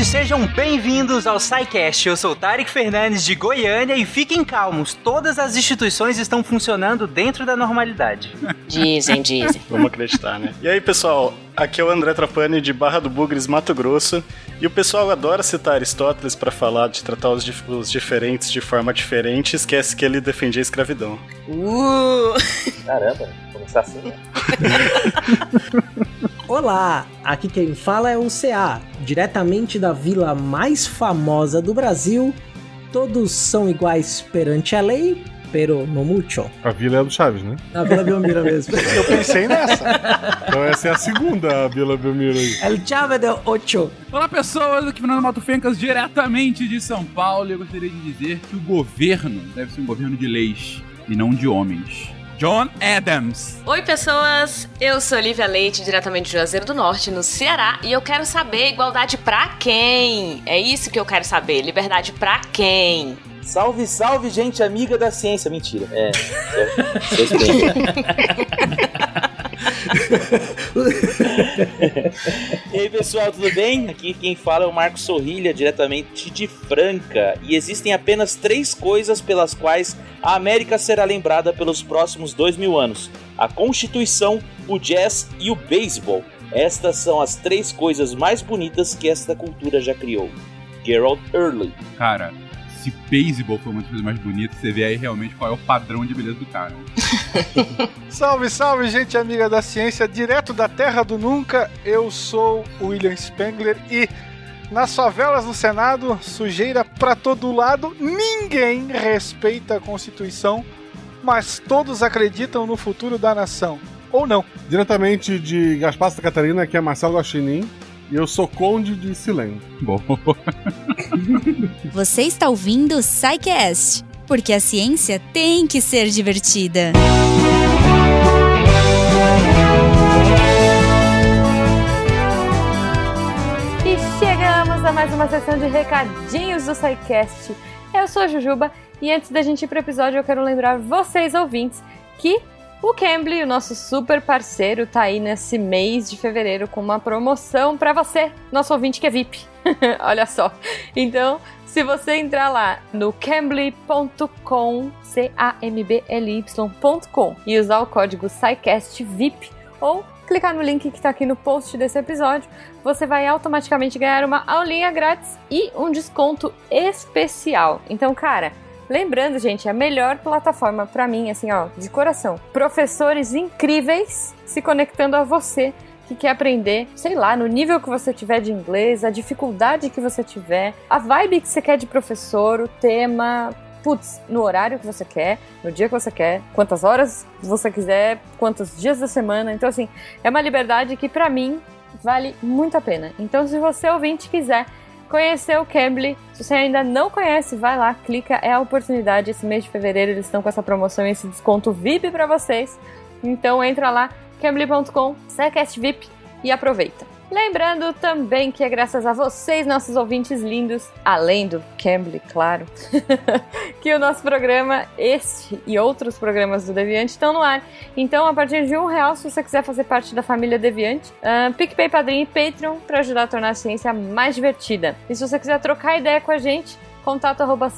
ouvintes, sejam bem-vindos ao SciCast. Eu sou Tarek Fernandes de Goiânia e fiquem calmos, todas as instituições estão funcionando dentro da normalidade. Dizem, dizem. Vamos acreditar, né? E aí, pessoal, aqui é o André Trapani de Barra do Bugres, Mato Grosso. E o pessoal adora citar Aristóteles para falar de tratar os, dif os, diferentes de forma diferente, esquece que ele defendia a escravidão. Uh! Caramba, começar assim, né? Olá, aqui quem fala é o CA, diretamente da vila mais famosa do Brasil. Todos são iguais perante a lei, pero no mucho. A vila é do Chaves, né? A Vila Belmiro mesmo. Eu pensei nessa. Então essa é a segunda, a Vila Belmiro aí. El Chave de Ocho. Olá pessoas, aqui Fernando Mato Fencas, diretamente de São Paulo. Eu gostaria de dizer que o governo deve ser um governo de leis e não de homens. John Adams. Oi, pessoas! Eu sou Olivia Leite, diretamente de Juazeiro do Norte, no Ceará, e eu quero saber igualdade pra quem? É isso que eu quero saber, liberdade pra quem? Salve, salve, gente amiga da ciência. Mentira. É. Vocês E aí, pessoal, tudo bem? Aqui quem fala é o Marco Sorrilha, diretamente de Franca. E existem apenas três coisas pelas quais a América será lembrada pelos próximos dois mil anos: a Constituição, o jazz e o beisebol. Estas são as três coisas mais bonitas que esta cultura já criou. Gerald Early. Cara, se beisebol foi uma das coisas mais bonitas, você vê aí realmente qual é o padrão de beleza do cara. salve, salve, gente amiga da ciência, direto da terra do nunca. Eu sou o William Spengler e nas favelas do Senado, sujeira pra todo lado, ninguém respeita a Constituição, mas todos acreditam no futuro da nação. Ou não. Diretamente de Gaspar Santa Catarina, aqui é Marcelo Guaxinim. E eu sou Conde de Silém. Bom. Você está ouvindo o Psycast, porque a ciência tem que ser divertida. E chegamos a mais uma sessão de recadinhos do SciCast. Eu sou a Jujuba e antes da gente ir pro episódio eu quero lembrar vocês ouvintes que o Cambly, o nosso super parceiro, tá aí nesse mês de fevereiro com uma promoção para você, nosso ouvinte que é VIP. Olha só. Então, se você entrar lá no cambly.com, C-A-M-B-L-Y.com e usar o código SciCastVIP ou clicar no link que está aqui no post desse episódio, você vai automaticamente ganhar uma aulinha grátis e um desconto especial. Então, cara, Lembrando, gente, a melhor plataforma para mim, assim, ó, de coração. Professores incríveis se conectando a você que quer aprender, sei lá, no nível que você tiver de inglês, a dificuldade que você tiver, a vibe que você quer de professor, o tema, putz, no horário que você quer, no dia que você quer, quantas horas você quiser, quantos dias da semana. Então, assim, é uma liberdade que para mim vale muito a pena. Então, se você ouvinte quiser conhecer o Cambly. Se você ainda não conhece, vai lá, clica, é a oportunidade. Esse mês de fevereiro eles estão com essa promoção e esse desconto VIP para vocês. Então entra lá, cambly.com, VIP e aproveita. Lembrando também que é graças a vocês, nossos ouvintes lindos, além do Cambly, claro, que o nosso programa, este e outros programas do Deviante estão no ar. Então, a partir de um real, se você quiser fazer parte da família Deviante, uh, PicPay, Padrinho e Patreon para ajudar a tornar a ciência mais divertida. E se você quiser trocar ideia com a gente, contato arroba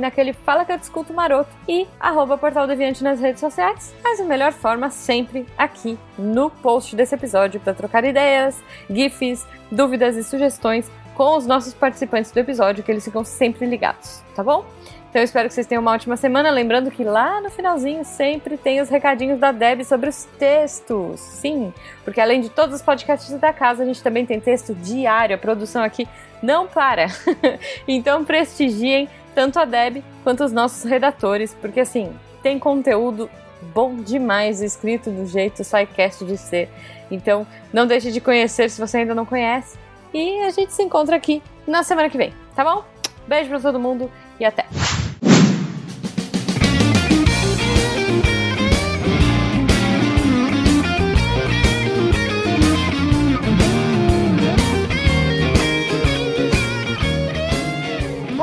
naquele Fala que eu discuto maroto e arroba Portal Deviante nas redes sociais. Mas a melhor forma sempre aqui no post desse episódio para trocar ideias, gifs, dúvidas e sugestões com os nossos participantes do episódio, que eles ficam sempre ligados, tá bom? Então eu espero que vocês tenham uma ótima semana. Lembrando que lá no finalzinho sempre tem os recadinhos da Deb sobre os textos. Sim, porque além de todos os podcasts da casa, a gente também tem texto diário. A produção aqui não para. então prestigiem tanto a Deb quanto os nossos redatores, porque assim, tem conteúdo bom demais escrito do jeito SciCast de ser. Então não deixe de conhecer se você ainda não conhece. E a gente se encontra aqui na semana que vem, tá bom? Beijo pra todo mundo e até!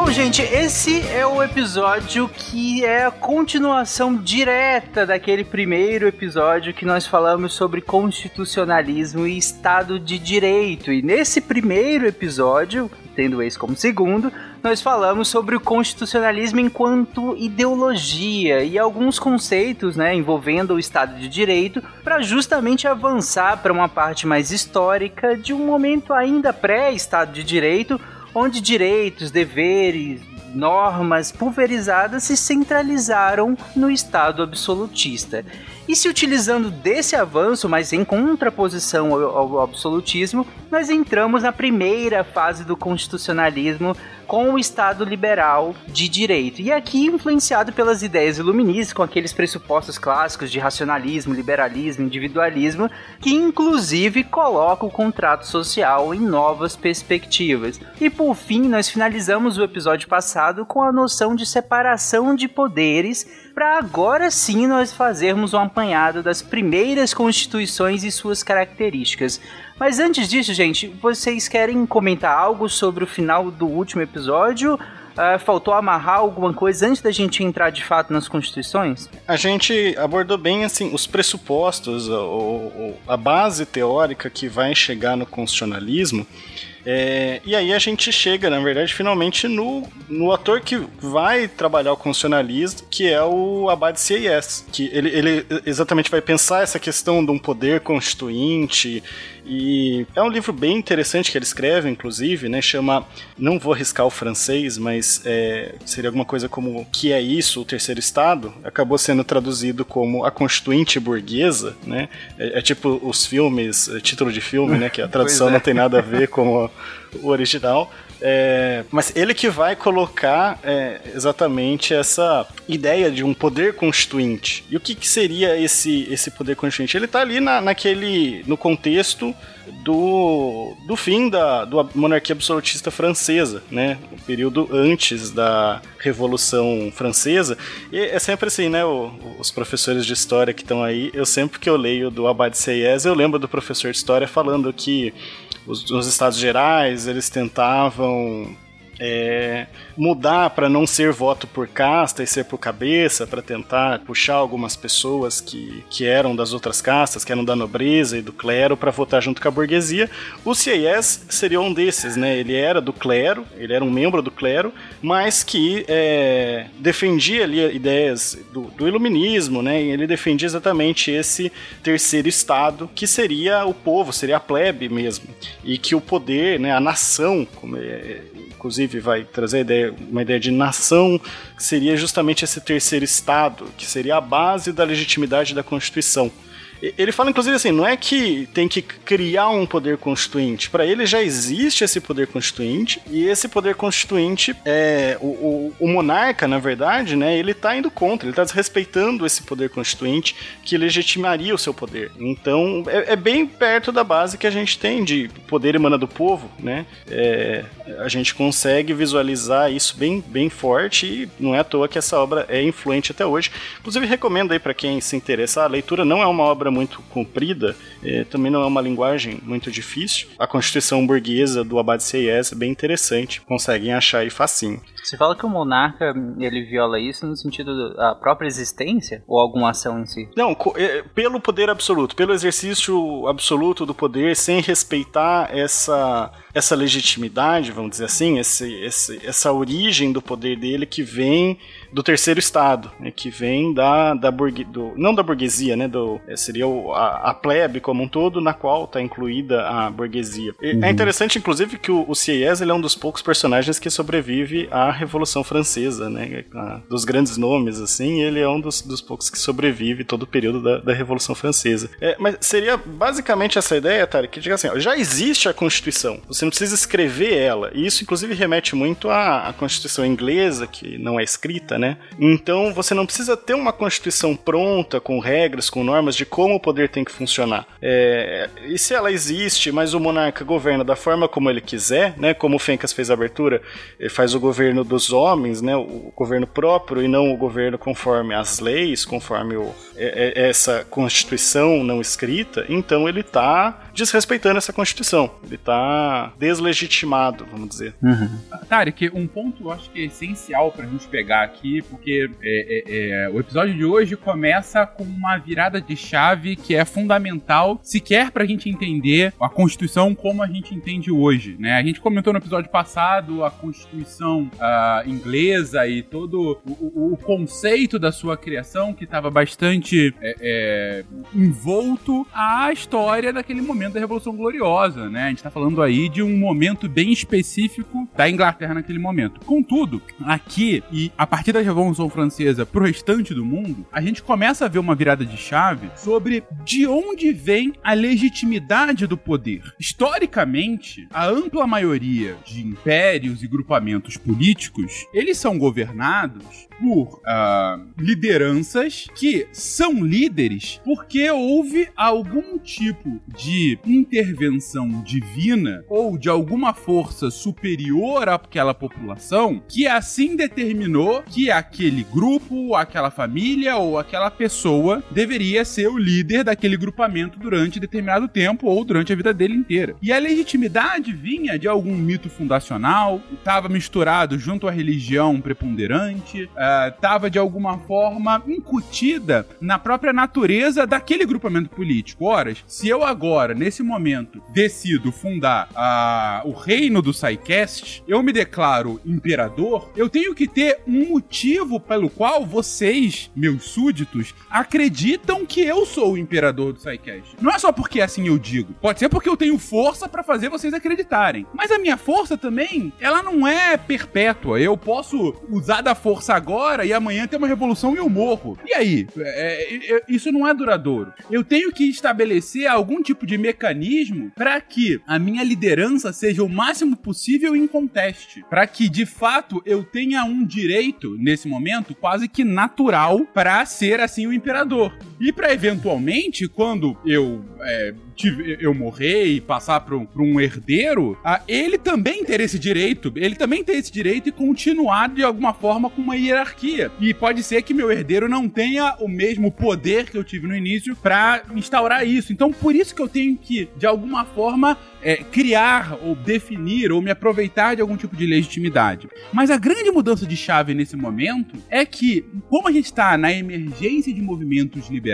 Bom, gente, esse é o episódio que é a continuação direta daquele primeiro episódio que nós falamos sobre constitucionalismo e Estado de Direito. E nesse primeiro episódio, tendo esse como segundo, nós falamos sobre o constitucionalismo enquanto ideologia e alguns conceitos, né, envolvendo o Estado de Direito, para justamente avançar para uma parte mais histórica de um momento ainda pré-Estado de Direito, onde direitos, deveres, normas pulverizadas se centralizaram no Estado absolutista. E se utilizando desse avanço, mas em contraposição ao, absolutismo, nós entramos na primeira fase do constitucionalismo com o Estado liberal de direito. E aqui influenciado pelas ideias iluministas, com aqueles pressupostos clássicos de racionalismo, liberalismo, individualismo, que inclusive coloca o contrato social em novas perspectivas. E por fim, nós finalizamos o episódio passado com a noção de separação de poderes, para agora sim nós fazermos um apanhado das primeiras constituições e suas características. Mas antes disso, gente, vocês querem comentar algo sobre o final do último episódio? Uh, faltou amarrar alguma coisa antes da gente entrar de fato nas constituições? A gente abordou bem assim os pressupostos, a, a base teórica que vai chegar no constitucionalismo. É, e aí a gente chega, na verdade, finalmente no, no ator que vai trabalhar o constitucionalismo, que é o Abad C.I.S., que ele, ele exatamente vai pensar essa questão de um poder constituinte e é um livro bem interessante que ele escreve, inclusive, né? Chama, não vou arriscar o francês, mas é, seria alguma coisa como que é isso, o terceiro estado? Acabou sendo traduzido como a Constituinte Burguesa, né? É, é tipo os filmes, é título de filme, né? Que a tradução é. não tem nada a ver com o original. É, mas ele que vai colocar é, exatamente essa ideia de um poder constituinte. E o que, que seria esse, esse poder constituinte? Ele está ali na, naquele. no contexto do, do fim da do monarquia absolutista francesa, né? O período antes da Revolução Francesa. E é sempre assim, né? O, os professores de história que estão aí, eu sempre que eu leio do Abad Seyes, eu lembro do professor de história falando que os, os Estados Gerais, eles tentavam é, mudar para não ser voto por casta e ser por cabeça, para tentar puxar algumas pessoas que, que eram das outras castas, que eram da nobreza e do clero, para votar junto com a burguesia. O CIS seria um desses, né? Ele era do clero, ele era um membro do clero, mas que é, defendia ali ideias do, do iluminismo, né? E ele defendia exatamente esse terceiro estado, que seria o povo, seria a plebe mesmo, e que o poder, né, a nação, como é, inclusive vai trazer ideia, uma ideia de nação, que seria justamente esse terceiro Estado, que seria a base da legitimidade da Constituição. Ele fala, inclusive, assim, não é que tem que criar um poder constituinte. Para ele já existe esse poder constituinte, e esse poder constituinte, é, o, o, o monarca, na verdade, né, ele está indo contra, ele está desrespeitando esse poder constituinte que legitimaria o seu poder. Então, é, é, bem perto da base que a gente tem de poder emana do povo, né? É, a gente consegue visualizar isso bem, bem forte e não é à toa que essa obra é influente até hoje. Inclusive, recomendo aí para quem se interessar, a leitura não é uma obra muito comprida, é, também não é uma linguagem muito difícil. A Constituição Burguesa do Abad Seyes é bem interessante, conseguem achar aí facinho. Você fala que o monarca ele viola isso no sentido da própria existência ou alguma ação em si? Não, é, pelo poder absoluto, pelo exercício absoluto do poder, sem respeitar essa essa legitimidade, vamos dizer assim, esse, esse, essa origem do poder dele que vem do terceiro estado, né, que vem da, da burgue, do, não da burguesia, né, do, é, seria o, a, a, plebe como um todo, na qual está incluída a burguesia. É uhum. É interessante, inclusive, que o, o Sieyès ele é um dos poucos personagens que sobrevive à Revolução Francesa, né, a, dos grandes nomes, assim, ele é um dos, dos poucos que sobrevive todo o período da, da Revolução Francesa. É, mas seria basicamente essa ideia, Tarek, que diga assim, ó, já existe a Constituição, você não precisa escrever ela, e isso inclusive remete muito à, à Constituição inglesa, que não é escrita, né? Então você não precisa ter uma Constituição pronta, com regras, com normas de como o poder tem que funcionar. É, e se ela existe, mas o monarca governa da forma como ele quiser, né? Como o Fencas fez a abertura, ele faz o governo dos homens, né? O governo próprio e não o governo conforme as leis, conforme o, é, é, essa constituição não escrita, então ele está desrespeitando essa constituição. Ele está deslegitimado, vamos dizer. Uhum. Tarek, um ponto eu acho que é essencial pra gente pegar aqui, porque é, é, é, o episódio de hoje começa com uma virada de chave que é fundamental, sequer pra gente entender a Constituição como a gente entende hoje, né? A gente comentou no episódio passado a Constituição uh, inglesa e todo o, o, conceito da sua criação que estava bastante é, é, envolto à história daquele momento da Revolução Gloriosa, né? A gente tá falando aí de um momento bem específico da Inglaterra naquele momento. Contudo, aqui e a partir da Revolução Francesa pro restante do mundo, a gente começa a ver uma virada de chave sobre de onde vem a legitimidade do poder. Historicamente, a ampla maioria de impérios e grupamentos políticos, eles são governados por uh, lideranças que são líderes porque houve algum tipo de intervenção divina ou de alguma força superior àquela população que assim determinou que aquele grupo, aquela família ou aquela pessoa deveria ser o líder daquele grupamento durante determinado tempo ou durante a vida dele inteira. E a legitimidade vinha de algum mito fundacional, estava misturado junto à religião preponderante, estava uh, de alguma forma incutida na própria natureza daquele grupamento político. Ora, se eu agora, nesse momento, decido fundar uh, o reino do Psycast, eu me declaro imperador, eu tenho que ter um motivo pelo qual vocês, meus súditos, acreditam que eu sou o imperador do Psycast. Não é só porque assim eu digo. Pode ser porque eu tenho força para fazer vocês acreditarem. Mas a minha força também, ela não é perpétua. Eu posso usar da força agora e amanhã ter uma revolução e eu morro. E aí? É, é, é isso não é duradouro. Eu tenho que estabelecer algum tipo de mecanismo para que a minha liderança seja o máximo possível em conteste. Para que, de fato, eu tenha um direito, nesse momento, quase que natural para ser assim o imperador. E para eventualmente, quando eu é, eu morrer e passar para um, um, herdeiro, ele também ter esse direito, ele também ter esse direito e continuar de alguma forma com uma hierarquia. E pode ser que meu herdeiro não tenha o mesmo poder que eu tive no início para instaurar isso. Então, por isso que eu tenho que, de alguma forma, é, criar ou definir ou me aproveitar de algum tipo de legitimidade. Mas a grande mudança de chave nesse momento é que, como a gente está na emergência de movimentos liberais,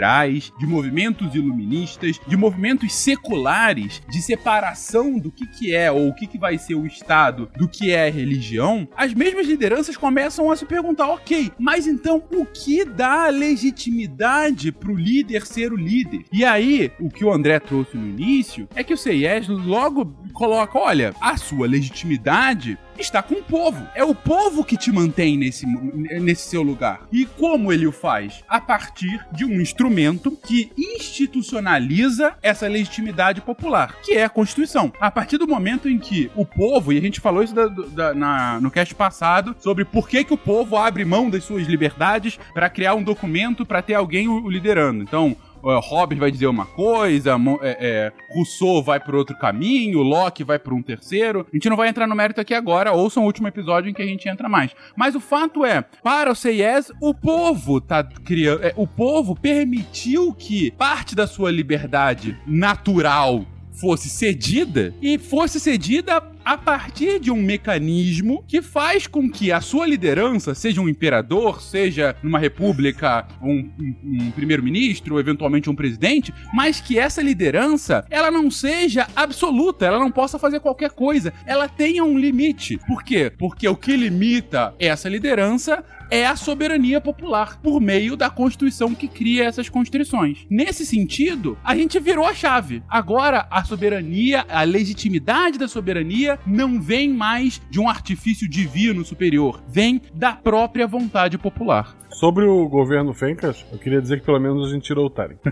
de movimentos iluministas, de movimentos seculares, de separação do que, que é ou o que, que vai ser o Estado do que é religião, as mesmas lideranças começam a se perguntar: ok, mas então o que dá legitimidade para o líder ser o líder? E aí, o que o André trouxe no início é que o CIES logo coloca: olha, a sua legitimidade está com o povo. É o povo que te mantém nesse, nesse seu lugar. E como ele o faz? A partir de um instrumento que institucionaliza essa legitimidade popular, que é a Constituição. A partir do momento em que o povo, e a gente falou isso da, da, na, no cast passado, sobre por que, que o povo abre mão das suas liberdades para criar um documento para ter alguém o, o liderando. Então, Hobbes vai dizer uma coisa, é, é, Rousseau vai por outro caminho, Locke vai por um terceiro. A gente não vai entrar no mérito aqui agora, ouçam o último episódio em que a gente entra mais. Mas o fato é, para o CIES, o povo tá criando. É, o povo permitiu que parte da sua liberdade natural fosse cedida e fosse cedida a partir de um mecanismo que faz com que a sua liderança, seja um imperador, seja numa república um, um, um primeiro-ministro, eventualmente um presidente, mas que essa liderança ela não seja absoluta, ela não possa fazer qualquer coisa, ela tenha um limite. Por quê? Porque o que limita essa liderança é a soberania popular, por meio da Constituição que cria essas constrições. Nesse sentido, a gente virou a chave. Agora, a soberania, a legitimidade da soberania não vem mais de um artifício divino superior, vem da própria vontade popular. Sobre o governo Fencas, eu queria dizer que pelo menos a gente tirou o Tarek.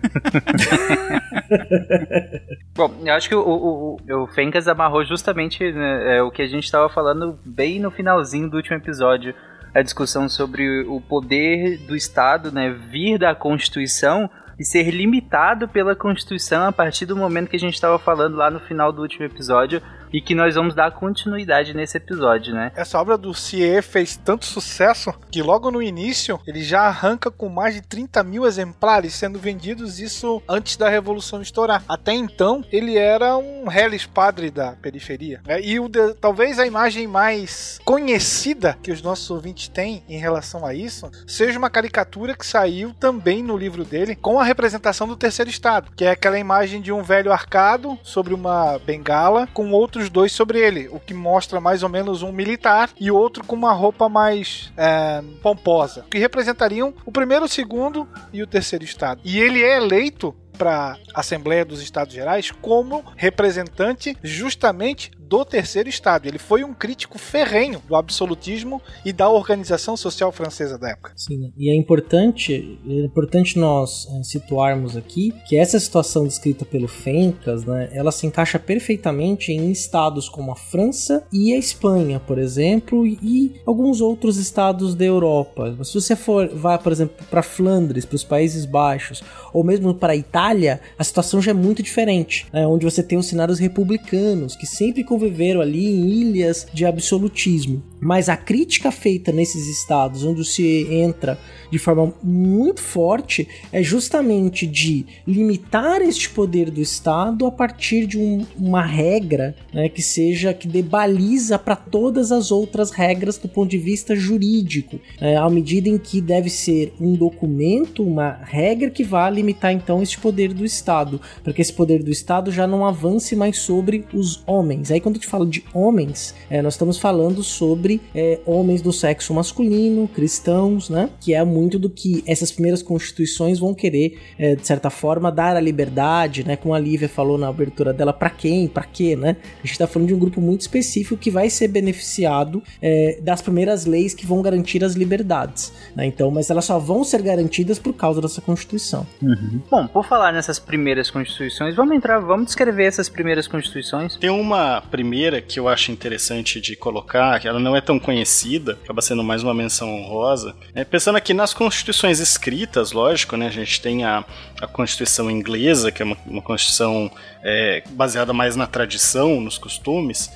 Bom, eu acho que o, o, o Fencas amarrou justamente né, é, o que a gente estava falando bem no finalzinho do último episódio a discussão sobre o poder do Estado, né, vir da Constituição e ser limitado pela Constituição a partir do momento que a gente estava falando lá no final do último episódio e que nós vamos dar continuidade nesse episódio, né? Essa obra do CIE fez tanto sucesso que logo no início ele já arranca com mais de 30 mil exemplares sendo vendidos, isso antes da Revolução estourar. Até então, ele era um reles padre da periferia. Né? E o de, talvez a imagem mais conhecida que os nossos ouvintes têm em relação a isso seja uma caricatura que saiu também no livro dele com a representação do terceiro estado, que é aquela imagem de um velho arcado sobre uma bengala com outros dois sobre ele, o que mostra mais ou menos um militar e outro com uma roupa mais é, pomposa, que representariam o primeiro, o segundo e o terceiro estado. E ele é eleito para a Assembleia dos Estados Gerais como representante justamente do terceiro estado. Ele foi um crítico ferrenho do absolutismo e da organização social francesa da época. Sim, e é importante, é importante nós é, situarmos aqui que essa situação descrita pelo Fencas, né, ela se encaixa perfeitamente em estados como a França e a Espanha, por exemplo, e alguns outros estados da Europa. Se você for, vai, por exemplo, para Flandres, para os Países Baixos, ou mesmo para a Itália, a situação já é muito diferente, né, onde você tem os cenários republicanos que sempre conviveram ali em ilhas de absolutismo. Mas a crítica feita nesses estados onde se entra de forma muito forte é justamente de limitar este poder do Estado a partir de um, uma regra né, que seja que dê baliza para todas as outras regras do ponto de vista jurídico, é, à medida em que deve ser um documento, uma regra que vá limitar então este poder do Estado, para que esse poder do Estado já não avance mais sobre os homens. Aí quando eu te falo de homens, é, nós estamos falando sobre é, homens do sexo masculino, cristãos, né, que é muito muito do que essas primeiras constituições vão querer, é, de certa forma, dar a liberdade, né? Como a Lívia falou na abertura dela, para quem, para quê, né? A gente tá falando de um grupo muito específico que vai ser beneficiado é, das primeiras leis que vão garantir as liberdades, né? Então, mas elas só vão ser garantidas por causa dessa Constituição. Uhum. Bom, por falar nessas primeiras constituições, vamos entrar, vamos descrever essas primeiras constituições. Tem uma primeira que eu acho interessante de colocar, que ela não é tão conhecida, acaba sendo mais uma menção honrosa. É, pensando aqui nas constituições escritas, lógico, né? A gente tem a, a Constituição inglesa, que é uma, uma constituição é, baseada mais na tradição, nos costumes.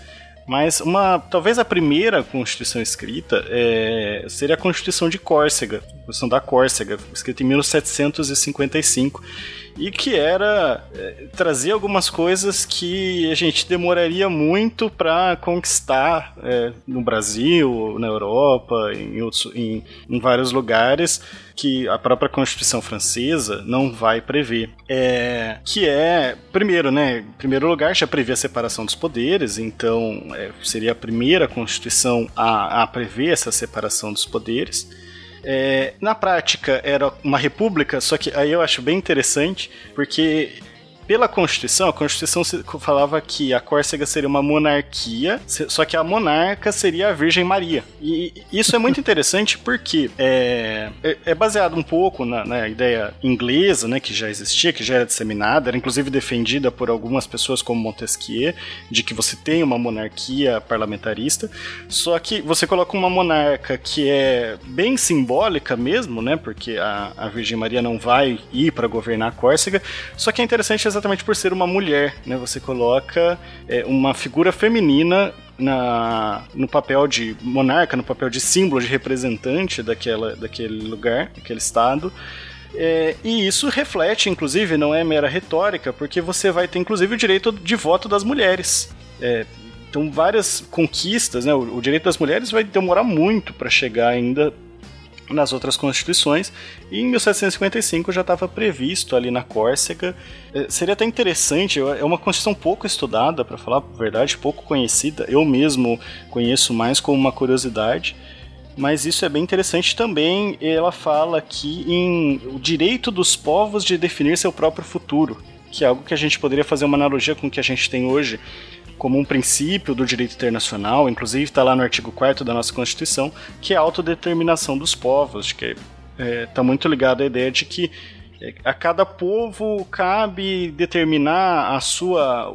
Mas uma, talvez a primeira Constituição escrita é, seria a Constituição de Córcega, a Constituição da Córcega, escrita em 1755 e que era é, trazer algumas coisas que a gente demoraria muito para conquistar é, no Brasil, na Europa, em, outros, em, em, vários lugares que a própria Constituição francesa não vai prever. É, que é, primeiro, né, em primeiro lugar, já prevê a separação dos poderes, então é, seria a primeira Constituição a, a prever essa separação dos poderes. É, na prática era uma república, só que aí eu acho bem interessante, porque pela Constituição, a Constituição falava que a Córcega seria uma monarquia, só que a monarca seria a Virgem Maria. E isso é muito interessante porque é, é, é baseado um pouco na, na, ideia inglesa, né, que já existia, que já era disseminada, era inclusive defendida por algumas pessoas como Montesquieu, de que você tem uma monarquia parlamentarista, só que você coloca uma monarca que é bem simbólica mesmo, né, porque a, a Virgem Maria não vai ir para governar a Córcega, só que é interessante exatamente por ser uma mulher, né? Você coloca é, uma figura feminina na, no papel de monarca, no papel de símbolo, de representante daquela, daquele lugar, daquele estado. É, e isso reflete, inclusive, não é mera retórica, porque você vai ter, inclusive, o direito de voto das mulheres. É, então, várias conquistas, né? O, o, direito das mulheres vai demorar muito para chegar ainda nas outras constituições, e em 1755 já estava previsto ali na Córcega. É, seria até interessante, é uma constituição pouco estudada, para falar a verdade, pouco conhecida. Eu mesmo conheço mais como uma curiosidade, mas isso é bem interessante também. Ela fala aqui em o direito dos povos de definir seu próprio futuro, que é algo que a gente poderia fazer uma analogia com o que a gente tem hoje como um princípio do direito internacional, inclusive está lá no artigo 4 da nossa Constituição, que é a autodeterminação dos povos, que está é, tá muito ligado à ideia de que é, a cada povo cabe determinar a sua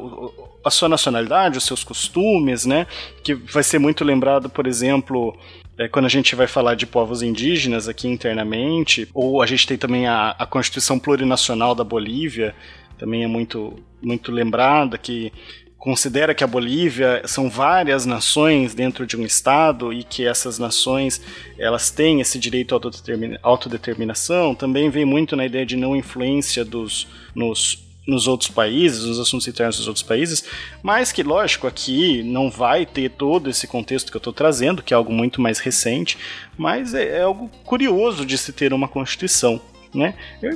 a sua nacionalidade, os seus costumes, né? Que vai ser muito lembrado, por exemplo, é, quando a gente vai falar de povos indígenas aqui internamente, ou a gente tem também a, a Constituição Plurinacional da Bolívia, também é muito, muito lembrada, que considera que a Bolívia são várias nações dentro de um estado e que essas nações elas têm esse direito à autodeterminação, também vem muito na ideia de não influência dos nos nos outros países, nos assuntos internos dos outros países, mas que, lógico, aqui não vai ter todo esse contexto que eu estou trazendo, que é algo muito mais recente, mas é, é, algo curioso de se ter uma Constituição, né?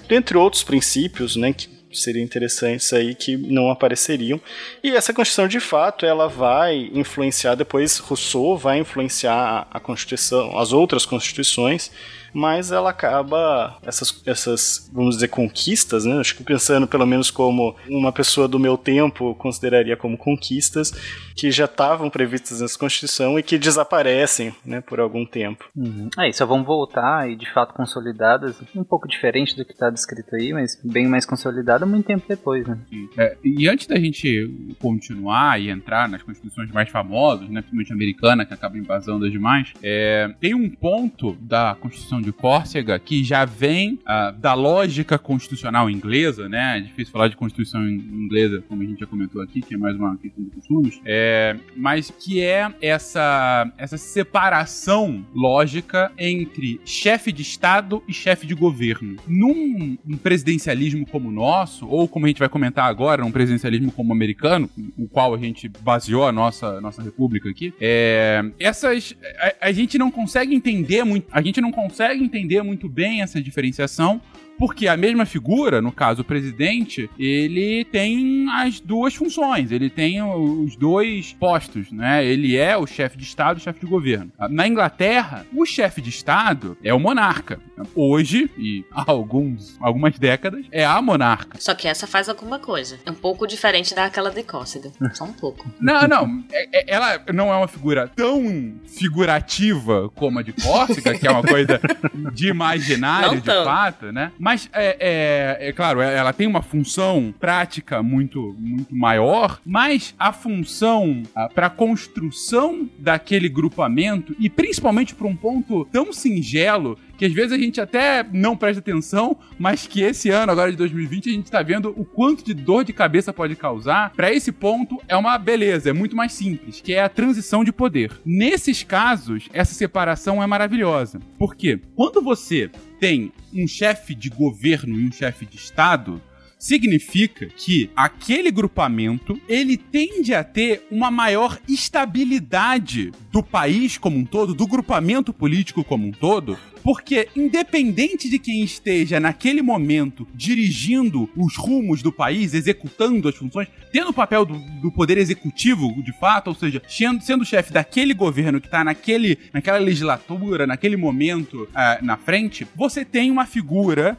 Entre outros princípios, né, que seriam interessantes aí que não apareceriam. E essa Constituição, de fato, ela vai influenciar depois Rousseau vai influenciar a Constituição, as outras constituições mas ela acaba essas, essas vamos dizer, conquistas, né? Acho que pensando pelo menos como uma pessoa do meu tempo consideraria como conquistas que já estavam previstas nessa Constituição e que desaparecem, né, por algum tempo. Uhum. Aí só vão voltar e de fato consolidadas, um pouco diferente do que está descrito aí, mas bem mais consolidada muito tempo depois, né? É, e antes da gente continuar e entrar nas constituições mais famosas, né, principalmente americana, que acaba embasando as demais, é, tem um ponto da Constituição Constituição de Córcega, que já vem uh, da lógica constitucional inglesa, né? É difícil falar de Constituição inglesa, como a gente já comentou aqui, que é mais uma questão de costumes, é, mas que é essa, essa separação lógica entre chefe de Estado e chefe de governo. Num um presidencialismo como o nosso, ou como a gente vai comentar agora, um presidencialismo como o americano, o qual a gente baseou a nossa, nossa república aqui, é, essas a, a gente não consegue entender muito, a gente não consegue consegue entender muito bem essa diferenciação porque a mesma figura, no caso o presidente, ele tem as duas funções, ele tem os dois postos, né? Ele é o chefe de Estado e o chefe de governo. Na Inglaterra, o chefe de Estado é o monarca. Hoje, e há alguns, algumas décadas, é a monarca. Só que essa faz alguma coisa. É um pouco diferente daquela de Cócega. Só um pouco. Não, não. É, é, ela não é uma figura tão figurativa como a de Cócega, que é uma coisa de imaginário, de fato, né? Mas, é, é, é, claro, ela tem uma função prática muito, muito maior, mas a função para construção daquele grupamento, e principalmente para um ponto tão singelo que às vezes a gente até não presta atenção, mas que esse ano, agora de 2020, a gente tá vendo o quanto de dor de cabeça pode causar. Para esse ponto, é uma beleza, é muito mais simples, que é a transição de poder. Nesses casos, essa separação é maravilhosa. Por quê? Quando você tem um chefe de governo e um chefe de Estado, significa que aquele grupamento ele tende a ter uma maior estabilidade do país como um todo, do grupamento político como um todo, porque independente de quem esteja naquele momento dirigindo os rumos do país, executando as funções, tendo o papel do, do poder executivo de fato, ou seja, sendo, sendo chefe daquele governo que está naquela legislatura, naquele momento uh, na frente, você tem uma figura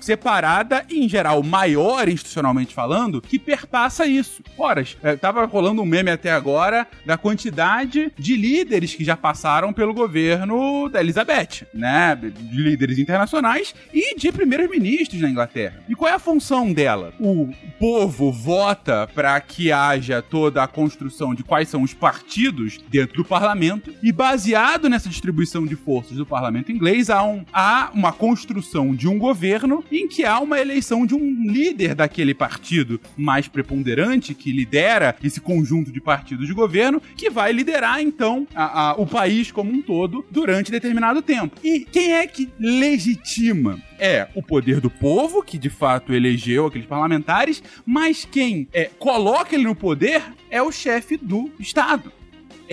separada e, em geral, maior institucionalmente falando, que perpassa isso. Horas, é, tava rolando um meme até agora da quantidade de líderes que já passaram pelo governo da Elizabeth, né? De líderes internacionais e de primeiros ministros na Inglaterra. E qual é a função dela? O povo vota para que haja toda a construção de quais são os partidos dentro do parlamento e baseado nessa distribuição de forças do parlamento inglês há, um, há uma construção de um governo governo em que há uma eleição de um líder daquele partido mais preponderante que lidera esse conjunto de partidos de governo que vai liderar então a, a, o país como um todo durante determinado tempo. E quem é que legitima é o poder do povo, que de fato elegeu aqueles parlamentares, mas quem é, coloca ele no poder é o chefe do Estado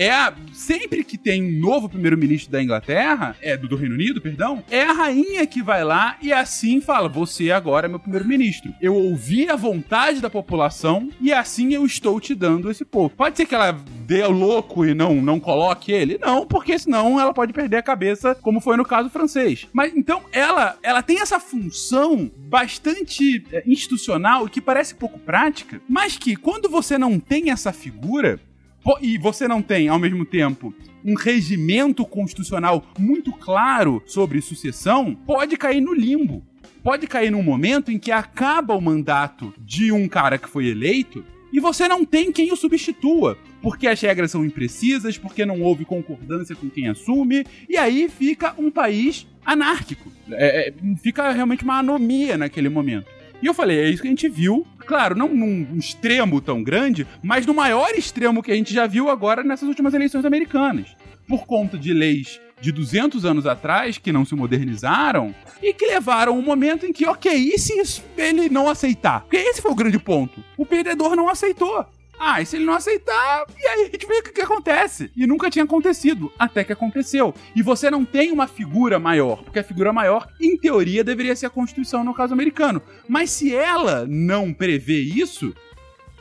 é a, sempre que tem um novo primeiro-ministro da Inglaterra, é do, do, Reino Unido, perdão, é a rainha que vai lá e assim fala: "Você agora é meu primeiro-ministro. Eu ouvi a vontade da população e assim eu estou te dando esse povo". Pode ser que ela dê louco e não não coloque ele? Não, porque senão ela pode perder a cabeça, como foi no caso francês. Mas então ela ela tem essa função bastante é, institucional que parece pouco prática, mas que quando você não tem essa figura, e você não tem, ao mesmo tempo, um regimento constitucional muito claro sobre sucessão, pode cair no limbo. Pode cair num momento em que acaba o mandato de um cara que foi eleito e você não tem quem o substitua. Porque as regras são imprecisas, porque não houve concordância com quem assume, e aí fica um país anárquico. É, é, fica realmente uma anomia naquele momento. E eu falei, é isso que a gente viu. Claro, não num extremo tão grande, mas no maior extremo que a gente já viu agora nessas últimas eleições americanas. Por conta de leis de 200 anos atrás que não se modernizaram e que levaram um momento em que, ok, e se ele não aceitar? Porque esse foi o grande ponto. O perdedor não aceitou. Ah, e se ele não aceitar, e aí a gente vê o que, que acontece. E nunca tinha acontecido, até que aconteceu. E você não tem uma figura maior, porque a figura maior, em teoria, deveria ser a Constituição no caso americano. Mas se ela não prevê isso,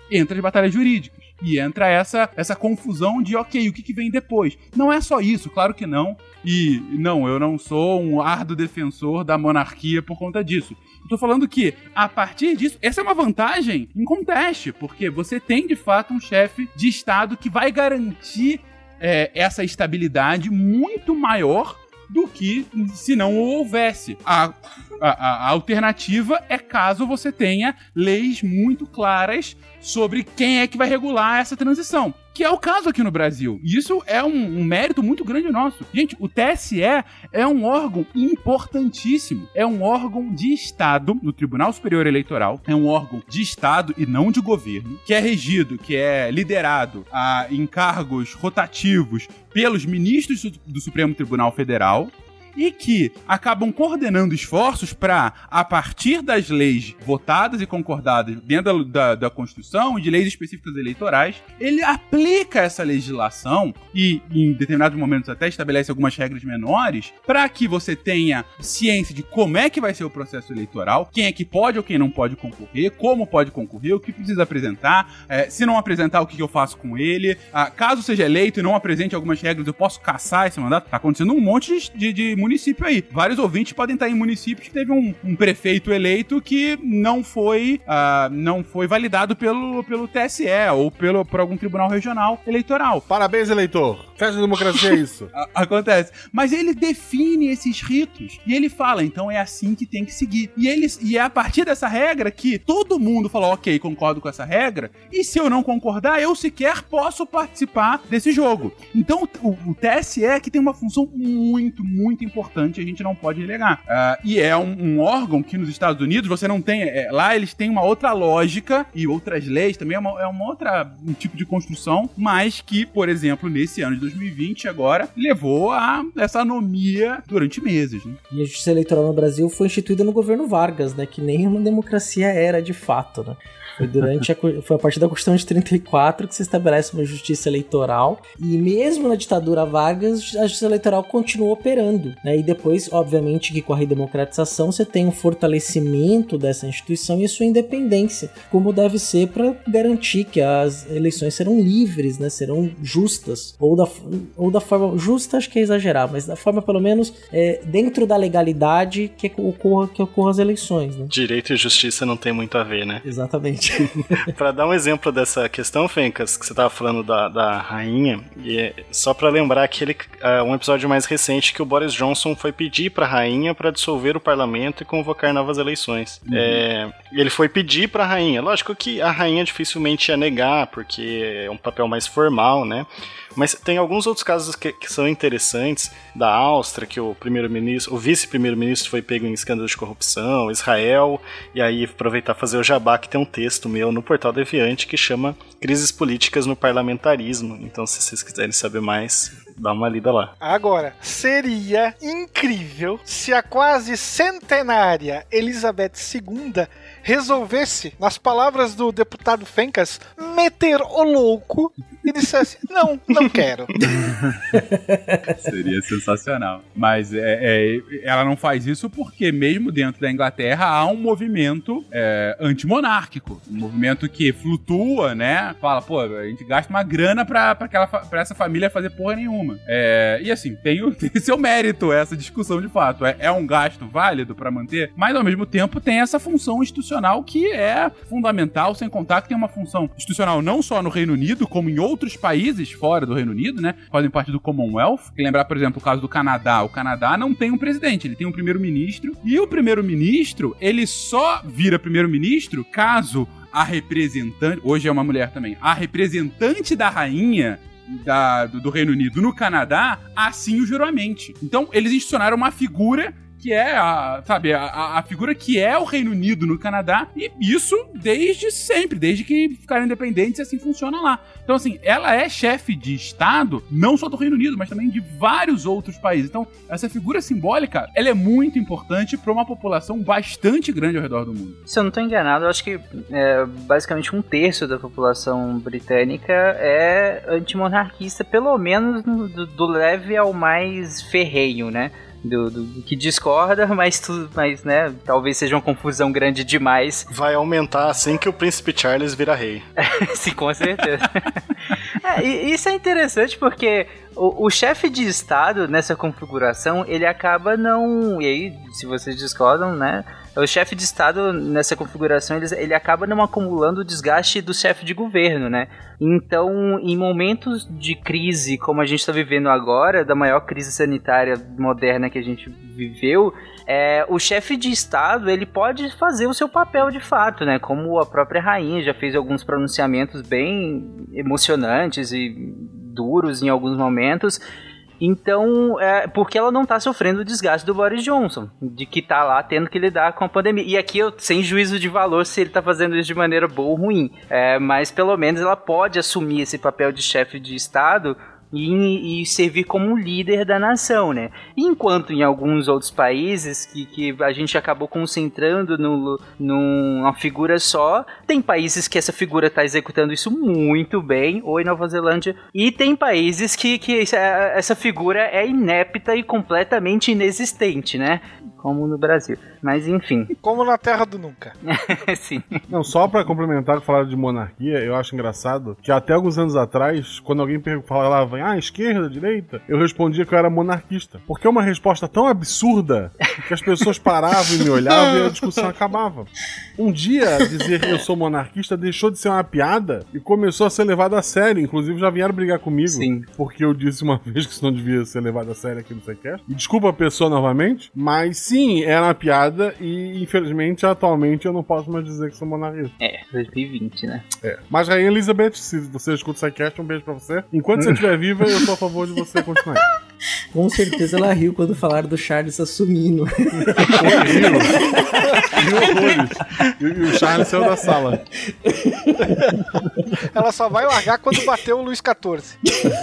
entra as batalhas jurídicas. E entra essa, essa confusão de, ok, o que, que vem depois? Não é só isso, claro que não. E não, eu não sou um árduo defensor da monarquia por conta disso. Tô falando que, a partir disso, essa é uma vantagem em conteste, porque você tem de fato um chefe de Estado que vai garantir é, essa estabilidade muito maior do que se não houvesse. A, a, a, alternativa é caso você tenha leis muito claras sobre quem é que vai regular essa transição que é o caso aqui no Brasil. E isso é um, um, mérito muito grande nosso. Gente, o TSE é um órgão importantíssimo. É um órgão de Estado no Tribunal Superior Eleitoral. É um órgão de Estado e não de governo, que é regido, que é liderado a, em cargos rotativos pelos ministros do Supremo Tribunal Federal e que acabam coordenando esforços para, a partir das leis votadas e concordadas dentro da, da, da, Constituição e de leis específicas eleitorais, ele aplica essa legislação e, em determinados momentos, até estabelece algumas regras menores para que você tenha ciência de como é que vai ser o processo eleitoral, quem é que pode ou quem não pode concorrer, como pode concorrer, o que precisa apresentar, é, se não apresentar, o que, eu faço com ele. Ah, caso seja eleito e não apresente algumas regras, eu posso caçar esse mandato. Tá acontecendo um monte de, de município aí. Vários ouvintes podem estar em municípios que teve um, um prefeito eleito que não foi, uh, não foi validado pelo, pelo TSE ou pelo, por algum tribunal regional eleitoral. Parabéns, eleitor. Festa da democracia é isso. Acontece. Mas ele define esses ritos e ele fala, então é assim que tem que seguir. E, ele, e é a partir dessa regra que todo mundo fala, ok, concordo com essa regra, e se eu não concordar, eu sequer posso participar desse jogo. Então o, o TSE é que tem uma função muito, muito importante importante a gente não pode relegar. Uh, e é um, um, órgão que nos Estados Unidos você não tem. É, lá eles têm uma outra lógica e outras leis também, é uma, é uma outra um tipo de construção, mas que, por exemplo, nesse ano de 2020 agora, levou a essa anomia durante meses. Né? E a justiça eleitoral no Brasil foi instituída no governo Vargas, né? Que nem uma democracia era de fato, né? Foi durante a, foi a partir da Constituição de 34 que se estabelece uma justiça eleitoral. E mesmo na ditadura Vargas, a justiça eleitoral continuou operando. Né? E depois, obviamente, que com a redemocratização você tem um fortalecimento dessa instituição e a sua independência, como deve ser para garantir que as eleições serão livres, né? serão justas. Ou da, ou da forma justa, acho que é exagerar, mas da forma, pelo menos, é, dentro da legalidade que ocorra, que ocorra as eleições. Né? Direito e justiça não tem muito a ver, né? Exatamente. para dar um exemplo dessa questão, Fencas, que você tava falando da, da rainha, e é só para lembrar aquele uh, um episódio mais recente que o Boris Johnson foi pedir para a rainha para dissolver o parlamento e convocar novas eleições. Uhum. É, ele foi pedir para a rainha. Lógico que a rainha dificilmente ia negar, porque é um papel mais formal, né? Mas tem alguns outros casos que, que são interessantes da Áustria, que o primeiro-ministro, o vice-primeiro-ministro foi pego em escândalo de corrupção, Israel, e aí aproveitar fazer o jabá que tem um texto meu no portal Deviante que chama Crises Políticas no Parlamentarismo. Então, se vocês quiserem saber mais, dá uma lida lá. Agora, seria incrível se a quase centenária Elizabeth II resolvesse, nas palavras do deputado Fencas, meter o louco e dissesse: Não, não quero. Seria sensacional. Mas é, é, ela não faz isso porque, mesmo dentro da Inglaterra, há um movimento é, antimonárquico. Um movimento que flutua, né? Fala, pô, a gente gasta uma grana pra, pra, aquela, pra essa família fazer porra nenhuma. É, e assim, tem, o, tem seu mérito essa discussão de fato. É, é um gasto válido para manter, mas ao mesmo tempo tem essa função institucional que é fundamental, sem contar que tem uma função institucional não só no Reino Unido, como em outros países fora do Reino Unido, né? Fazem parte do Commonwealth. Lembrar, por exemplo, o caso do Canadá. O Canadá não tem um presidente, ele tem um primeiro-ministro. E o primeiro-ministro, ele só vira primeiro-ministro caso a representante, hoje é uma mulher também, a representante da rainha da, do, do Reino Unido no Canadá, assim o juramente. Então, eles institucionaram uma figura que é a, sabe, a, a figura que é o Reino Unido no Canadá, e isso desde sempre, desde que ficaram independentes e assim funciona lá. Então, assim, ela é chefe de Estado, não só do Reino Unido, mas também de vários outros países. Então, essa figura simbólica, ela é muito importante para uma população bastante grande ao redor do mundo. Se eu não estou enganado, eu acho que é, basicamente um terço da população britânica é antimonarquista, pelo menos do, do leve ao mais ferreio, né? Do, do, do, que discorda, mas, tu, mas né, talvez seja uma confusão grande demais. Vai aumentar assim que o príncipe Charles vira rei. Sim, com certeza. é, isso é interessante porque o, o chefe de estado nessa configuração ele acaba não. E aí, se vocês discordam, né? O chefe de Estado, nessa configuração, ele, ele acaba não acumulando o desgaste do chefe de governo, né? Então, em momentos de crise, como a gente está vivendo agora, da maior crise sanitária moderna que a gente viveu, é, o chefe de Estado ele pode fazer o seu papel de fato, né? Como a própria rainha já fez alguns pronunciamentos bem emocionantes e duros em alguns momentos. Então, é, porque ela não tá sofrendo o desgaste do Boris Johnson, de que tá lá tendo que lidar com a pandemia. E aqui eu, sem juízo de valor se ele tá fazendo isso de maneira boa ou ruim. É, mas pelo menos ela pode assumir esse papel de chefe de Estado e, e, servir como líder da nação, né? Enquanto em alguns outros países que, que a gente acabou concentrando no, numa figura só, tem países que essa figura está executando isso muito bem, ou em Nova Zelândia, e tem países que, que essa figura é inepta e completamente inexistente, né? como no Brasil. Mas enfim. Como na Terra do Nunca. Sim. Não, só para complementar que falaram de monarquia, eu acho engraçado que até alguns anos atrás, quando alguém falava, ah, esquerda, direita, eu respondia que eu era monarquista. Porque é uma resposta tão absurda que as pessoas paravam e me olhavam e a discussão acabava. Um dia, dizer que eu sou monarquista deixou de ser uma piada e começou a ser levado a sério. Inclusive, já vieram brigar comigo. Sim. Porque eu disse uma vez que isso não devia ser levado a sério aqui no Sequest. E desculpa a pessoa novamente, mas sim, era uma piada e infelizmente atualmente eu não posso mais dizer que sou monarquista. É, 2020, né? É. Mas Rainha Elizabeth, se você escuta o SciCast, um beijo pra você. Enquanto você estiver viva, eu sou a favor de você continuar. Com certeza ela riu quando falaram do Charles assumindo. riu. riu horrores. E, e o Charles saiu da sala. Ela só vai largar quando bater o Luiz XIV.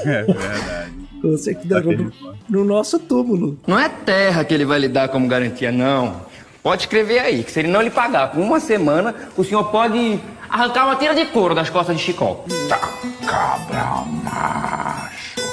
É verdade. Com certeza no, no nosso túmulo. Não é terra que ele vai lhe dar como garantia, não. Pode escrever aí, que se ele não lhe pagar por uma semana, o senhor pode arrancar uma tira de couro das costas de Chicó. Tá, cabra macho.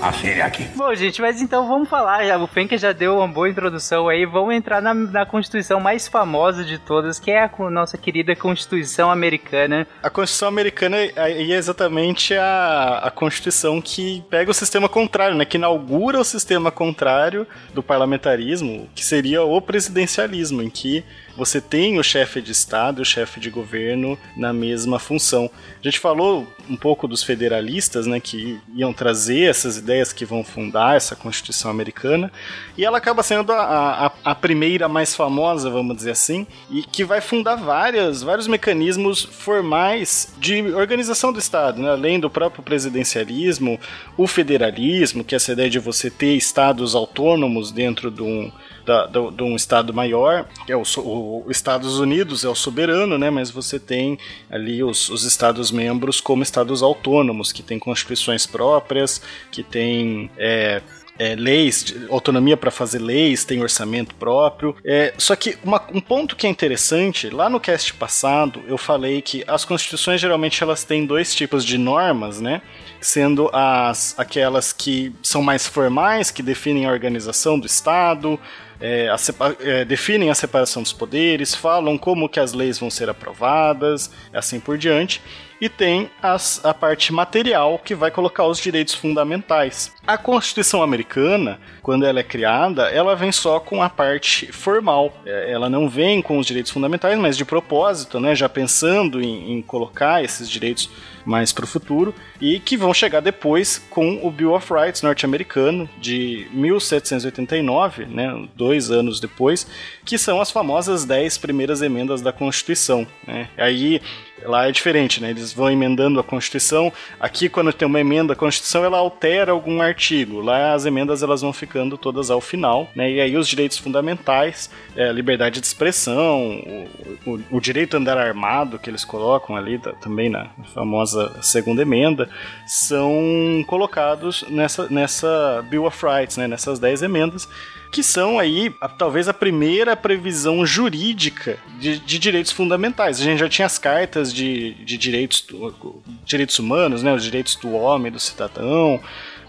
Assim aqui. Bom, gente, mas então vamos falar. Já, o Fenker já deu uma boa introdução aí. Vamos entrar na, na Constituição mais famosa de todas, que é a nossa querida Constituição Americana. A Constituição Americana é exatamente a, a Constituição que pega o sistema contrário, né? Que inaugura o sistema contrário do parlamentarismo, que seria o presidencialismo, em que você tem o chefe de Estado e o chefe de governo na mesma função. A gente falou um pouco dos federalistas, né, que iam trazer essas ideias que vão fundar essa Constituição americana, e ela acaba sendo a, a, a primeira mais famosa, vamos dizer assim, e que vai fundar várias, vários mecanismos formais de organização do Estado, né, além do próprio presidencialismo, o federalismo, que é essa ideia de você ter estados autônomos dentro de um da, de um Estado maior, é o, o, Estados Unidos é o soberano, né, mas você tem ali os, os Estados-membros como Estados autônomos, que têm constituições próprias, que têm é, é, leis, autonomia para fazer leis, tem orçamento próprio. É, só que uma, um ponto que é interessante, lá no cast passado eu falei que as constituições geralmente elas têm dois tipos de normas, né? Sendo as aquelas que são mais formais, que definem a organização do Estado, é, a, é, definem a separação dos poderes, falam como que as leis vão ser aprovadas, assim por diante. e tem as, a parte material que vai colocar os direitos fundamentais. A Constituição americana, quando ela é criada, ela vem só com a parte formal. É, ela não vem com os direitos fundamentais, mas de propósito, né, já pensando em, em colocar esses direitos mais para o futuro, e que vão chegar depois com o Bill of Rights norte-americano de 1789, né, dois anos depois, que são as famosas dez primeiras emendas da Constituição. Né? Aí Lá é diferente, né? Eles vão emendando a Constituição. Aqui, quando tem uma emenda à Constituição, ela altera algum artigo. Lá, as emendas elas vão ficando todas ao final, né? E aí, os direitos fundamentais, é, liberdade de expressão, o, o, o, direito a andar armado, que eles colocam ali tá, também na famosa segunda emenda, são colocados nessa, nessa Bill of Rights, né? Nessas dez emendas que são aí a, talvez a primeira previsão jurídica de, de, direitos fundamentais. A gente já tinha as cartas de, de direitos, direitos humanos, né, os direitos do homem, do cidadão,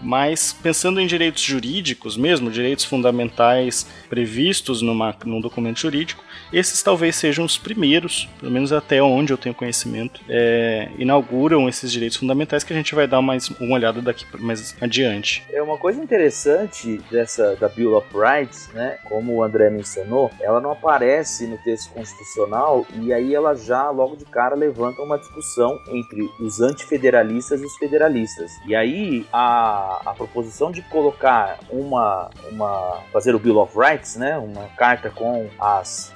mas pensando em direitos jurídicos mesmo, direitos fundamentais previstos numa, num documento jurídico, esses talvez sejam os primeiros, pelo menos até onde eu tenho conhecimento, é, inauguram esses direitos fundamentais que a gente vai dar mais uma olhada daqui mais adiante. É uma coisa interessante dessa da Bill of Rights, né? Como o André mencionou, ela não aparece no texto constitucional e aí ela já logo de cara levanta uma discussão entre os antifederalistas e os federalistas. E aí a, a proposição de colocar uma uma fazer o Bill of Rights, né? Uma carta com as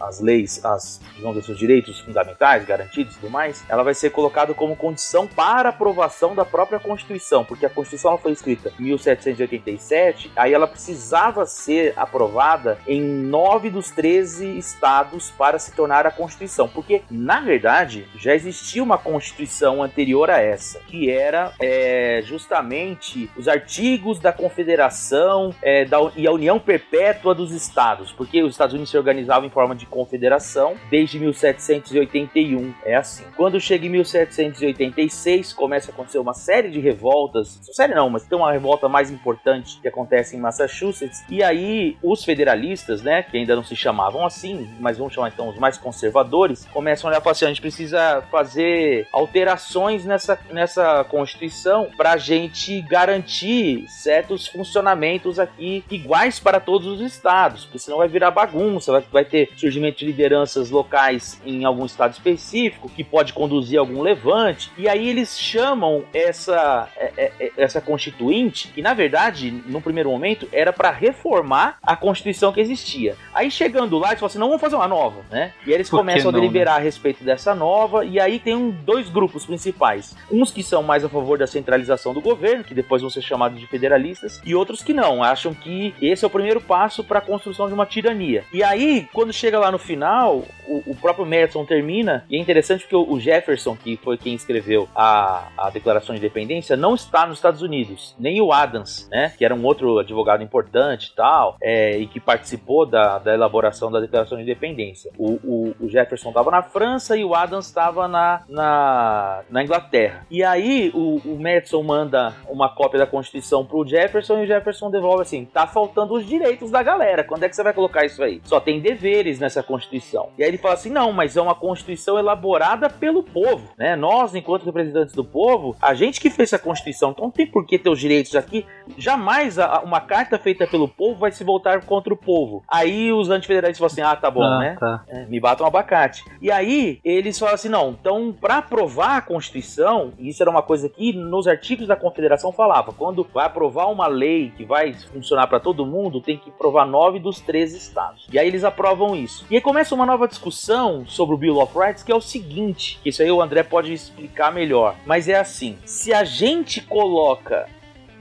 as leis, as, digamos, os seus direitos fundamentais garantidos e tudo mais, ela vai ser colocada como condição para aprovação da própria Constituição, porque a Constituição foi escrita em 1787, aí ela precisava ser aprovada em nove dos 13 estados para se tornar a Constituição, porque na verdade já existia uma Constituição anterior a essa, que era é, justamente os artigos da Confederação é, da, e a União Perpétua dos Estados, porque os Estados Unidos se organizavam em forma de confederação desde 1781. É assim. Quando chega em 1786, começa a acontecer uma série de revoltas. Série não, mas tem uma revolta mais importante que acontece em Massachusetts. E aí os federalistas, né, que ainda não se chamavam assim, mas vamos chamar então os mais conservadores, começam a olhar para assim, a gente precisa fazer alterações nessa, nessa Constituição para a gente garantir certos funcionamentos aqui iguais para todos os estados, porque senão vai virar bagunça, vai, vai ter surgimento de lideranças locais em algum estado específico, que pode conduzir a algum levante, e aí eles chamam essa, é, é, é, essa constituinte, que na verdade, no primeiro momento, era para reformar a constituição que existia. Aí chegando lá, eles falam assim: não, vamos fazer uma nova, né? E aí eles começam não, a deliberar né? a respeito dessa nova, e aí tem um, dois grupos principais: uns que são mais a favor da centralização do governo, que depois vão ser chamados de federalistas, e outros que não, acham que esse é o primeiro passo para a construção de uma tirania. E aí, quando chega lá no final, o, o próprio Madison termina, e é interessante porque o, o, Jefferson, que foi quem escreveu a, a Declaração de Independência, não está nos Estados Unidos, nem o Adams, né, que era um outro advogado importante e tal, é, e que participou da, da elaboração da Declaração de Independência. O, o, o Jefferson estava na França e o Adams estava na, na, na, Inglaterra. E aí o, o Madison manda uma cópia da Constituição pro Jefferson e o Jefferson devolve assim: tá faltando os direitos da galera, quando é que você vai colocar isso aí? Só tem deveres nessa Constituição. E aí ele fala assim: não, mas é uma Constituição elaborada pelo povo, né? Nós, enquanto representantes do povo, a gente que fez essa Constituição, então não tem por que ter os direitos aqui. Jamais uma carta feita pelo povo vai se voltar contra o povo. Aí os antifederalistas falam assim: ah, tá bom, ah, né? Tá. É, me batam um abacate. E aí eles falam assim: não, então para aprovar a Constituição, isso era uma coisa que nos artigos da Confederação falava: quando vai aprovar uma lei que vai funcionar para todo mundo, tem que provar nove dos 13 estados. E aí eles aprovam isso. E aí começa uma nova discussão sobre o Bill of Rights, que é o seguinte, que isso aí o André pode explicar melhor, mas é assim, se a gente coloca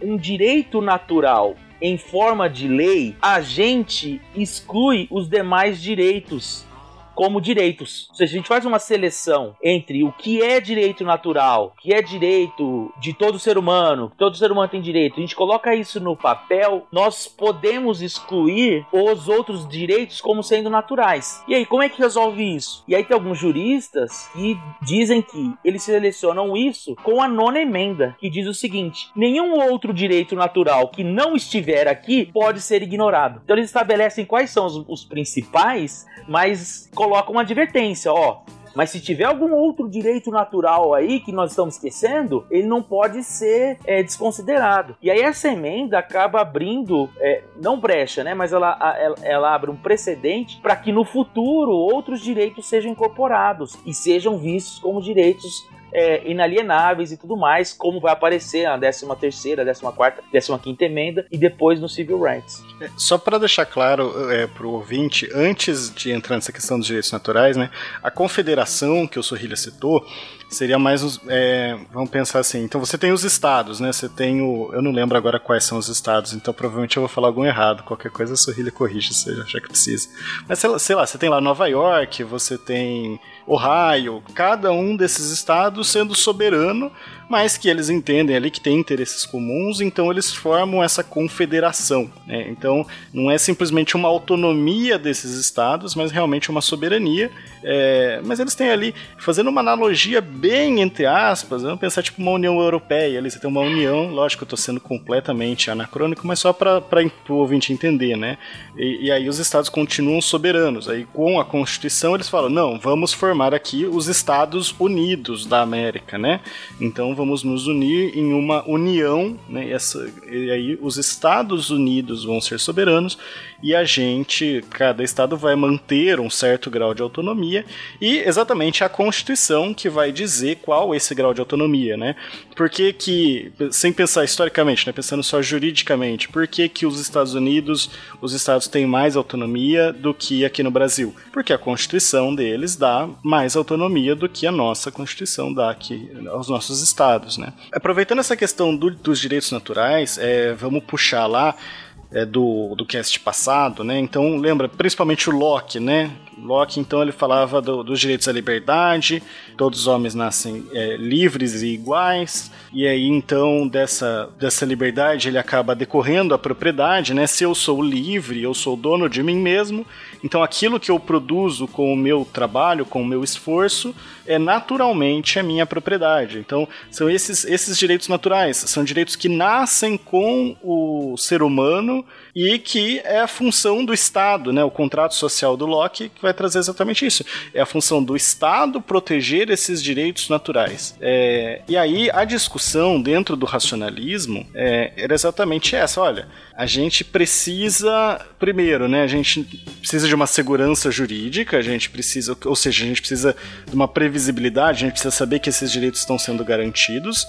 um direito natural em forma de lei, a gente exclui os demais direitos como direitos. Ou seja, a gente faz uma seleção entre o que é direito natural, que é direito de todo ser humano, que todo ser humano tem direito, a gente coloca isso no papel, nós podemos excluir os outros direitos como sendo naturais. E aí, como é que resolve isso? E aí tem alguns juristas que dizem que eles selecionam isso com a nona emenda, que diz o seguinte: nenhum outro direito natural que não estiver aqui pode ser ignorado. Então eles estabelecem quais são os, os principais, mas colocam uma advertência, ó. Mas se tiver algum outro direito natural aí que nós estamos esquecendo, ele não pode ser é, desconsiderado. E aí essa emenda acaba abrindo, é, não brecha, né? Mas ela, ela, ela abre um precedente para que no futuro outros direitos sejam incorporados e sejam vistos como direitos é, inalienáveis e tudo mais, como vai aparecer na 13 terceira, 14 quarta, 15 quinta emenda e depois no Civil Rights. É, só para deixar claro é, para o ouvinte, antes de entrar nessa questão dos direitos naturais, né, a confederação que o Sorrilha citou seria mais é, vamos pensar assim. Então você tem os estados, né? Você tem o, eu não lembro agora quais são os estados, então provavelmente eu vou falar algum errado. Qualquer coisa a Sorrilha corrige se achar que precisa. Mas sei lá, sei lá, você tem lá Nova York, você tem Ohio, cada um desses estados sendo soberano mas que eles entendem ali que tem interesses comuns, então eles formam essa confederação. Né? Então não é simplesmente uma autonomia desses estados, mas realmente uma soberania. É, mas eles têm ali, fazendo uma analogia bem entre aspas, vamos pensar tipo uma União Europeia, ali você tem uma união, lógico, eu estou sendo completamente anacrônico, mas só para o ouvinte entender, né? E, e aí os estados continuam soberanos. Aí com a Constituição eles falam, não, vamos formar aqui os Estados Unidos da América, né? Então vamos nos unir em uma união, né? Essa, e aí os Estados Unidos vão ser soberanos e a gente, cada estado vai manter um certo grau de autonomia e exatamente a Constituição que vai dizer qual esse grau de autonomia, né? Por que que, sem pensar historicamente, né, pensando só juridicamente, por que que os Estados Unidos, os estados têm mais autonomia do que aqui no Brasil? Porque a Constituição deles dá mais autonomia do que a nossa Constituição dá aqui aos nossos estados, né? Aproveitando essa questão do, dos direitos naturais, é, vamos puxar lá é, do, do cast passado, né? Então lembra principalmente o Locke, né? Locke, então, ele falava do, dos direitos à liberdade, todos os homens nascem é, livres e iguais, e aí, então, dessa, dessa liberdade ele acaba decorrendo a propriedade, né? Se eu sou livre, eu sou dono de mim mesmo, então aquilo que eu produzo com o meu trabalho, com o meu esforço, é naturalmente a minha propriedade. Então, são esses, esses direitos naturais, são direitos que nascem com o ser humano e que é a função do Estado, né? O contrato social do Locke que vai trazer exatamente isso. É a função do Estado proteger esses direitos naturais. É, e aí a discussão dentro do racionalismo é, era exatamente essa. Olha, a gente precisa, primeiro, né? A gente precisa de uma segurança jurídica, a gente precisa, ou seja, a gente precisa de uma previsibilidade, a gente precisa saber que esses direitos estão sendo garantidos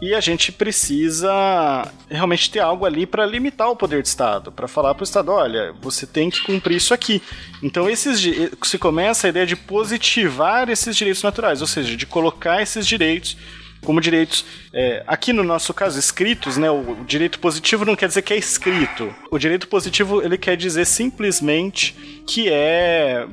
e a gente precisa realmente ter algo ali para limitar o poder de Estado, para falar para o Estado, olha, você tem que cumprir isso aqui. Então esses se começa a ideia de positivar esses direitos naturais, ou seja, de colocar esses direitos como direitos, é, aqui no nosso caso, escritos, né? O, o direito positivo não quer dizer que é escrito. O direito positivo ele quer dizer simplesmente que é,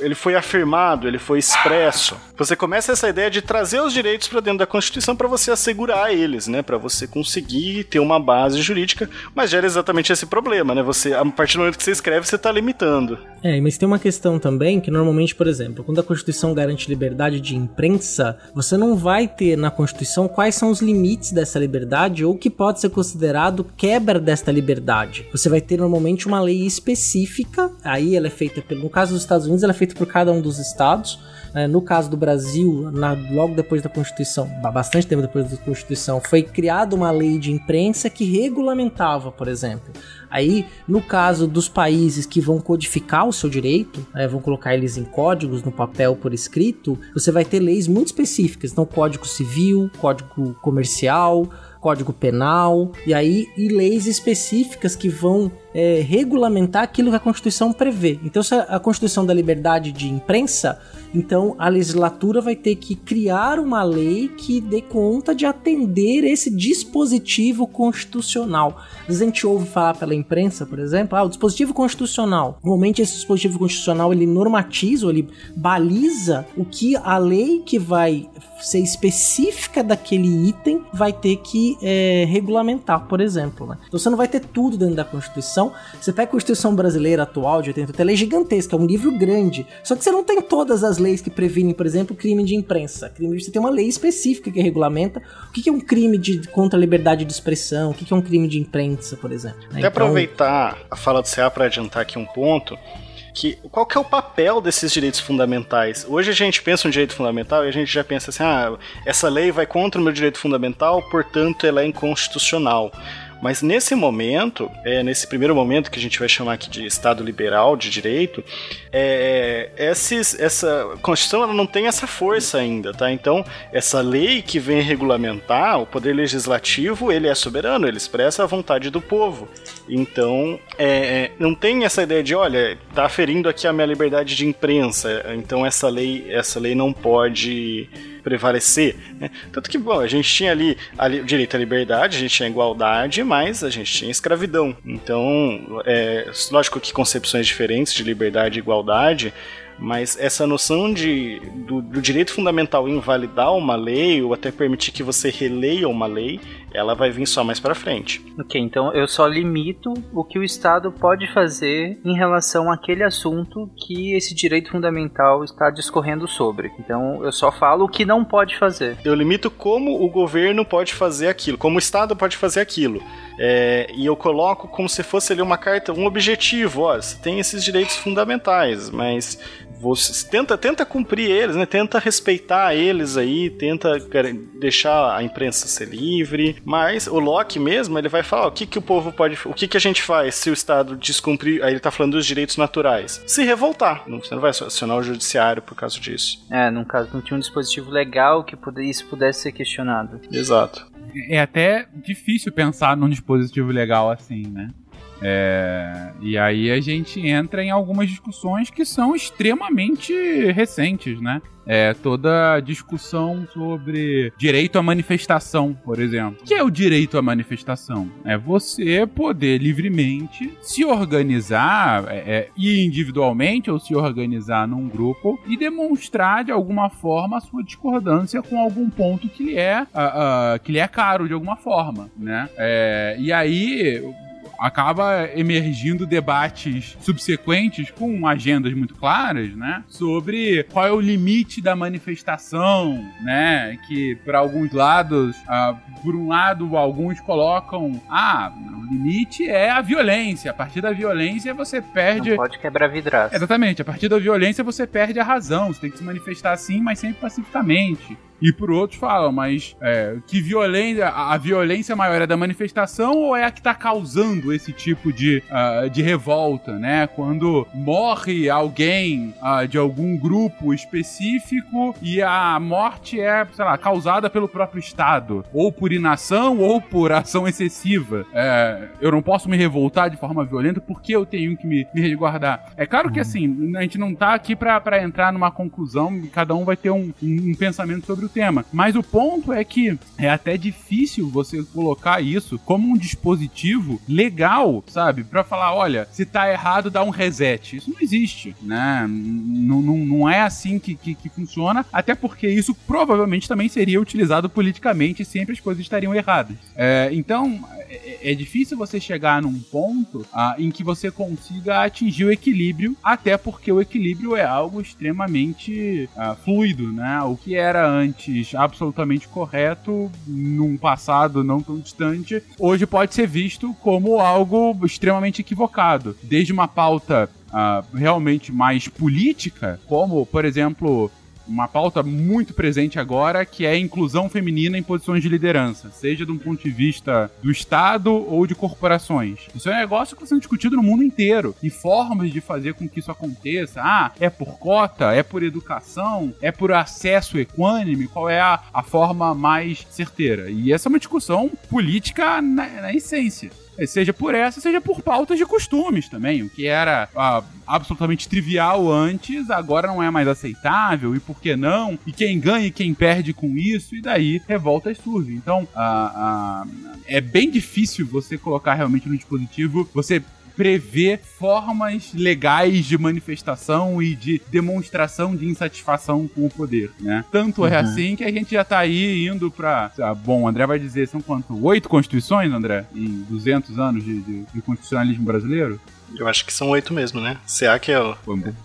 ele foi afirmado, ele foi expresso. Você começa essa ideia de trazer os direitos para dentro da Constituição para você assegurar eles, né? Para você conseguir ter uma base jurídica, mas gera exatamente esse problema, né? Você, a partir do momento que você escreve, você está limitando. É, mas tem uma questão também que normalmente, por exemplo, quando a Constituição garante liberdade de imprensa, você não vai ter na Constituição quais são os limites dessa liberdade ou o que pode ser considerado quebra desta liberdade. Você vai ter normalmente uma lei específica, aí ela é feita, pelo, no caso dos Estados Unidos, ela é feita por cada um dos estados. É, no caso do Brasil, na, logo depois da Constituição, bastante tempo depois da Constituição, foi criada uma lei de imprensa que regulamentava, por exemplo, Aí, no caso dos países que vão codificar o seu direito, né, vão colocar eles em códigos no papel por escrito, você vai ter leis muito específicas. Então, código civil, código comercial, código penal, e aí e leis específicas que vão é, regulamentar aquilo que a Constituição prevê. Então, se a Constituição da liberdade de imprensa então a legislatura vai ter que criar uma lei que dê conta de atender esse dispositivo constitucional. Às vezes a gente ouve falar pela imprensa, por exemplo, ah, o dispositivo constitucional. Normalmente esse dispositivo constitucional ele normatiza, ele baliza o que a lei que vai ser específica daquele item vai ter que é, regulamentar, por exemplo. Né? Então você não vai ter tudo dentro da Constituição. Você pega a Constituição brasileira atual de 80, ela é gigantesca, é um livro grande. Só que você não tem todas as leis que previnem, por exemplo, crime de imprensa. Crime, você tem uma lei específica que regulamenta o que é um crime de, contra a liberdade de expressão, o que é um crime de imprensa, por exemplo. Né? Até então... aproveitar a fala do CA para adiantar aqui um ponto. que qual que é o papel desses direitos fundamentais? Hoje a gente pensa um direito fundamental e a gente já pensa assim, ah, essa lei vai contra o meu direito fundamental, portanto ela é inconstitucional. Mas nesse momento, é, nesse primeiro momento que a gente vai chamar aqui de Estado liberal, de direito, é, esses, essa Constituição ela não tem essa força ainda, tá? Então, essa lei que vem regulamentar o poder legislativo, ele é soberano, ele expressa a vontade do povo. Então, é, não tem essa ideia de, olha, tá ferindo aqui a minha liberdade de imprensa, então essa lei, essa lei não pode prevalecer. Né? Tanto que, bom, a gente tinha ali, ali o direito à liberdade, a gente tinha igualdade, mas a gente tinha escravidão. Então, é, lógico que concepções diferentes de liberdade e igualdade, mas essa noção de, do, do, direito fundamental invalidar uma lei ou até permitir que você releia uma lei, ela vai vir só mais para frente. Ok, então eu só limito o que o Estado pode fazer em relação àquele assunto que esse direito fundamental está discorrendo sobre. Então eu só falo o que não pode fazer. Eu limito como o governo pode fazer aquilo, como o Estado pode fazer aquilo. É, e eu coloco como se fosse ali uma carta, um objetivo, ó, você tem esses direitos fundamentais, mas você tenta, tenta cumprir eles, né? Tenta respeitar eles aí, tenta deixar a imprensa ser livre. Mas o Locke mesmo, ele vai falar o que, que o povo pode. O que, que a gente faz se o Estado descumprir. Aí ele tá falando dos direitos naturais. Se revoltar. Você não vai acionar o judiciário por causa disso. É, no caso, não tinha um dispositivo legal que isso pudesse ser questionado. Exato. É até difícil pensar num dispositivo legal assim, né? É, e aí a gente entra em algumas discussões que são extremamente recentes, né? É, toda a discussão sobre direito à manifestação, por exemplo. O que é o direito à manifestação? É você poder livremente se organizar, é, é, ir individualmente ou se organizar num grupo e demonstrar de alguma forma a sua discordância com algum ponto que lhe é, uh, uh, que lhe é caro de alguma forma, né? É, e aí acaba emergindo debates subsequentes com agendas muito claras, né? Sobre qual é o limite da manifestação, né? Que por alguns lados, uh, por um lado, alguns colocam, ah, o limite é a violência. A partir da violência você perde. Não pode quebrar vidraça. Exatamente. A partir da violência você perde a razão. Você tem que se manifestar assim, mas sempre pacificamente. E por outros falam, mas é, que violência, a violência maior é da manifestação ou é a que está causando esse tipo de, uh, de revolta, né? Quando morre alguém uh, de algum grupo específico e a morte é, sei lá, causada pelo próprio Estado, ou por inação ou por ação excessiva. É, eu não posso me revoltar de forma violenta porque eu tenho que me, me resguardar. É claro que assim, a gente não tá aqui para entrar numa conclusão, cada um vai ter um, um, um pensamento sobre o tema. Mas o ponto é que é até difícil você colocar isso como um dispositivo legal, sabe? Para falar, olha, se tá errado, dá um reset. Isso não existe, né? Não, é assim que, que, que funciona, até porque isso provavelmente também seria utilizado politicamente e sempre as coisas estariam erradas. É, então, é, é, difícil você chegar num ponto ah, em que você consiga atingir o equilíbrio, até porque o equilíbrio é algo extremamente ah, fluido, né? O que era antes absolutamente correto, num passado não tão distante, hoje pode ser visto como algo extremamente equivocado. Desde uma pauta Uh, realmente mais política, como, por exemplo, uma pauta muito presente agora, que é a inclusão feminina em posições de liderança, seja de um ponto de vista do Estado ou de corporações. Isso é um negócio que está sendo discutido no mundo inteiro. E formas de fazer com que isso aconteça. Ah, é por cota? É por educação? É por acesso equânime? Qual é a, a forma mais certeira? E essa é uma discussão política na, na essência. É, seja por essa, seja por pautas de costumes também. O que era ah, absolutamente trivial antes, agora não é mais aceitável. E por que não? E quem ganha e quem perde com isso? E daí revoltas surgem. Então, ah, ah, é bem difícil você colocar realmente no dispositivo. Você prevê formas legais de manifestação e de demonstração de insatisfação com o poder, né? Tanto é uhum. é assim que a gente já tá aí indo pra... Bom, o André vai dizer, são quanto? Oito constituições, André? Em 200 anos de, de, de constitucionalismo brasileiro? Eu acho que são oito mesmo, né? CA que é o,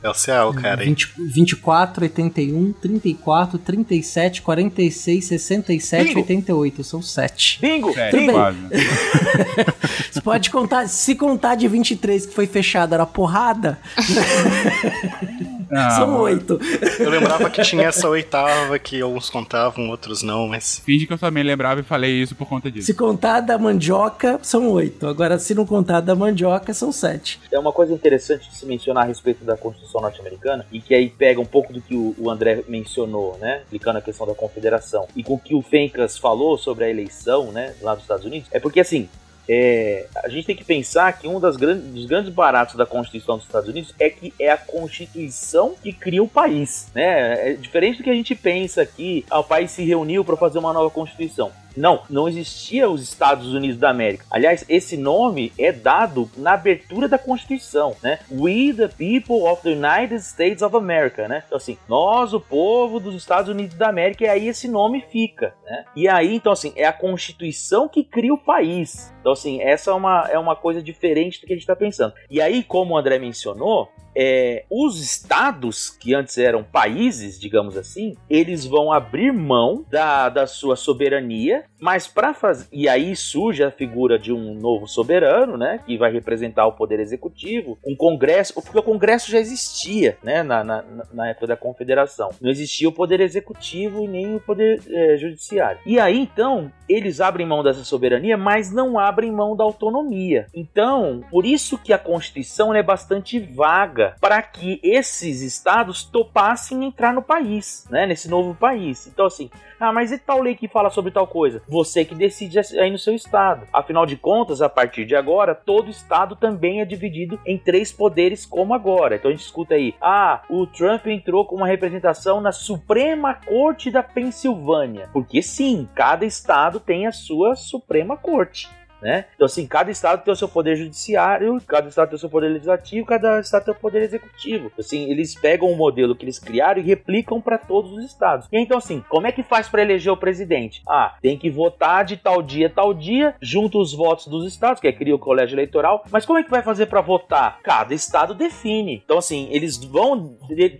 é o CA, o cara aí. 20, 24, 81, 34, 37, 46, 67, Bingo. 88. São sete. Bingo! Tudo bem. Pode contar, se contar de 23 que foi fechada era porrada, Não, são oito. Eu lembrava que tinha essa oitava que alguns contavam, outros não, mas. Finge que eu também lembrava e falei isso por conta disso. Se contar da mandioca, são oito. Agora, se não contar da mandioca, são sete. É uma coisa interessante de se mencionar a respeito da Constituição norte-americana e que aí pega um pouco do que o, o André mencionou, né? Explicando a questão da confederação e com o que o Fencas falou sobre a eleição, né? Lá dos Estados Unidos. É porque assim. É, a gente tem que pensar que um grandes, dos grandes baratos da Constituição dos Estados Unidos é que é a Constituição que cria o país, né? É diferente do que a gente pensa aqui, ah, o país se reuniu para fazer uma nova Constituição. Não, não existia os Estados Unidos da América. Aliás, esse nome é dado na abertura da Constituição, né? We the people of the United States of America, né? Então assim, nós o povo dos Estados Unidos da América e aí esse nome fica, né? E aí, então assim, é a Constituição que cria o país. Então assim, essa é uma, é uma coisa diferente do que a gente está pensando. E aí, como o André mencionou, é, os estados, que antes eram países, digamos assim, eles vão abrir mão da, da sua soberania, mas para fazer. E aí surge a figura de um novo soberano, né? Que vai representar o poder executivo, um congresso, porque o congresso já existia, né? Na, na, na época da confederação. Não existia o poder executivo e nem o poder é, judiciário. E aí, então, eles abrem mão dessa soberania, mas não abrem mão da autonomia. Então, por isso que a Constituição é bastante vaga para que esses estados topassem entrar no país, né? Nesse novo país. Então, assim, ah, mas e tal lei que fala sobre tal coisa? Você que decide aí no seu estado. Afinal de contas, a partir de agora, todo estado também é dividido em três poderes, como agora. Então a gente escuta aí: ah, o Trump entrou com uma representação na Suprema Corte da Pensilvânia. Porque sim, cada estado tem a sua Suprema Corte. Né? Então, assim, cada estado tem o seu poder judiciário, cada estado tem o seu poder legislativo, cada estado tem o poder executivo. Assim, eles pegam o modelo que eles criaram e replicam para todos os estados. E então, assim, como é que faz para eleger o presidente? Ah, tem que votar de tal dia, tal dia, junto os votos dos estados, que é cria o colégio eleitoral. Mas como é que vai fazer para votar? Cada estado define. Então, assim, eles vão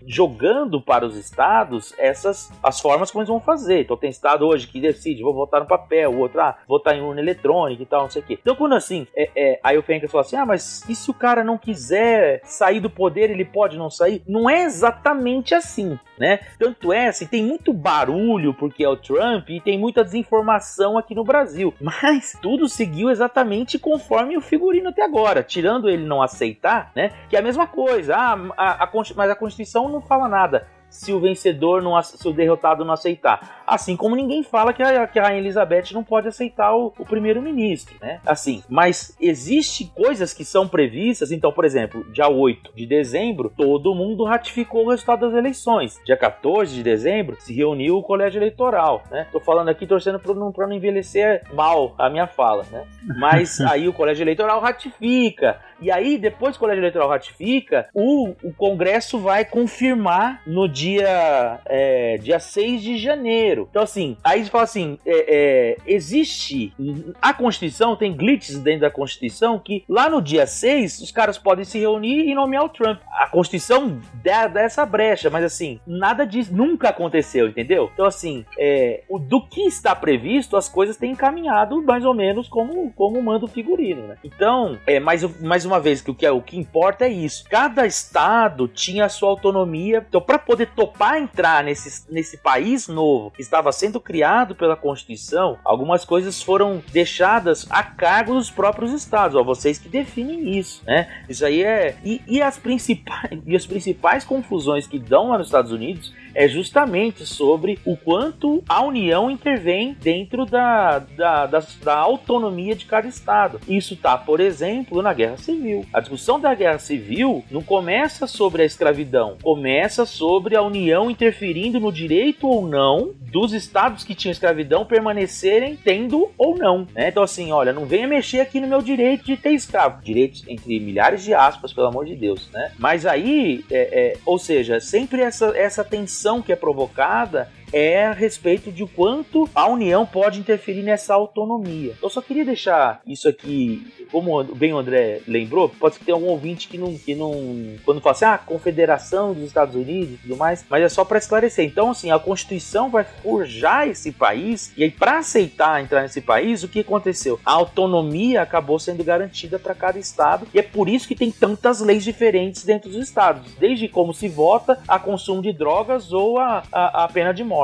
jogando para os estados essas as formas como eles vão fazer. Então, tem estado hoje que decide, vou votar no papel, o outro, ah, votar em urna eletrônica e tal não sei o quê. Então, quando assim, é, é, aí o Fencas falou assim: ah, mas e se o cara não quiser sair do poder, ele pode não sair? Não é exatamente assim, né? Tanto é assim, tem muito barulho porque é o Trump e tem muita desinformação aqui no Brasil, mas tudo seguiu exatamente conforme o figurino até agora, tirando ele não aceitar, né? Que é a mesma coisa, ah, a, a, mas a Constituição não fala nada se o vencedor não se o derrotado não aceitar. Assim como ninguém fala que a, que a Rainha Elizabeth não pode aceitar o, o primeiro-ministro, né? Assim, mas existe coisas que são previstas, então, por exemplo, dia 8 de dezembro, todo mundo ratificou o resultado das eleições. Dia 14 de dezembro, se reuniu o colégio eleitoral, né? Tô falando aqui torcendo para não, pra não envelhecer mal a minha fala, né? Mas aí o colégio eleitoral ratifica. E aí, depois que o colégio eleitoral ratifica, o, o Congresso vai confirmar no dia, é, dia 6 de janeiro. Então, assim, aí você fala assim: é, é, existe. A Constituição tem glitches dentro da Constituição que lá no dia 6 os caras podem se reunir e nomear o Trump. A Constituição dá, dá essa brecha, mas assim, nada disso nunca aconteceu, entendeu? Então, assim, é, o, do que está previsto, as coisas têm encaminhado mais ou menos como, como manda o figurino, né? Então, é, mais, mais uma vez, que o que, é, o que importa é isso. Cada estado tinha a sua autonomia. Então, para poder topar entrar nesse, nesse país novo que estava sendo criado pela Constituição, algumas coisas foram deixadas a cargo dos próprios estados. Ó, vocês que definem isso, né? Isso aí é. E, e, as, principais, e as principais confusões que dão lá nos Estados Unidos é justamente sobre o quanto a União intervém dentro da, da, da, da autonomia de cada estado. Isso está, por exemplo, na Guerra Civil. A discussão da Guerra Civil não começa sobre a escravidão, começa sobre a União interferindo no direito ou não dos estados que tinham escravidão permanecerem tendo ou não. Né? Então, assim, olha, não venha mexer aqui no meu direito de ter escravo. Direitos entre milhares de aspas, pelo amor de Deus. Né? Mas aí, é, é, ou seja, sempre essa, essa tensão que é provocada é a respeito de quanto a União pode interferir nessa autonomia. Eu só queria deixar isso aqui, como bem o André lembrou, pode tenha algum ouvinte que não, que não quando fala assim, ah, Confederação dos Estados Unidos e tudo mais, mas é só para esclarecer. Então, assim, a Constituição vai forjar esse país, e aí para aceitar entrar nesse país, o que aconteceu? A autonomia acabou sendo garantida para cada estado, e é por isso que tem tantas leis diferentes dentro dos estados, desde como se vota a consumo de drogas ou a, a, a pena de morte.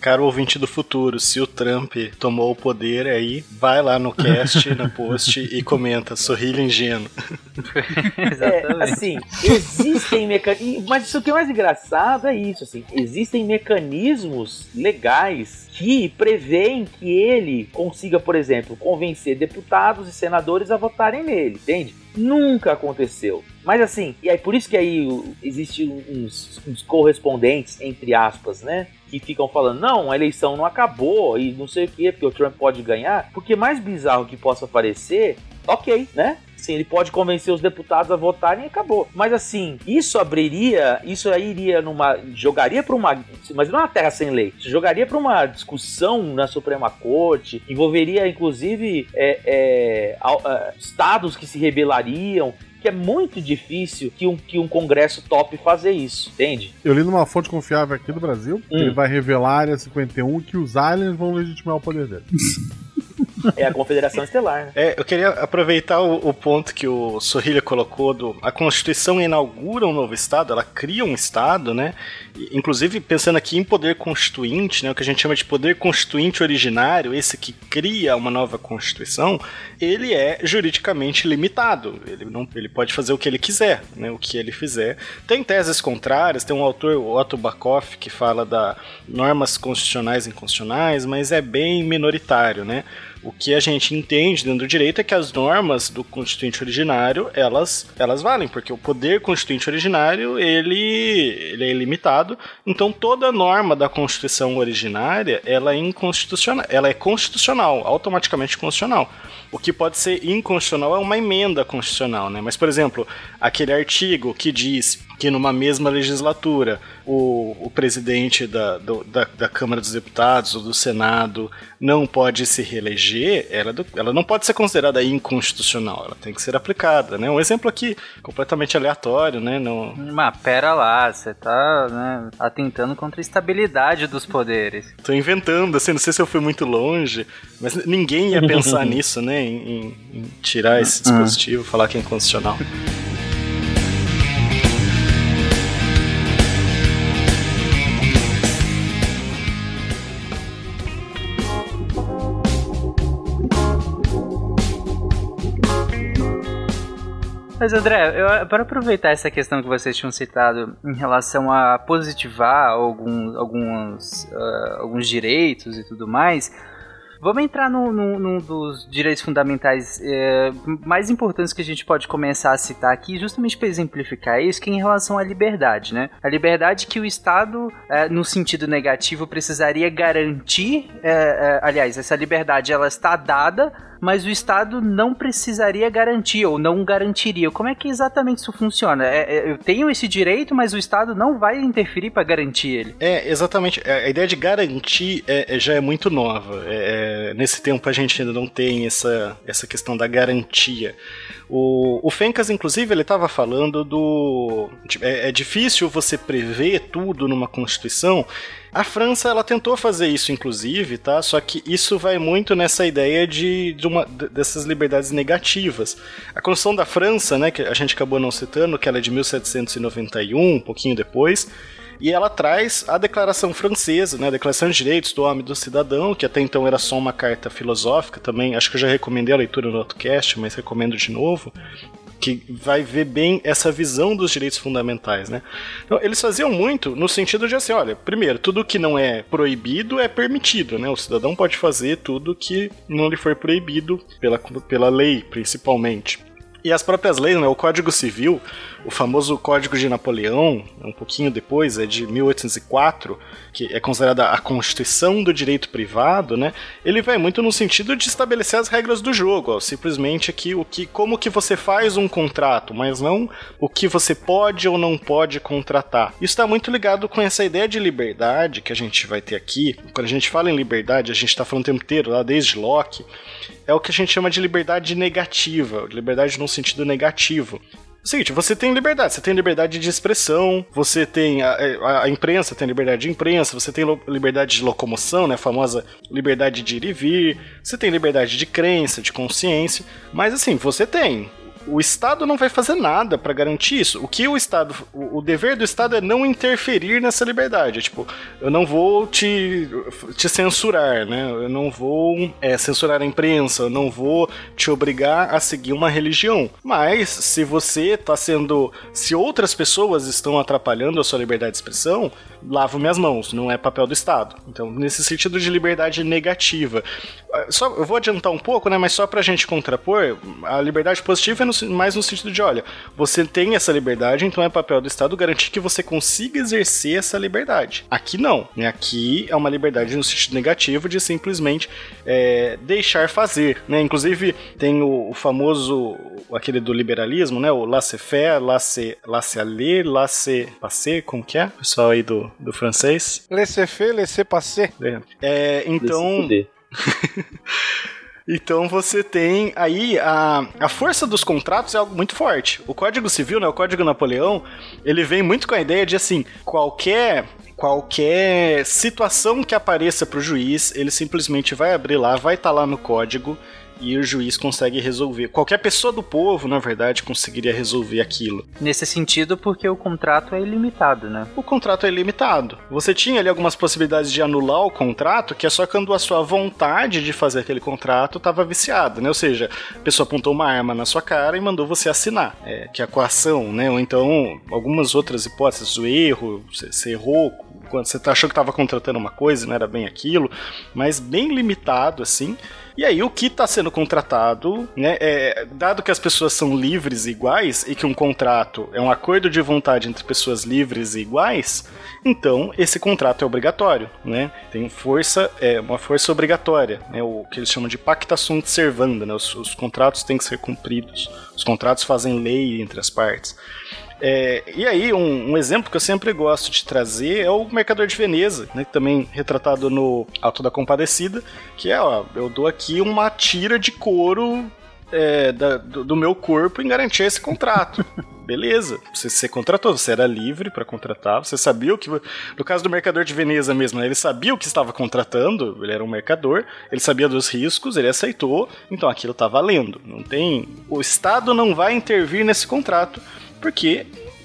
Caro ouvinte do futuro, se o Trump tomou o poder aí, vai lá no cast, no post e comenta, sorrilho ingênuo. é, assim, existem mecanismos. Mas isso que é mais engraçado é isso, assim, existem mecanismos legais que prevêem que ele consiga, por exemplo, convencer deputados e senadores a votarem nele, entende? Nunca aconteceu. Mas assim, e aí por isso que aí existe uns, uns correspondentes, entre aspas, né? Que ficam falando, não, a eleição não acabou e não sei o que, porque o Trump pode ganhar. Porque mais bizarro que possa parecer, ok, né? Sim, ele pode convencer os deputados a votarem e acabou. Mas assim, isso abriria, isso aí iria numa. jogaria para uma. Mas não é uma terra sem lei. Jogaria para uma discussão na Suprema Corte, envolveria inclusive é, é, estados que se rebelariam que é muito difícil que um, que um congresso top fazer isso, entende? Eu li numa fonte confiável aqui do Brasil, hum. ele vai revelar a área 51 que os aliens vão legitimar o poder dele. É a Confederação Estelar, né? É, eu queria aproveitar o, o, ponto que o Sorrilha colocou do a Constituição inaugura um novo estado, ela cria um estado, né? Inclusive pensando aqui em poder constituinte, né, o que a gente chama de poder constituinte originário, esse que cria uma nova constituição, ele é juridicamente limitado. Ele não, ele pode fazer o que ele quiser, né? O que ele fizer. Tem teses contrárias, tem um autor, Otto Bakoff, que fala da normas constitucionais e inconstitucionais, mas é bem minoritário, né? O que a gente entende dentro do direito é que as normas do constituinte originário, elas, elas valem, porque o poder constituinte originário, ele, ele é ilimitado, então toda norma da Constituição originária, ela é inconstitucional, ela é constitucional, automaticamente constitucional. O que pode ser inconstitucional é uma emenda constitucional, né? Mas, por exemplo, aquele artigo que diz que numa mesma legislatura o, o presidente da, do, da, da, Câmara dos Deputados ou do Senado não pode se reeleger, ela, do, ela não pode ser considerada inconstitucional, ela tem que ser aplicada, né? Um exemplo aqui completamente aleatório, né? No... Mas pera lá, você tá né, atentando contra a estabilidade dos poderes. Tô inventando, assim, não sei se eu fui muito longe, mas ninguém ia pensar nisso, né? Em, em, em tirar esse ah. dispositivo, falar que é inconstitucional. Mas André, eu, para aproveitar essa questão que vocês tinham citado em relação a positivar alguns, uh, alguns direitos e tudo mais, Vamos entrar num, num, dos direitos fundamentais é, mais importantes que a gente pode começar a citar aqui, justamente para exemplificar isso, que é em relação à liberdade, né? A liberdade que o Estado, é, no sentido negativo, precisaria garantir. É aliás, essa liberdade ela está dada mas o Estado não precisaria garantir ou não garantiria. Como é que exatamente isso funciona? É, é, eu tenho esse direito, mas o Estado não vai interferir para garantir ele. É, exatamente. A ideia de garantir é, é já é muito nova. É, é, nesse tempo a gente ainda não tem essa, essa questão da garantia. O, o Fencas, inclusive, ele estava falando do. É, é difícil você prever tudo numa Constituição. A França, ela tentou fazer isso, inclusive, tá? Só que isso vai muito nessa ideia de, de uma, dessas liberdades negativas. A Constituição da França, né, que a gente acabou não citando, que ela é de 1791, um pouquinho depois, e ela traz a Declaração Francesa, né, a Declaração de Direitos do Homem e do Cidadão, que até então era só uma carta filosófica também, acho que eu já recomendei a leitura no outro cast, mas recomendo de novo, que vai ver bem essa visão dos direitos fundamentais, né? Então, eles faziam muito no sentido de assim, olha, primeiro, tudo que não é proibido é permitido, né? O cidadão pode fazer tudo que não lhe for proibido pela, pela lei, principalmente. E as próprias leis, né, o Código Civil, o famoso Código de Napoleão, um pouquinho depois, é de 1804, que é considerada a Constituição do Direito Privado, né? Ele vai muito no sentido de estabelecer as regras do jogo, ó, simplesmente aqui o que, como que você faz um contrato, mas não o que você pode ou não pode contratar. Isso está muito ligado com essa ideia de liberdade que a gente vai ter aqui. Quando a gente fala em liberdade, a gente está falando o tempo inteiro, lá desde Locke, é o que a gente chama de liberdade negativa, liberdade num sentido negativo. É seguinte, você tem liberdade, você tem liberdade de expressão, você tem a, a, a, imprensa tem liberdade de imprensa, você tem liberdade de locomoção, né, a famosa liberdade de ir e vir, você tem liberdade de crença, de consciência, mas assim, você tem o Estado não vai fazer nada para garantir isso. O que o Estado, o, o, dever do Estado é não interferir nessa liberdade. É, tipo, eu não vou te, te censurar, né? Eu não vou é, censurar a imprensa, eu não vou te obrigar a seguir uma religião. Mas se você está sendo, se outras pessoas estão atrapalhando a sua liberdade de expressão, lavo minhas mãos, não é papel do Estado. Então, nesse sentido de liberdade negativa. Ah, só, eu vou adiantar um pouco, né, mas só pra gente contrapor, a liberdade positiva é no, mais no sentido de, olha, você tem essa liberdade, então é papel do Estado garantir que você consiga exercer essa liberdade. Aqui não, né, aqui é uma liberdade no sentido negativo de simplesmente é, deixar fazer, né, inclusive tem o, o, famoso, aquele do liberalismo, né, o laissez-faire, laissez-aller, laissez-passer, como que é? O pessoal aí do, do francês. Laissez-faire, laissez-passer. É, então... Então você tem aí a, a força dos contratos é algo muito forte. O Código Civil, né, o Código Napoleão, ele vem muito com a ideia de assim, qualquer qualquer situação que apareça para o juiz, ele simplesmente vai abrir lá, vai estar tá lá no código e o juiz consegue resolver. Qualquer pessoa do povo, na verdade, conseguiria resolver aquilo. Nesse sentido, porque o contrato é ilimitado, né? O contrato é ilimitado. Você tinha ali algumas possibilidades de anular o contrato, que é só quando a sua vontade de fazer aquele contrato estava viciada, né? Ou seja, a pessoa apontou uma arma na sua cara e mandou você assinar, é, que é a coação, né? Ou então algumas outras hipóteses, o erro, você, você errou quando você achou que estava contratando uma coisa, não era bem aquilo, mas bem limitado assim. E aí, o que está sendo contratado, né? É, dado que as pessoas são livres e iguais e que um contrato é um acordo de vontade entre pessoas livres e iguais, então esse contrato é obrigatório, né? Tem força, é uma força obrigatória, né? O que eles chamam de pacta sunt servanda, né? Os, os contratos têm que ser cumpridos. Os contratos fazem lei entre as partes. É, e aí, um, um, exemplo que eu sempre gosto de trazer é o Mercador de Veneza, né, também retratado no Alto da Compadecida, que é, ó, eu dou aqui uma tira de couro é, da, do, do, meu corpo em garantir esse contrato. Beleza, você, você contratou, você era livre para contratar, você sabia o que. No caso do mercador de Veneza mesmo, né, ele sabia o que estava contratando, ele era um mercador, ele sabia dos riscos, ele aceitou, então aquilo está valendo. Não tem. O Estado não vai intervir nesse contrato porque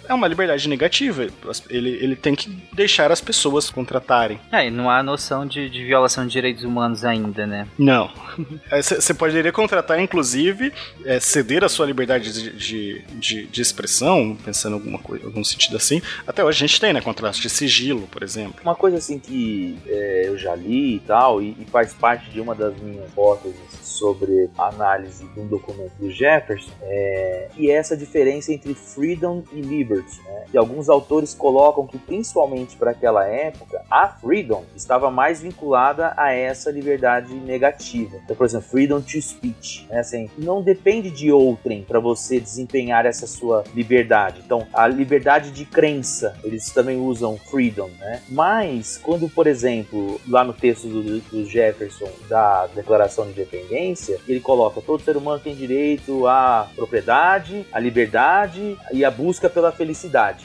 é uma liberdade negativa. Ele, ele tem que deixar as pessoas contratarem. É, e não há noção de, de violação de direitos humanos ainda, né? Não. Você é, poderia contratar, inclusive, é, ceder a sua liberdade de, de, de, de, expressão, pensando em alguma coisa, algum sentido assim. Até hoje a gente tem, né? Contrato de sigilo, por exemplo. Uma coisa assim que é, eu já li e tal, e, e faz parte de uma das minhas hipóteses sobre a análise de um documento do Jefferson, é, e é essa diferença entre freedom e liberty. Né? E alguns autores colocam que, principalmente para aquela época, a freedom estava mais vinculada a essa liberdade negativa. Então, por exemplo, freedom to speech. Né? Assim, não depende de outrem para você desempenhar essa sua liberdade. Então, a liberdade de crença, eles também usam freedom. Né? Mas, quando, por exemplo, lá no texto do, do Jefferson da Declaração de Independência, ele coloca todo ser humano tem direito à propriedade, à liberdade e à busca pela felicidade,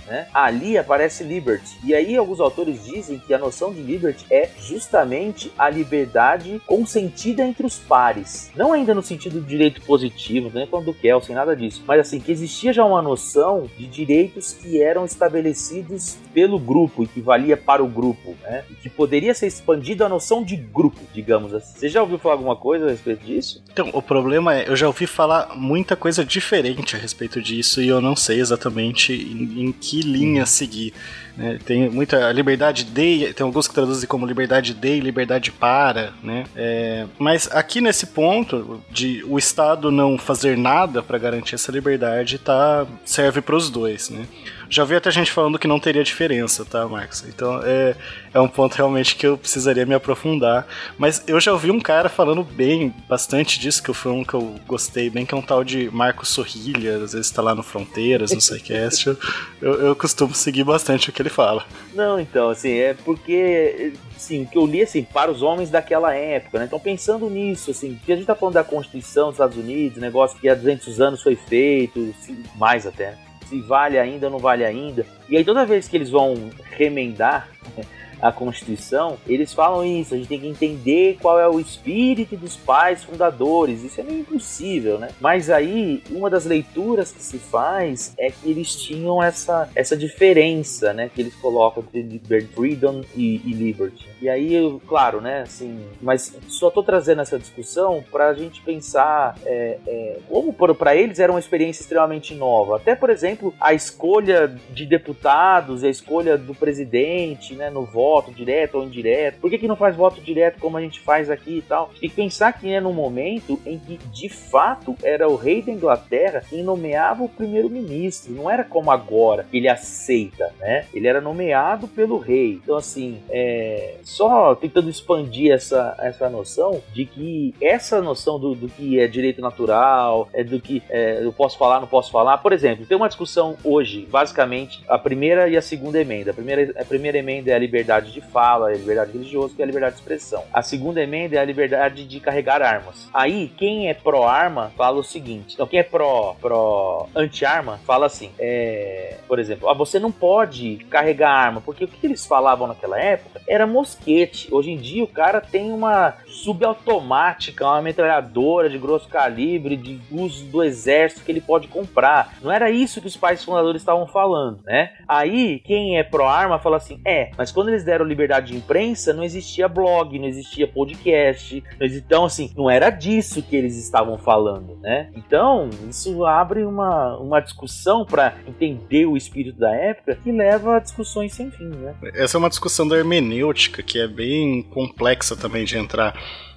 né? Ali aparece liberty. E aí alguns autores dizem que a noção de liberty é justamente a liberdade consentida entre os pares. Não ainda no sentido de direito positivo, nem falando do Kelsen, nada disso. Mas assim, que existia já uma noção de direitos que eram estabelecidos pelo grupo e que valia para o grupo, né? E que poderia ser expandida a noção de grupo, digamos assim. Você já ouviu falar alguma coisa a respeito disso? Então, o problema é, eu já ouvi falar muita coisa diferente a respeito disso e eu não sei exatamente em, em que linha seguir. Né? Tem muita liberdade de, tem alguns que traduzem como liberdade de e liberdade para, né? É, mas aqui nesse ponto de o Estado não fazer nada para garantir essa liberdade, tá serve para os dois, né? Já vi até gente falando que não teria diferença, tá, Marcos? Então é, é um ponto realmente que eu precisaria me aprofundar. Mas eu já ouvi um cara falando bem, bastante disso, que foi um que eu gostei bem, que é um tal de Marcos Sorrilha, às vezes tá lá no Fronteiras, no SciCast. eu, eu, eu costumo seguir bastante o que ele fala. Não, então, assim, é porque sim, que eu li assim, para os homens daquela época, né? Então pensando nisso, assim, que a gente tá falando da Constituição dos Estados Unidos, negócio que há 200 anos foi feito, mais até, se vale ainda ou não vale ainda. E aí toda vez que eles vão remendar a Constituição, eles falam isso, a gente tem que entender qual é o espírito dos pais fundadores. Isso é meio impossível, né? Mas aí, uma das leituras que se faz é que eles tinham essa, essa diferença, né? Que eles colocam entre freedom e, e liberty. E aí, claro, né? Assim, mas só tô trazendo essa discussão para a gente pensar é, é, como para eles era uma experiência extremamente nova. Até, por exemplo, a escolha de deputados, a escolha do presidente, né? No voto voto direto ou indireto? Por que, que não faz voto direto como a gente faz aqui e tal? E pensar que é num momento em que de fato era o rei da Inglaterra quem nomeava o primeiro-ministro, não era como agora, ele aceita, né? Ele era nomeado pelo rei. Então, assim, é, só tentando expandir essa, essa noção de que essa noção do, do que é direito natural, é do que é, eu posso falar, não posso falar. Por exemplo, tem uma discussão hoje, basicamente, a primeira e a segunda emenda. A primeira, a primeira emenda é a liberdade liberdade de fala, a liberdade religiosa, é a liberdade de expressão. A segunda emenda é a liberdade de carregar armas. Aí, quem é pró-arma fala o seguinte: então, quem é pró, pró anti-arma fala assim: é, por exemplo, ah, você não pode carregar arma, porque o que eles falavam naquela época era mosquete. Hoje em dia, o cara tem uma subautomática, uma metralhadora de grosso calibre, de uso do exército que ele pode comprar. Não era isso que os pais fundadores estavam falando, né? Aí, quem é pró-arma fala assim: é, mas quando eles deram liberdade de imprensa, não existia blog, não existia podcast. Então, assim, não era disso que eles estavam falando, né? Então, isso abre uma, uma discussão para entender o espírito da época que leva a discussões sem fim, né? Essa é uma discussão da hermenêutica que é bem complexa também de entrar.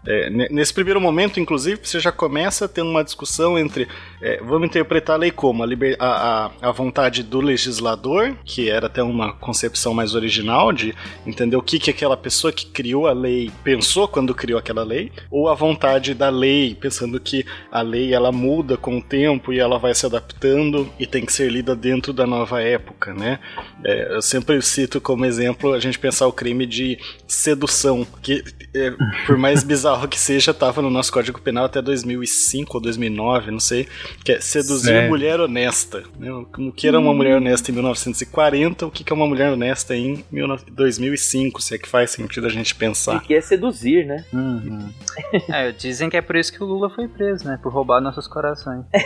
É, nesse primeiro momento, inclusive, você já começa tendo uma discussão entre é, vamos interpretar a lei como a, liber, a, a, a, vontade do legislador, que era até uma concepção mais original de entender o que, que aquela pessoa que criou a lei pensou quando criou aquela lei, ou a vontade da lei, pensando que a lei ela muda com o tempo e ela vai se adaptando e tem que ser lida dentro da nova época, né? É, eu sempre cito como exemplo a gente pensar o crime de sedução, que é, por mais bizarro que seja, estava no nosso Código Penal até 2005 ou 2009, não sei, que é seduzir Sério? mulher honesta. Né? O que era uma mulher honesta em 1940, o que é uma mulher honesta em 2005, se é que faz sentido a gente pensar. O que é seduzir, né? Uhum. é, dizem que é por isso que o Lula foi preso, né? Por roubar nossos corações.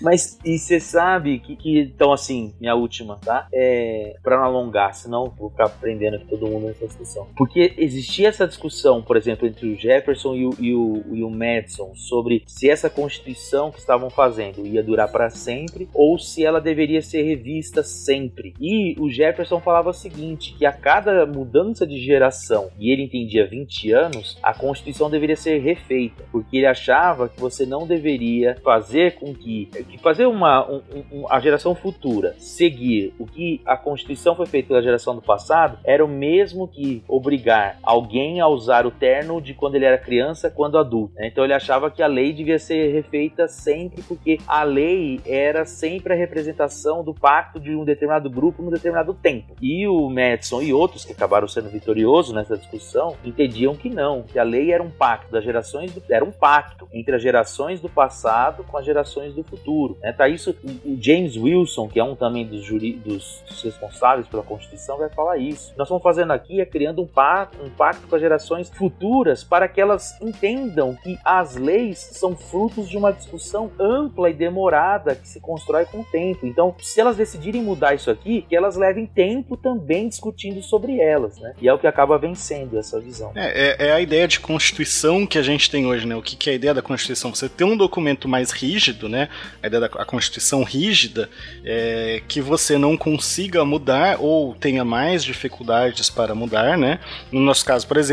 Mas, e você sabe que, que, então assim, minha última, tá? É, pra não alongar, senão vou ficar aprendendo aqui todo mundo nessa discussão. Porque existia essa discussão, por exemplo, entre o Jefferson e o, e o, e o Madison sobre se essa Constituição que estavam fazendo ia durar para sempre ou se ela deveria ser revista sempre. E o Jefferson falava o seguinte, que a cada mudança de geração, e ele entendia 20 anos, a Constituição deveria ser refeita, porque ele achava que você não deveria fazer com que, que fazer uma um, um, a geração futura seguir o que a Constituição foi feita pela geração do passado era o mesmo que obrigar alguém a usar o terno de quando ele era criança, quando adulto. Né? Então ele achava que a lei devia ser refeita sempre, porque a lei era sempre a representação do pacto de um determinado grupo num determinado tempo. E o Madison e outros que acabaram sendo vitoriosos nessa discussão entendiam que não, que a lei era um pacto das gerações, do, era um pacto entre as gerações do passado com as gerações do futuro. Né? Tá isso, o James Wilson, que é um também dos, juri, dos responsáveis pela Constituição, vai falar isso. Nós estamos fazendo aqui é criando um pacto, um pacto com as gerações futuras para que elas entendam que as leis são frutos de uma discussão ampla e demorada que se constrói com o tempo. Então, se elas decidirem mudar isso aqui, que elas levem tempo também discutindo sobre elas, né? E é o que acaba vencendo essa visão. É, é, é a ideia de Constituição que a gente tem hoje, né? O que, que é a ideia da Constituição? Você ter um documento mais rígido, né? A ideia da a Constituição rígida, é, que você não consiga mudar ou tenha mais dificuldades para mudar, né? No nosso caso, por exemplo,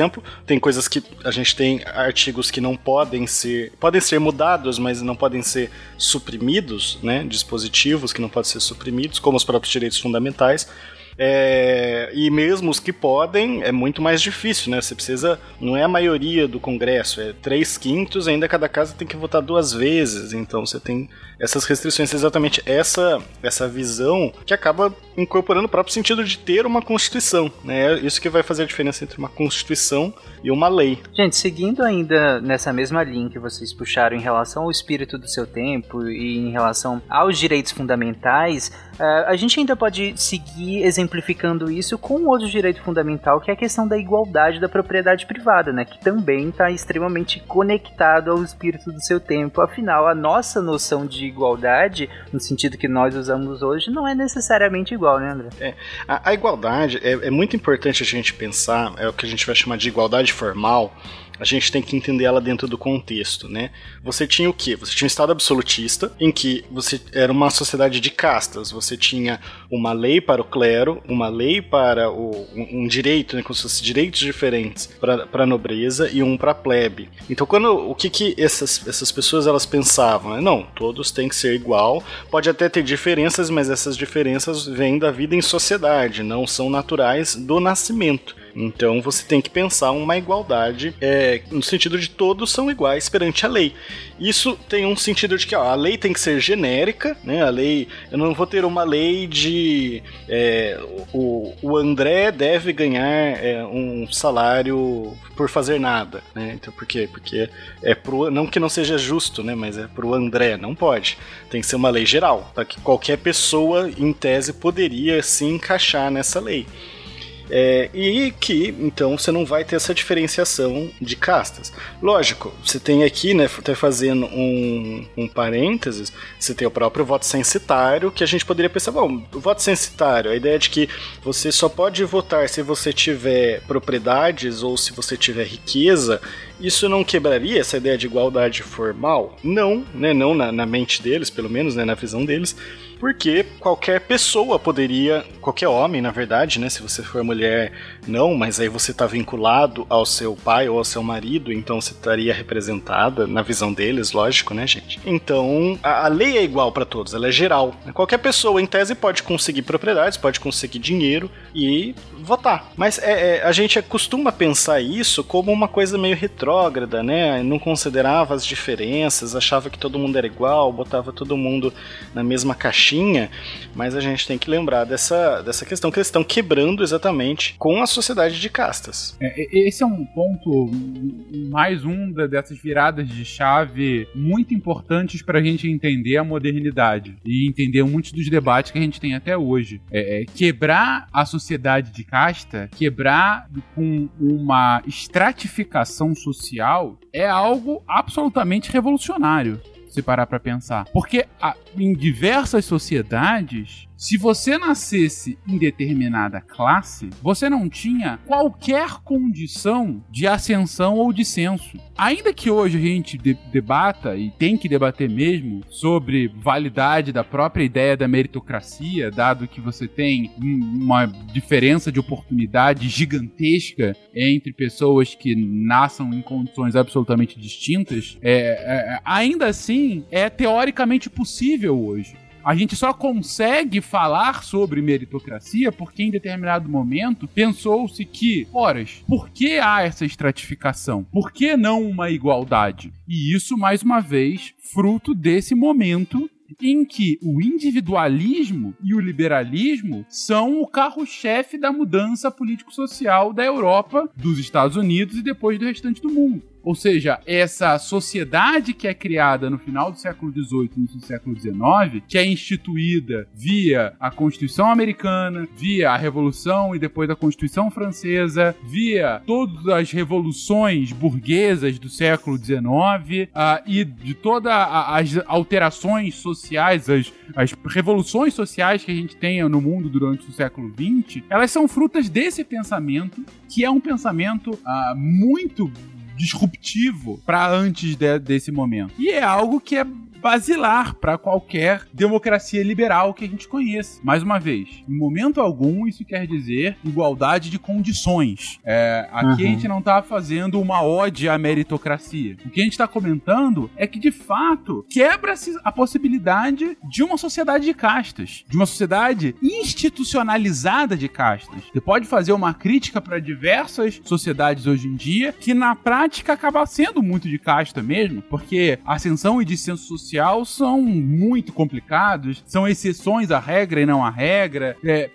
tem coisas que a gente tem artigos que não podem ser podem ser mudados, mas não podem ser suprimidos, né? Dispositivos que não podem ser suprimidos, como os próprios direitos fundamentais. É, e mesmo os que podem, é muito mais difícil, né? Você precisa. Não é a maioria do Congresso, é três quintos, ainda cada casa tem que votar duas vezes. Então você tem essas restrições, exatamente essa, essa visão que acaba incorporando o próprio sentido de ter uma Constituição. Né? É isso que vai fazer a diferença entre uma Constituição e uma lei. Gente, seguindo ainda nessa mesma linha que vocês puxaram em relação ao espírito do seu tempo e em relação aos direitos fundamentais, uh, a gente ainda pode seguir exemplificando isso com outro direito fundamental, que é a questão da igualdade da propriedade privada, né? que também está extremamente conectado ao espírito do seu tempo. Afinal, a nossa noção de igualdade, no sentido que nós usamos hoje, não é necessariamente igual, né, André? É, a, a igualdade é, é muito importante a gente pensar, é o que a gente vai chamar de igualdade formal, a gente tem que entender ela dentro do contexto, né? Você tinha o quê? Você tinha um estado absolutista em que você era uma sociedade de castas. Você tinha uma lei para o clero, uma lei para o, um, um direito, né, como se fossem direitos diferentes para a nobreza e um para a plebe. Então, quando o que que essas, essas pessoas elas pensavam? Não, todos têm que ser igual. Pode até ter diferenças, mas essas diferenças vêm da vida em sociedade, não são naturais do nascimento. Então você tem que pensar uma igualdade é, no sentido de todos são iguais perante a lei. Isso tem um sentido de que ó, a lei tem que ser genérica, né? A lei, eu não vou ter uma lei de é, o, o André deve ganhar é, um salário por fazer nada, né? Então por quê? Porque é pro não que não seja justo, né? Mas é pro André, não pode. Tem que ser uma lei geral, para que qualquer pessoa em tese poderia se encaixar nessa lei. É, e que, então, você não vai ter essa diferenciação de castas. Lógico, você tem aqui, né, até fazendo um, um parênteses, você tem o próprio voto censitário, que a gente poderia pensar, bom, o voto censitário, a ideia de que você só pode votar se você tiver propriedades ou se você tiver riqueza, isso não quebraria essa ideia de igualdade formal? Não, né, não na, na mente deles, pelo menos, né, na visão deles, porque qualquer pessoa poderia, qualquer homem, na verdade, né? Se você for mulher, não, mas aí você está vinculado ao seu pai ou ao seu marido, então você estaria representada na visão deles, lógico, né, gente? Então a, a lei é igual para todos, ela é geral. Qualquer pessoa, em tese, pode conseguir propriedades, pode conseguir dinheiro e votar. Mas é, é, a gente costuma pensar isso como uma coisa meio retrógrada, né? Não considerava as diferenças, achava que todo mundo era igual, botava todo mundo na mesma caixinha mas a gente tem que lembrar dessa, dessa questão que eles estão quebrando exatamente com a sociedade de castas. É, esse é um ponto, mais um dessas viradas de chave muito importantes para a gente entender a modernidade e entender muitos dos debates que a gente tem até hoje. É, é quebrar a sociedade de casta, quebrar com uma estratificação social é algo absolutamente revolucionário se parar para pensar. Porque a, em diversas sociedades, se você nascesse em determinada classe, você não tinha qualquer condição de ascensão ou descenso. Ainda que hoje a gente de debata, e tem que debater mesmo, sobre validade da própria ideia da meritocracia, dado que você tem uma diferença de oportunidade gigantesca entre pessoas que nasçam em condições absolutamente distintas, é, é, ainda assim é teoricamente possível hoje. A gente só consegue falar sobre meritocracia porque em determinado momento pensou-se que, horas, por que há essa estratificação? Por que não uma igualdade? E isso, mais uma vez, fruto desse momento em que o individualismo e o liberalismo são o carro-chefe da mudança político-social da Europa, dos Estados Unidos e depois do restante do mundo. Ou seja, essa sociedade que é criada no final do século XVIII e século XIX, que é instituída via a Constituição Americana, via a Revolução e depois a Constituição Francesa, via todas as revoluções burguesas do século XIX uh, e de todas as alterações sociais, as, as revoluções sociais que a gente tem no mundo durante o século XX, elas são frutas desse pensamento, que é um pensamento uh, muito disruptivo para antes de, desse momento. E é algo que é basilar para qualquer democracia liberal que a gente conheça. Mais uma vez, em momento algum isso quer dizer igualdade de condições. É, aqui Uhum. a gente não tá fazendo uma ode à meritocracia. O que a gente tá comentando é que, de fato, quebra-se a possibilidade de uma sociedade de castas, de uma sociedade institucionalizada de castas. Você pode fazer uma crítica para diversas sociedades hoje em dia que, na prática, acaba sendo muito de casta mesmo, porque ascensão e descenso social são muito complicados, são exceções à regra e não à regra. é,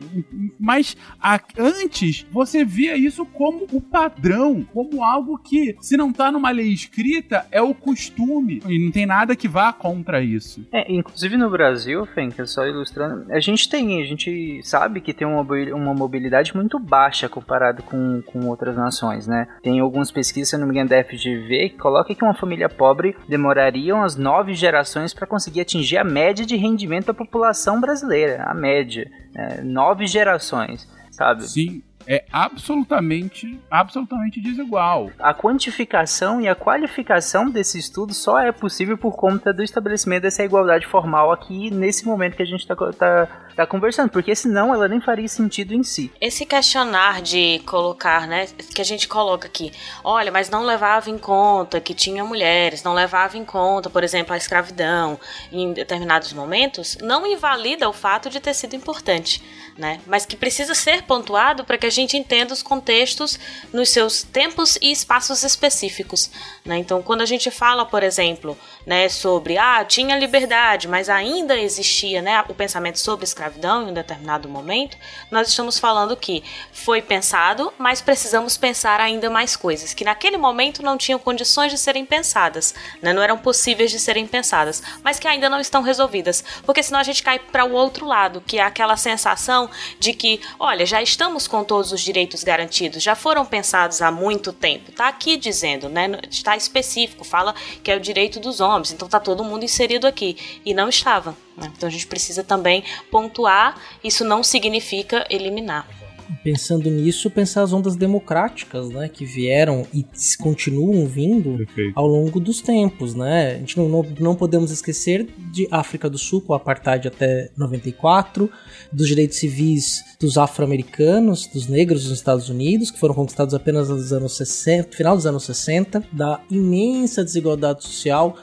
mas a- antes você via isso como o padrão, como algo que, se não tá numa lei escrita, é o costume. E não tem nada que vá contra isso. É, inclusive no Brasil, Fenka, só ilustrando, a gente tem, a gente sabe que tem uma, uma mobilidade muito baixa comparado com, com outras nações, né? Tem algumas pesquisas, se não me engano, da FGV, que coloca que uma família pobre demoraria umas nove gerações para conseguir atingir a média de rendimento da população brasileira, a média. É, nove gerações, sabe? Sim, é absolutamente, absolutamente desigual. A quantificação e a qualificação desse estudo só é possível por conta do estabelecimento dessa igualdade formal aqui nesse momento que a gente está tá, tá conversando, porque senão ela nem faria sentido em si. Esse questionar de colocar, né, que a gente coloca aqui, olha, mas não levava em conta que tinha mulheres, não levava em conta, por exemplo, a escravidão em determinados momentos, não invalida o fato de ter sido importante, né? Mas que precisa ser pontuado para que a gente entenda os contextos nos seus tempos e espaços específicos, né? Então, quando a gente fala, por exemplo, né, sobre ah, tinha liberdade, mas ainda existia, né, o pensamento sobre escravidão em um determinado momento, nós estamos falando que foi pensado, mas precisamos pensar ainda mais coisas que naquele momento não tinham condições de serem pensadas, né, não eram possíveis de serem pensadas, mas que ainda não estão resolvidas, porque senão a gente cai para o outro lado, que é aquela sensação de que, olha, já estamos com todos os direitos garantidos, já foram pensados há muito tempo. Tá aqui dizendo, né, está específico, fala que é o direito dos homens, então tá todo mundo inserido aqui e não estava. né? Então a gente precisa também pontuar, isso não significa eliminar. Pensando nisso, pensar as ondas democráticas, né, que vieram e continuam vindo ao longo dos tempos, né? A gente não, não, não podemos esquecer de África do Sul, com o apartheid até 94, dos direitos civis dos afro-americanos, dos negros nos Estados Unidos, que foram conquistados apenas nos anos 60, final dos anos 60, da imensa desigualdade social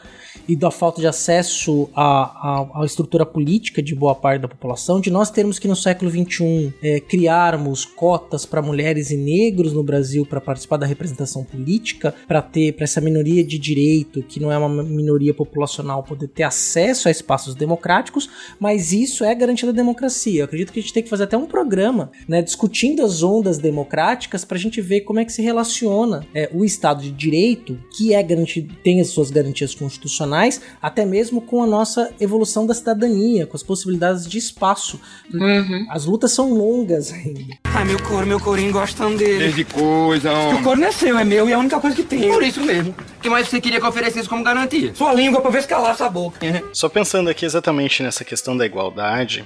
e da falta de acesso à, à, à estrutura política de boa parte da população, de nós termos que no século XXI é, criarmos cotas para mulheres e negros no Brasil para participar da representação política, para ter para essa minoria de direito, que não é uma minoria populacional, poder ter acesso a espaços democráticos, mas isso é garantia da democracia. Eu acredito que a gente tem que fazer até um programa, né, discutindo as ondas democráticas para a gente ver como é que se relaciona é, o Estado de Direito, que é garantido, tem as suas garantias constitucionais, até mesmo com a nossa evolução da cidadania, com as possibilidades de espaço. As lutas são longas ainda. Ai, meu couro, meu corinho gostam dele. Desde coisa, O couro não é seu, é meu e é a única coisa que tem. Por isso mesmo. O que mais você queria que eu oferecesse como garantia? Sua língua pra ver se calar essa boca. Só pensando aqui exatamente nessa questão da igualdade,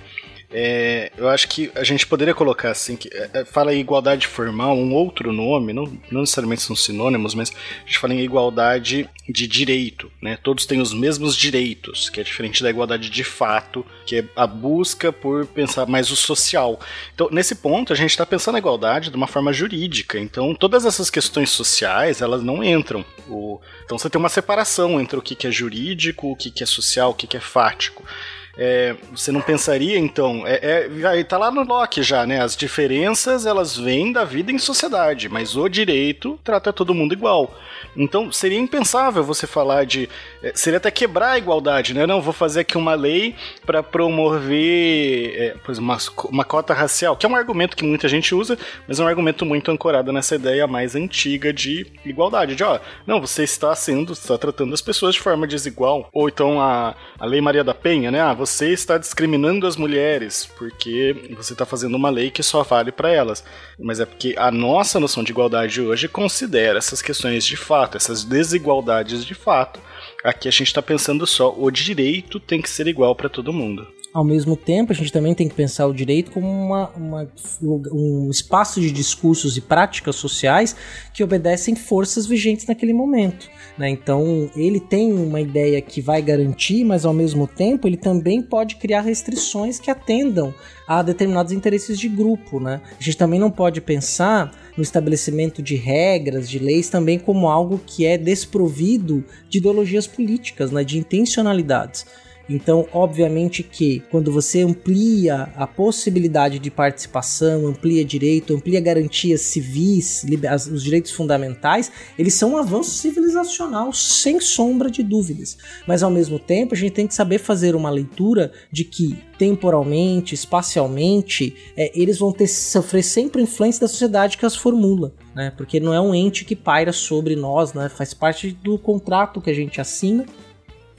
é, eu acho que a gente poderia colocar assim, que é, é, fala em igualdade formal, um outro nome, não, não necessariamente são sinônimos, mas a gente fala em igualdade de direito, né? Todos têm os mesmos direitos, que é diferente da igualdade de fato, que é a busca por pensar mais o social. Então, nesse ponto, a gente está pensando a igualdade de uma forma jurídica. Então, todas essas questões sociais, elas não entram. O- então, você tem uma separação entre o que que é jurídico, o que que é social, o que que é fático. É, você não pensaria, então, é, é, tá lá no Locke já, né? As diferenças, elas vêm da vida em sociedade, mas o direito trata todo mundo igual. Então, seria impensável você falar de... é, seria até quebrar a igualdade, né? Não, vou fazer aqui uma lei para promover é, exemplo, uma, uma cota racial, que é um argumento que muita gente usa, mas é um argumento muito ancorado nessa ideia mais antiga de igualdade, de, ó, não, você está sendo, está tratando as pessoas de forma desigual. Ou então a, a Lei Maria da Penha, né? Ah, você está discriminando as mulheres porque você está fazendo uma lei que só vale para elas. Mas é porque a nossa noção de igualdade hoje considera essas questões de fato, essas desigualdades de fato. Aqui a gente está pensando só, o direito tem que ser igual para todo mundo. Ao mesmo tempo, a gente também tem que pensar o direito como uma, uma, um espaço de discursos e práticas sociais que obedecem forças vigentes naquele momento. Né? Então, ele tem uma ideia que vai garantir, mas ao mesmo tempo ele também pode criar restrições que atendam a determinados interesses de grupo. Né? A gente também não pode pensar no estabelecimento de regras, de leis, também como algo que é desprovido de ideologias políticas, né? de intencionalidades. Então, obviamente que quando você amplia a possibilidade de participação, amplia direito, amplia garantias civis, os direitos fundamentais, eles são um avanço civilizacional, sem sombra de dúvidas. Mas ao mesmo tempo, a gente tem que saber fazer uma leitura de que temporalmente, espacialmente, é, eles vão ter sofrer sempre influência da sociedade que as formula. Né? Porque não é um ente que paira sobre nós, né? faz parte do contrato que a gente assina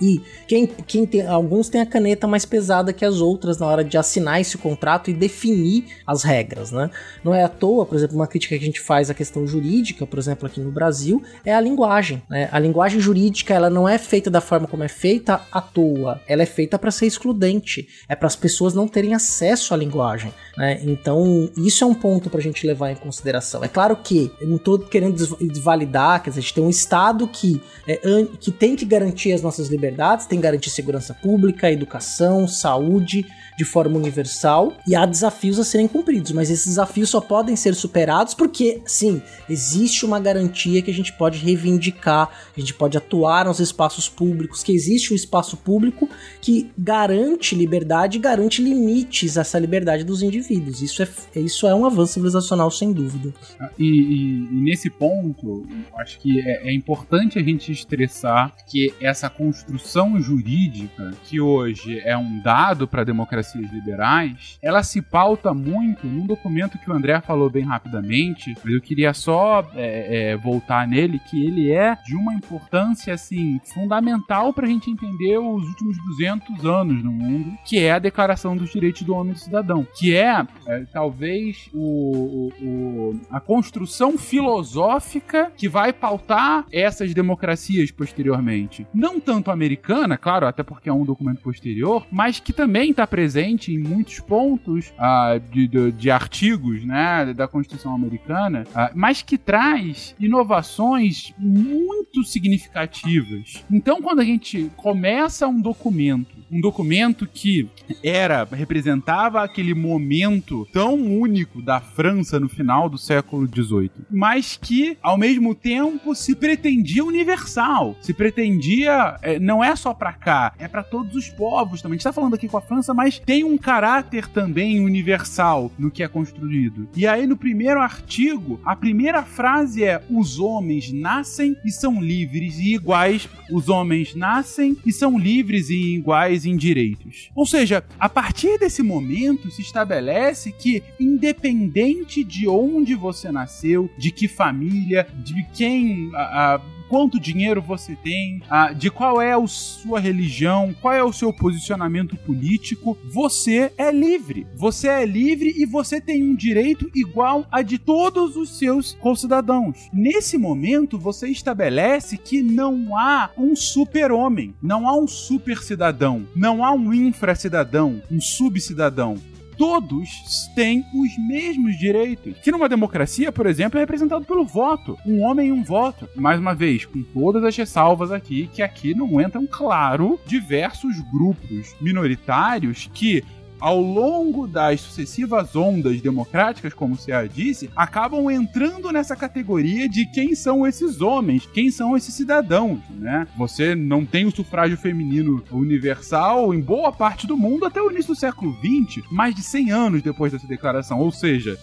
e quem, quem tem, alguns têm a caneta mais pesada que as outras na hora de assinar esse contrato e definir as regras, né? Não é à toa, por exemplo, uma crítica que a gente faz à questão jurídica, por exemplo, aqui no Brasil, é a linguagem. Né? A linguagem jurídica ela não é feita da forma como é feita à toa, ela é feita para ser excludente, é para as pessoas não terem acesso à linguagem. Né? Então, isso é um ponto para a gente levar em consideração. É claro que eu não estou querendo desvalidar, quer dizer, a gente tem um Estado que, é, que tem que garantir as nossas liberdades liberdades, tem que garantir segurança pública, educação, saúde de forma universal e há desafios a serem cumpridos, mas esses desafios só podem ser superados porque, sim, existe uma garantia que a gente pode reivindicar, a gente pode atuar nos espaços públicos, que existe um espaço público que garante liberdade garante limites a essa liberdade dos indivíduos. Isso é, isso é um avanço civilizacional, sem dúvida. E, e, e nesse ponto, acho que é, é importante a gente estressar que essa construção jurídica, que hoje é um dado para a democracia liberais, ela se pauta muito num documento que o André falou bem rapidamente, mas eu queria só é, é, voltar nele, que ele é de uma importância, assim, fundamental para a gente entender os últimos 200 anos no mundo, que é a Declaração dos Direitos do Homem e do Cidadão, que é, é talvez o, o, a construção filosófica que vai pautar essas democracias posteriormente. Não tanto americana, claro, até porque é um documento posterior, mas que também está presente presente em muitos pontos uh, de, de, de, artigos né, da Constituição Americana, uh, mas que traz inovações muito significativas. Então, quando a gente começa um documento um documento que era representava aquele momento tão único da França no final do século XVIII, mas que ao mesmo tempo se pretendia universal, se pretendia é, não é só para cá, é para todos os povos também. Está falando aqui com a França, mas tem um caráter também universal no que é construído. E aí no primeiro artigo, a primeira frase é: os homens nascem e são livres e iguais. Os homens nascem e são livres e iguais em direitos. Ou seja, a partir desse momento se estabelece que, independente de onde você nasceu, de que família, de quem. A, a, quanto dinheiro você tem, de qual é a sua religião, qual é o seu posicionamento político, você é livre. Você é livre e você tem um direito igual a de todos os seus concidadãos. Nesse momento, você estabelece que não há um super-homem, não há um super-cidadão, não há um infra-cidadão, um sub-cidadão todos têm os mesmos direitos. Que numa democracia, por exemplo, é representado pelo voto. Um homem e um voto. Mais uma vez, com todas as ressalvas aqui, que aqui não entram, claro, diversos grupos minoritários que ao longo das sucessivas ondas democráticas, como Cia disse, acabam entrando nessa categoria de quem são esses homens, quem são esses cidadãos, né? Você não tem o sufrágio feminino universal em boa parte do mundo até o início do século XX, mais de 100 anos depois dessa declaração. Ou seja,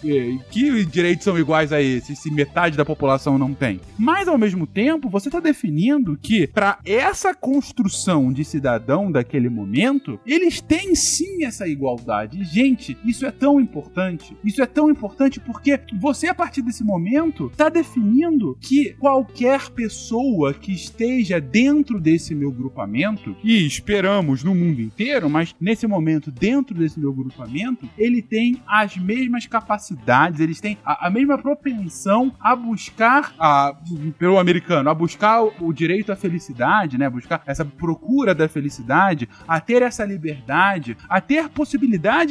que direitos são iguais a esses se metade da população não tem? Mas ao mesmo tempo, você está definindo que para essa construção de cidadão daquele momento, eles têm sim essa igualdade igualdade. Gente, isso é tão importante. Isso é tão importante porque você, a partir desse momento, está definindo que qualquer pessoa que esteja dentro desse meu grupamento, e esperamos no mundo inteiro, mas nesse momento, dentro desse meu grupamento, ele tem as mesmas capacidades, eles têm a, a mesma propensão a buscar, a, pelo americano, a buscar o, o direito à felicidade, né? Buscar essa procura da felicidade, a ter essa liberdade, a ter possibilidade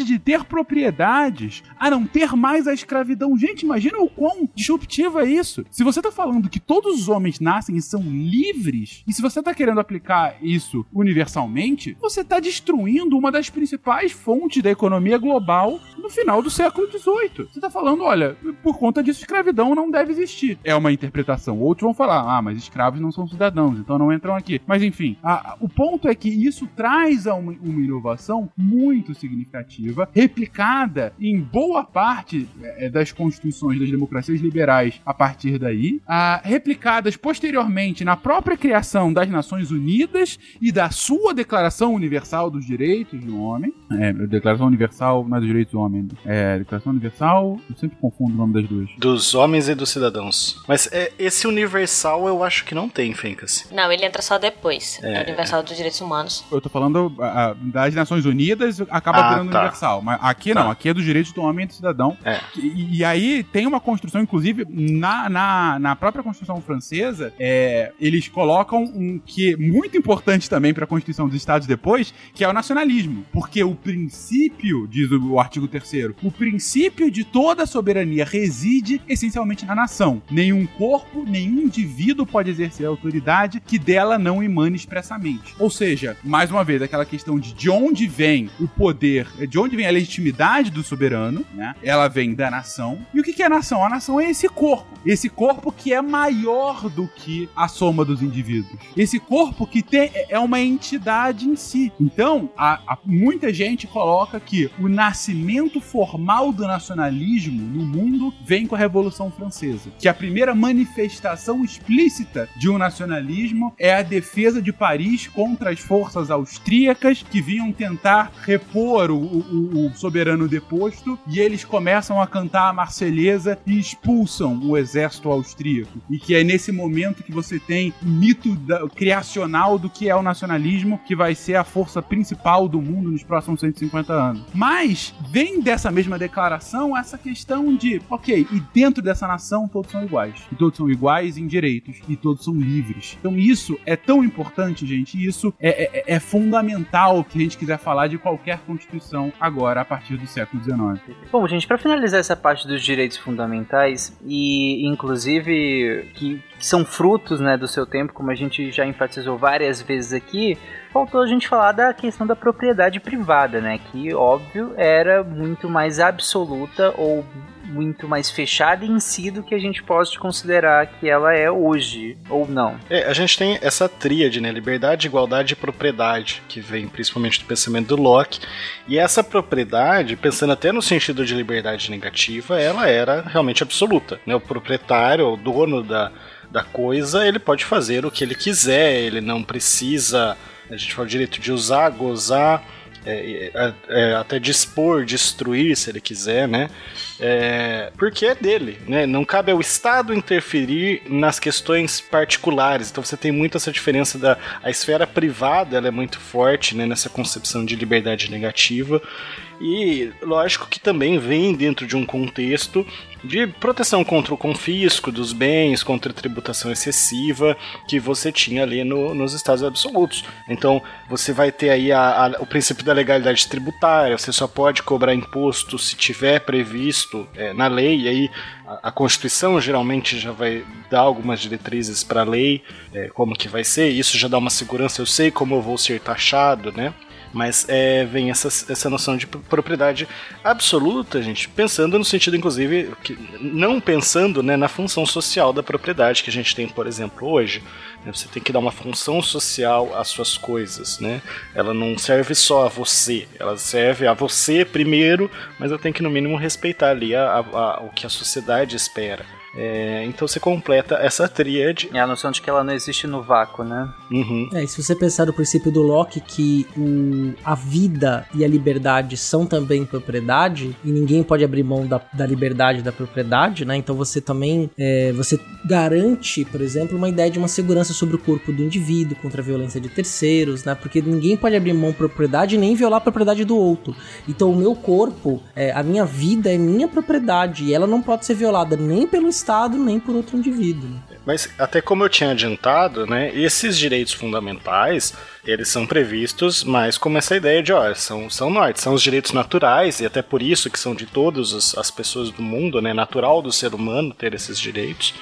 de ter propriedades, a não ter mais a escravidão. Gente, imagina o quão disruptivo é isso. Se você tá falando que todos os homens nascem e são livres, e se você tá querendo aplicar isso universalmente, você tá destruindo uma das principais fontes da economia global no final do século XVIII. Você tá falando, olha, por conta disso, escravidão não deve existir. É uma interpretação. Outros vão falar, ah, mas escravos não são cidadãos, então não entram aqui. Mas enfim, a, o ponto é que isso traz a uma, uma inovação muito significativa, replicada em boa parte é, das constituições das democracias liberais a partir daí, a, replicadas posteriormente na própria criação das Nações Unidas e da sua Declaração Universal dos Direitos do Homem. É, Declaração Universal não é dos Direitos do Homem. É, Declaração Universal, eu sempre confundo o nome das duas. Dos homens e dos cidadãos. Mas é, esse universal eu acho que não tem, Fencas. Não, ele entra só depois. É. É, Universal dos Direitos Humanos. Eu tô falando a, a, das Nações Unidas, acaba Ah, tá. universal. Mas aqui não, Tá. aqui é dos direitos do homem e do cidadão. É. E, e aí tem uma construção, inclusive, na, na, na própria Constituição Francesa, é, eles colocam um que é muito importante também para a Constituição dos Estados depois, que é o nacionalismo. Porque o princípio, diz o, o artigo 3 o princípio de toda soberania reside essencialmente na nação. Nenhum corpo, nenhum indivíduo pode exercer a autoridade que dela não emane expressamente. Ou seja, mais uma vez, aquela questão de de onde vem o poder, de onde vem a legitimidade do soberano, né? Ela vem da nação. E o que que é a nação? A nação é esse corpo. Esse corpo que é maior do que a soma dos indivíduos. Esse corpo que tem, é uma entidade em si. Então, a, a- muita gente coloca que o nascimento formal do nacionalismo no mundo vem com a Revolução Francesa. Que a primeira manifestação explícita de um nacionalismo é a defesa de Paris contra as forças austríacas que vinham tentar repor o, o- o soberano deposto e eles começam a cantar a Marselhesa e expulsam o exército austríaco. E que é nesse momento que você tem o mito da- criacional do que é o nacionalismo, que vai ser a força principal do mundo nos próximos 150 anos. Mas vem dessa mesma declaração essa questão de, ok, e dentro dessa nação todos são iguais. E todos são iguais em direitos. E todos são livres. Então isso é tão importante, gente. Isso é, é- é fundamental que a gente quiser falar de qualquer constituição agora, a partir do século XIX. Bom, gente, para finalizar essa parte dos direitos fundamentais e inclusive que são frutos, né, do seu tempo, como a gente já enfatizou várias vezes aqui, faltou a gente falar da questão da propriedade privada, né, que óbvio era muito mais absoluta ou muito mais fechada em si do que a gente pode considerar que ela é hoje ou não. É, a gente tem essa tríade, né? Liberdade, igualdade e propriedade, que vem principalmente do pensamento do Locke. E essa propriedade, pensando até no sentido de liberdade negativa, ela era realmente absoluta. Né? O proprietário, o dono da, da coisa, ele pode fazer o que ele quiser, ele não precisa. A gente fala o direito de usar, gozar. É, é, é, até dispor, destruir, se ele quiser, né? É, porque é dele, né? Não cabe ao Estado interferir nas questões particulares. Então você tem muito essa diferença da a esfera privada, ela é muito forte, né? Nessa concepção de liberdade negativa. E lógico que também vem dentro de um contexto de proteção contra o confisco dos bens, contra tributação excessiva que você tinha ali no- nos estados absolutos. Então você vai ter aí a- a- o princípio da legalidade tributária, você só pode cobrar imposto se tiver previsto é, na lei, e aí a, a Constituição geralmente já vai dar algumas diretrizes para a lei, é, como que vai ser, isso já dá uma segurança, eu sei como eu vou ser taxado, né? Mas é, vem essa, essa noção de propriedade absoluta, gente, pensando no sentido, inclusive, que, não pensando né, na função social da propriedade que a gente tem, por exemplo, hoje. né, Você tem que dar uma função social às suas coisas, né? Ela não serve só a você, ela serve a você primeiro, mas eu tenho que, no mínimo, respeitar ali a- a- a- o que a sociedade espera. É, então você completa essa tríade. É a noção de que ela não existe no vácuo, né? Uhum. É, e se você pensar no princípio do Locke que o, a vida e a liberdade são também propriedade e ninguém pode abrir mão da, da liberdade e da propriedade, né? Então você também é, você garante, por exemplo, uma ideia de uma segurança sobre o corpo do indivíduo contra a violência de terceiros, né? Porque ninguém pode abrir mão da propriedade nem violar a propriedade do outro. Então o meu corpo, é, a minha vida é minha propriedade e ela não pode ser violada nem pelo Estado nem por outro indivíduo. Mas até como eu tinha adiantado, né, esses direitos fundamentais, eles são previstos mais como essa ideia de, ó, são, são norte, são os direitos naturais, e até por isso que são de todas as, as pessoas do mundo, né, natural do ser humano ter esses direitos.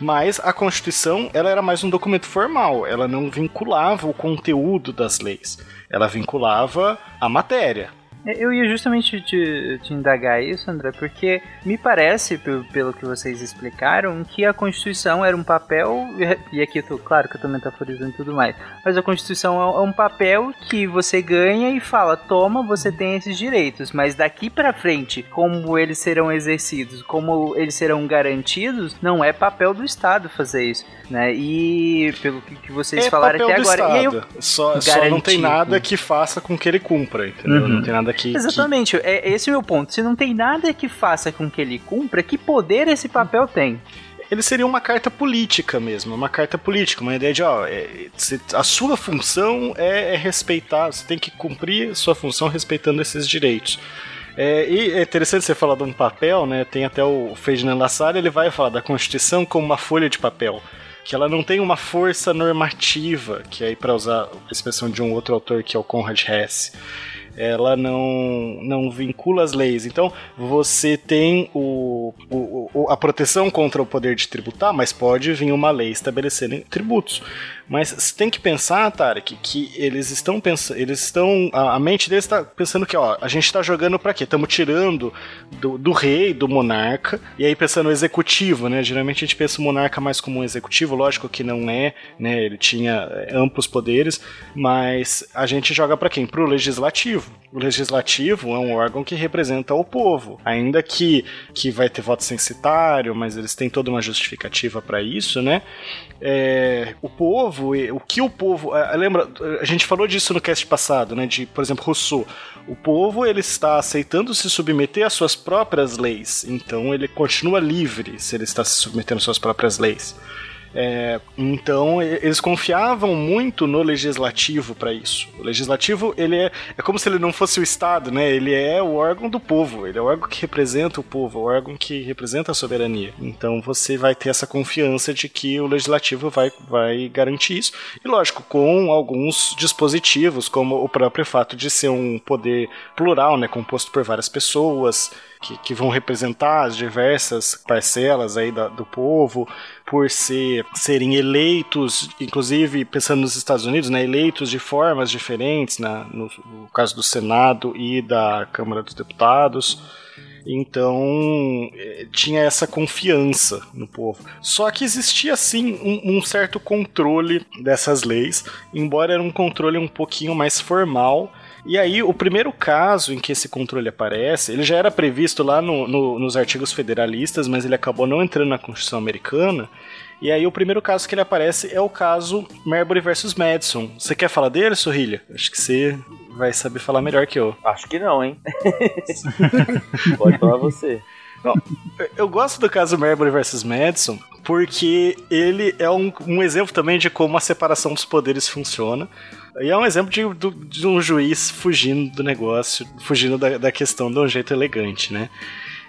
Mas a Constituição, ela era mais um documento formal, ela não vinculava o conteúdo das leis, ela vinculava a matéria. Eu ia justamente te, te indagar isso, André, porque me parece, pelo, que vocês explicaram, que a Constituição era um papel, e aqui eu tô, claro que eu tô metaforizando e tudo mais, mas a Constituição é um papel que você ganha e fala, toma, você tem esses direitos, mas daqui pra frente, como eles serão exercidos, como eles serão garantidos, não é papel do Estado fazer isso, né? E pelo que, vocês é falaram papel até do agora, e aí eu- Estado. Só, só não tem nada que faça com que ele cumpra, entendeu? Uhum. Não tem nada que. que- Exatamente, é, esse é o meu ponto. Se não tem nada que faça com que ele cumpra, que poder esse papel tem? ele seria uma carta política mesmo, uma carta política, uma ideia de, ó, é, a sua função é, é respeitar, você tem que cumprir sua função respeitando esses direitos. É, e é interessante você falar de um papel, né? Tem até o Ferdinand Lassalle, ele vai falar da Constituição como uma folha de papel, que ela não tem uma força normativa, que aí para usar a expressão de um outro autor que é o Conrad Hesse, ela não, não vincula as leis. Então, você tem o, o- a proteção contra o poder de tributar, mas pode vir uma lei estabelecendo tributos. Mas você tem que pensar, Tarek, que eles estão pensando, eles estão, a, mente deles está pensando que, ó, a gente está jogando para quê? Estamos tirando do, do rei, do monarca, e aí pensando no executivo, né? Geralmente a gente pensa o monarca mais como um executivo, lógico que não é, né? Ele tinha é, amplos poderes, mas a gente joga para quem? Pro legislativo. O legislativo é um órgão que representa o povo, ainda que que vai ter voto censitário, mas eles têm toda uma justificativa para isso, né? É, o povo, e- o que o povo. é, Lembra, a gente falou disso no cast passado, né? De, por exemplo, Rousseau. O povo ele está aceitando se submeter às suas próprias leis, então ele continua livre se ele está se submetendo às suas próprias leis. É, então eles confiavam muito no legislativo para isso. O legislativo ele é, é como se ele não fosse o Estado, né? Ele é o órgão do povo. Ele é o órgão que representa o povo, o órgão que representa a soberania. Então você vai ter essa confiança de que o legislativo vai, vai garantir isso. E lógico, com alguns dispositivos, como o próprio fato de ser um poder plural, né? Composto por várias pessoas que, que vão representar as diversas parcelas aí da- do povo, por ser, serem eleitos, inclusive pensando nos Estados Unidos, né, eleitos de formas diferentes, na, no, no caso do Senado e da Câmara dos Deputados. Então eh, tinha essa confiança no povo. Só que existia sim um, um certo controle dessas leis, embora era um controle um pouquinho mais formal. E aí, o primeiro caso em que esse controle aparece, ele já era previsto lá no- no- nos artigos federalistas, mas ele acabou não entrando na Constituição Americana. E aí, o primeiro caso que ele aparece é o caso Marbury versus Madison. Você quer falar dele, Sorrilha? Acho que você vai saber falar melhor que eu. Acho que não, hein? Pode falar você. Não, eu gosto do caso Marbury versus Madison porque ele é um, um exemplo também de como a separação dos poderes funciona. E é um exemplo de, de um juiz fugindo do negócio, fugindo da, da questão de um jeito elegante, né?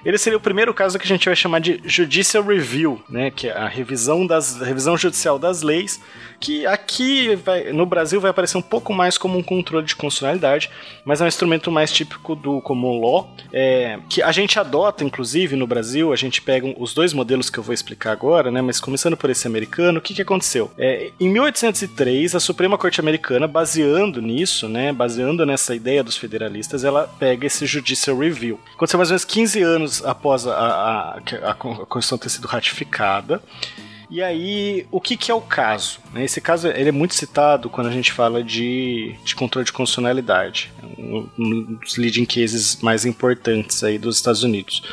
Ele seria o primeiro caso que a gente vai chamar de judicial review, né, que é a revisão das revisão judicial das leis, que aqui vai- no Brasil vai aparecer um pouco mais como um controle de constitucionalidade, mas é um instrumento mais típico do common law, é, que a gente adota, inclusive no Brasil, a gente pega os dois modelos que eu vou explicar agora, né, mas começando por esse americano, o que, que aconteceu? É, em 1803, a Suprema Corte Americana, baseando nisso, né, baseando nessa ideia dos federalistas, ela pega esse judicial review. Aconteceu mais ou menos 15 anos após a, a, a Constituição ter sido ratificada. E aí, o que, que é o caso? né? Esse caso ele é muito citado quando a gente fala de, de controle de constitucionalidade, um um dos leading cases mais importantes aí dos Estados Unidos.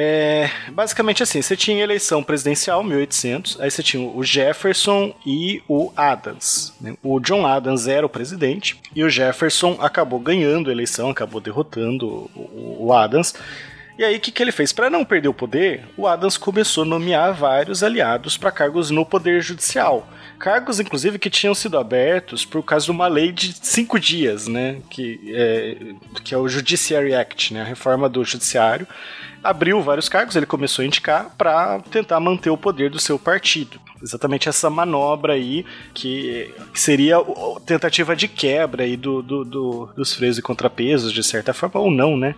É, basicamente assim, você tinha eleição presidencial, 1800, aí você tinha o Jefferson e o Adams. né? O John Adams era o presidente e o Jefferson acabou ganhando a eleição, acabou derrotando o, o Adams. E aí, o que, que ele fez? Para não perder o poder, o Adams começou a nomear vários aliados para cargos no Poder Judicial. Cargos, inclusive, que tinham sido abertos por causa de uma lei de cinco dias, né? Que é, que é o Judiciary Act, né? A reforma do Judiciário. Abriu vários cargos, ele começou a indicar para tentar manter o poder do seu partido. Exatamente essa manobra aí, que, que seria a tentativa de quebra aí do, do, do, dos freios e contrapesos, de certa forma, ou não, né?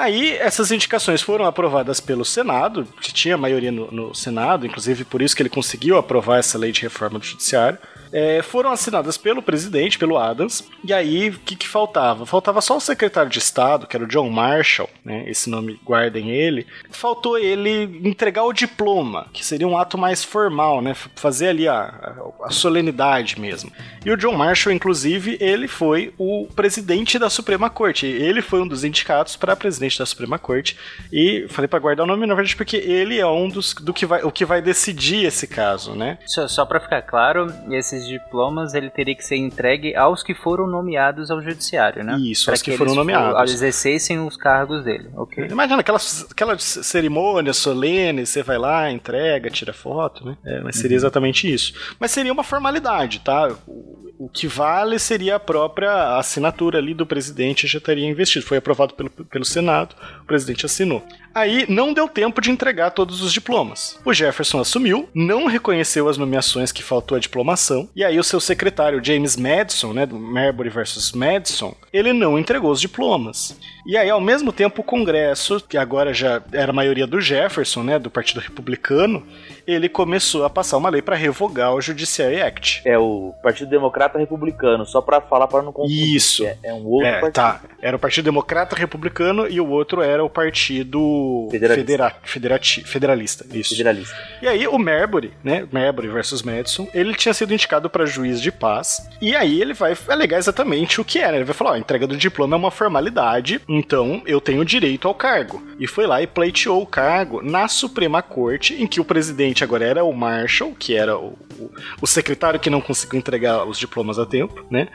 Aí, essas indicações foram aprovadas pelo Senado, que tinha maioria no, no, Senado, inclusive por isso que ele conseguiu aprovar essa lei de reforma do Judiciário. É, foram assinadas pelo presidente, pelo Adams, e aí o que, que, faltava? Faltava só o secretário de Estado, que era o John Marshall, né, esse nome guardem ele. Faltou ele entregar o diploma, que seria um ato mais formal, né, fazer ali a, a, solenidade mesmo. E o John Marshall, inclusive, ele foi o presidente da Suprema Corte, ele foi um dos indicados para presidente da Suprema Corte, e falei para guardar o nome, na verdade, porque ele é um dos do que vai, o que vai decidir esse caso, né. Só, só para ficar claro, esses diplomas ele teria que ser entregue aos que foram nomeados ao judiciário, né? Isso, pra aos que, que foram nomeados. For, exercessem os cargos dele, ok? Imagina aquela, aquela cerimônia solene, você vai lá, entrega, tira foto, né? É, mas seria uhum. exatamente isso. Mas seria uma formalidade, tá? O, o que vale seria a própria assinatura ali do presidente já estaria investido. Foi aprovado pelo, pelo Senado, o presidente assinou. Aí não deu tempo de entregar todos os diplomas. O Jefferson assumiu, não reconheceu as nomeações que faltou a diplomação, e aí o seu secretário James Madison, né, do Marbury versus Madison, ele não entregou os diplomas. E aí, ao mesmo tempo, o Congresso, que agora já era a maioria do Jefferson, né, do Partido Republicano, ele começou a passar uma lei para revogar o Judiciary Act. É o Partido Democrata Republicano, só para falar para não confundir. Isso. É, é, um outro é, partido. Tá. Era o Partido Democrata Republicano e o outro era o Partido Federalista. Federa Federalista. Isso. Federalista. E aí o Marbury, né, Marbury versus Madison, ele tinha sido indicado para juiz de paz. E aí ele vai alegar exatamente o que era. Ele vai falar: ó, a entrega do diploma é uma formalidade, então eu tenho direito ao cargo. E foi lá e pleiteou o cargo na Suprema Corte, em que o presidente agora era o Marshall, que era o, o, o secretário que não conseguiu entregar os diplomas a tempo, né?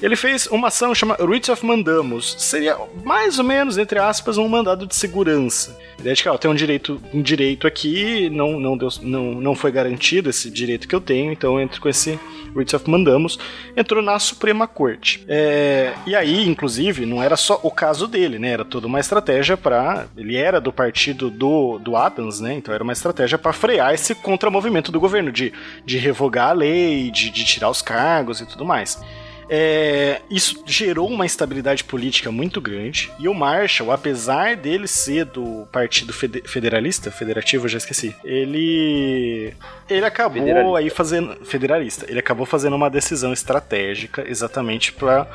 Ele fez uma ação chamada Writ of Mandamus. Seria mais ou menos, entre aspas, um mandado de segurança. Ideia de que, ó, tem um direito, um direito aqui, não, não, deu, não, não foi garantido esse direito que eu tenho, então eu entro com esse Writ of Mandamus. Entrou na Suprema Corte. É, e aí, inclusive, não era só o caso dele, né? Era toda uma estratégia para Ele era do partido do, do Adams, né? Então era uma estratégia para frear esse contramovimento do governo, de, de revogar a lei, de, de tirar os cargos e tudo mais. É, isso gerou uma instabilidade política muito grande. E o Marshall, apesar dele ser do Partido Federalista, Federativo, eu já esqueci, ele ele acabou aí fazendo federalista. Ele acabou fazendo uma decisão estratégica exatamente para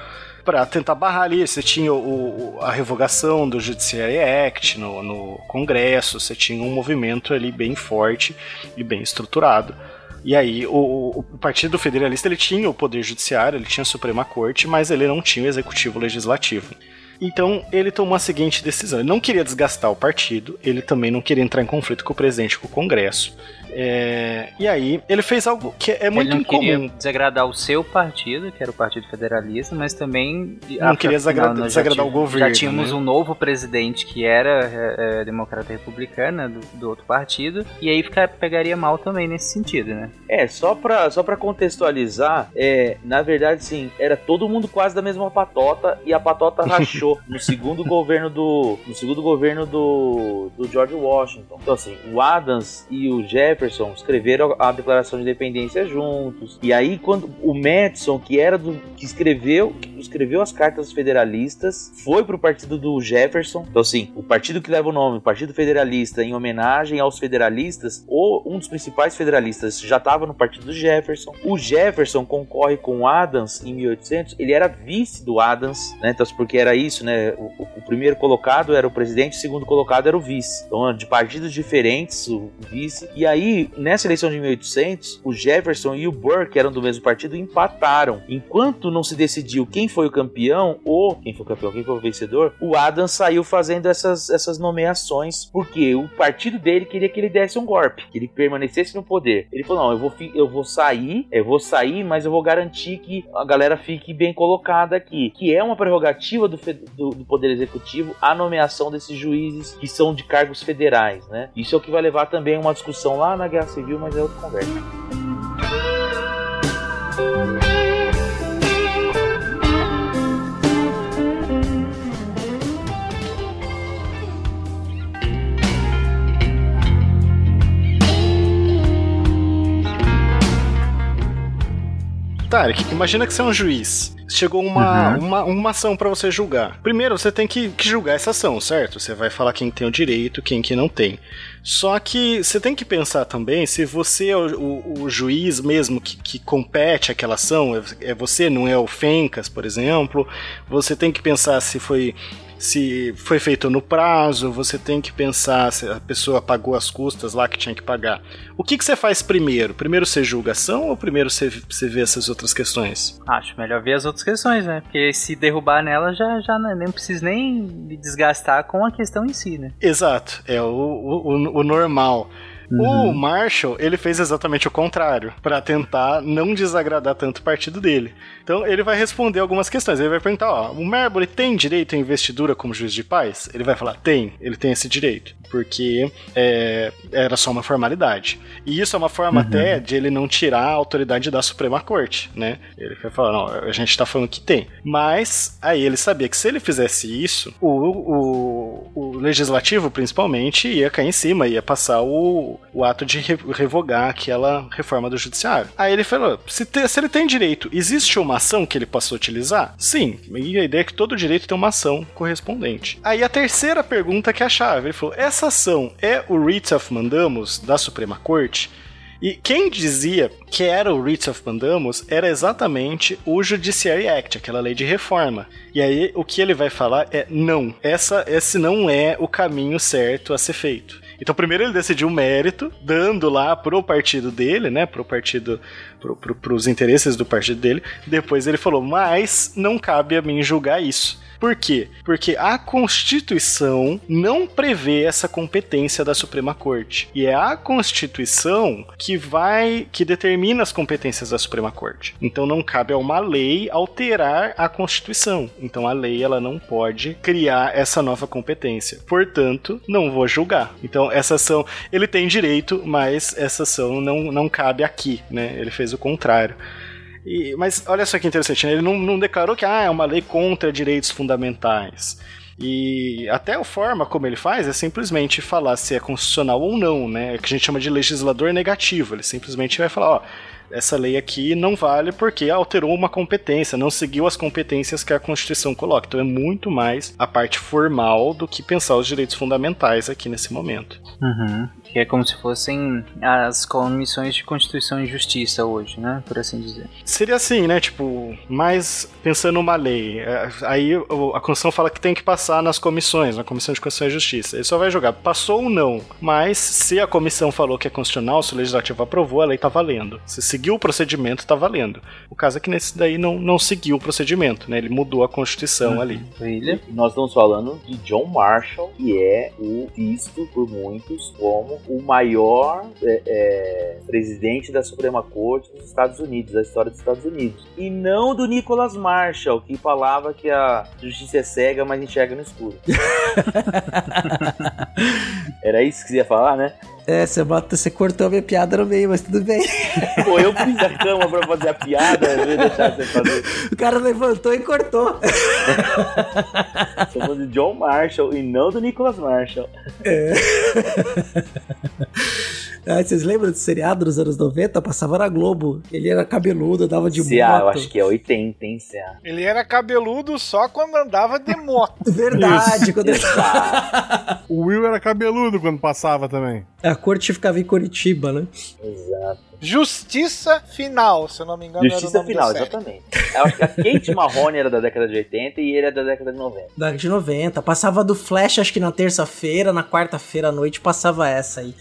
para tentar barrar ali. Você tinha o, a revogação do Judiciary Act no, no Congresso, você tinha um movimento ali bem forte e bem estruturado. E aí, o, o, Partido Federalista ele tinha o Poder Judiciário, ele tinha a Suprema Corte, mas ele não tinha o Executivo Legislativo. Então, ele tomou a seguinte decisão: ele não queria desgastar o partido, ele também não queria entrar em conflito com o presidente com o Congresso. É, e aí, ele fez algo que é muito ele não incomum. queria desagradar o seu partido, que era o Partido Federalista, mas também. Não queria desagradar, desagradar o governo. Já tínhamos né? um novo presidente que era é, é, democrata republicana do, do, outro partido, e aí fica, pegaria mal também nesse sentido, né? É, só pra, só pra contextualizar, é, na verdade, sim, era todo mundo quase da mesma patota e a patota rachou no segundo governo do. No segundo governo do, do George Washington. Então, assim, o Adams e o Jefferson Jefferson escreveram a Declaração de Independência juntos. E aí quando o Madison, que era do que escreveu, que escreveu as cartas federalistas, foi pro partido do Jefferson. Então assim, o partido que leva o nome, o Partido Federalista, em homenagem aos federalistas, ou um dos principais federalistas já estava no partido do Jefferson. O Jefferson concorre com Adams em 1800, ele era vice do Adams, né? Então porque era isso né? O, o- o primeiro colocado era o presidente, o segundo colocado era o vice. Então, de partidos diferentes, o vice. E aí, nessa eleição de 1800, o Jefferson e o Burr, que eram do mesmo partido, empataram. Enquanto não se decidiu quem foi o campeão, ou quem foi o campeão, quem foi o vencedor, o Adams saiu fazendo essas, essas nomeações, porque o partido dele queria que ele desse um golpe, que ele permanecesse no poder. Ele falou: não, eu vou, eu vou sair, eu vou sair, mas eu vou garantir que a galera fique bem colocada aqui. Que é uma prerrogativa do, do, do Poder Executivo a nomeação desses juízes que são de cargos federais, né? Isso é o que vai levar também a uma discussão lá na Guerra Civil, mas é outra conversa. Tarek, imagina que você é um juiz. Chegou uma, Uhum. uma, uma ação pra você julgar. Primeiro, você tem que, que julgar essa ação, certo? Você vai falar quem tem o direito, quem que não tem. Só que você tem que pensar também se você é o, o- o juiz mesmo que, que compete aquela ação, é, é você, não é o Fencas, por exemplo. Você tem que pensar se foi se foi feito no prazo, você tem que pensar se a pessoa pagou as custas lá que tinha que pagar. O que, que você faz primeiro? Primeiro você julga a ação ou primeiro você, você vê essas outras questões? Acho melhor ver as outras questões, né? Porque se derrubar nela, já, já não- nem preciso nem me desgastar com a questão em si, né? Exato, é o, o, o- o normal. O Marshall, ele fez exatamente o contrário, pra tentar não desagradar tanto o partido dele. Então ele vai responder algumas questões. Ele vai perguntar: ó, o Marbury tem direito à investidura como juiz de paz? Ele vai falar: tem, ele tem esse direito, porque é, era só uma formalidade. E isso é uma forma Uhum. até de ele não tirar a autoridade da Suprema Corte, né? Ele vai falar: não, a gente tá falando que tem. Mas aí ele sabia que se ele fizesse isso, o, o, o legislativo, principalmente, ia cair em cima, ia passar o, o ato de re- revogar aquela reforma do judiciário. Aí ele falou: se, te- se ele tem direito, existe uma ação que ele possa utilizar? Sim. E a ideia é que todo direito tem uma ação correspondente. Aí a terceira pergunta que é a chave: ele falou, essa ação é o writ of mandamus da Suprema Corte? E quem dizia que era o Writ of Mandamus era exatamente o Judiciary Act, aquela lei de reforma. E aí o que ele vai falar é não, essa, esse não é o caminho certo a ser feito. Então primeiro ele decidiu o mérito, dando lá pro partido dele, né, pro partido, pro, pro, pros interesses do partido dele. Depois ele falou, mas não cabe a mim julgar isso. Por quê? Porque a Constituição não prevê essa competência da Suprema Corte. E é a Constituição que vai que determina as competências da Suprema Corte. Então não cabe a uma lei alterar a Constituição. Então a lei ela não pode criar essa nova competência. Portanto, não vou julgar. Então essa ação ele tem direito, mas essa ação não, não cabe aqui, né? Ele fez o contrário. E- mas olha só que interessante, né? ele não, não declarou que ah, é uma lei contra direitos fundamentais. E até a forma como ele faz é simplesmente falar se é constitucional ou não, né? É que a gente chama de legislador negativo. Ele simplesmente vai falar, ó, essa lei aqui não vale porque alterou uma competência, não seguiu as competências que a Constituição coloca. Então é muito mais a parte formal do que pensar os direitos fundamentais aqui nesse momento. Uhum. Que é como se fossem as comissões de Constituição e Justiça hoje, né? Por assim dizer. Seria assim, né? Tipo, mais pensando numa lei. é, Aí a Constituição fala que tem que passar nas comissões, na Comissão de Constituição e Justiça. Ele só vai jogar, passou ou não. Mas se a comissão falou que é constitucional, se o legislativo aprovou, a lei tá valendo. Se seguiu o procedimento, tá valendo. O caso é que nesse daí não, não seguiu o procedimento, né? Ele mudou a Constituição ali. William? Nós estamos falando de John Marshall, que é o visto por muitos como o maior é, é, presidente da Suprema Corte dos Estados Unidos, da história dos Estados Unidos. E não do Nicholas Marshall, que falava que a justiça é cega, mas enxerga no escuro. Era isso que você ia falar, né? É, você, bota, você cortou a minha piada no meio, mas tudo bem. Pô, eu fiz a cama pra fazer a piada, eu ia deixar você fazer. O cara levantou e cortou. Falando de John Marshall e não do Nicholas Marshall. É. Ah, vocês lembram do seriado dos anos 90? Passava na Globo. Ele era cabeludo, dava de CA, eu moto. acho que é 80, hein, CA. Ele era cabeludo só quando andava de moto. Verdade, quando ele... O Will era cabeludo quando passava também. A corte ficava em Curitiba, né? Exato. Justiça Final, se eu não me engano. Justiça era o nome Final, exatamente. Eu acho que a Kate Marrone era da década de 80 e ele é da década de 90. Da de 90. Passava do Flash, acho que na terça-feira, na quarta-feira à noite, passava essa aí.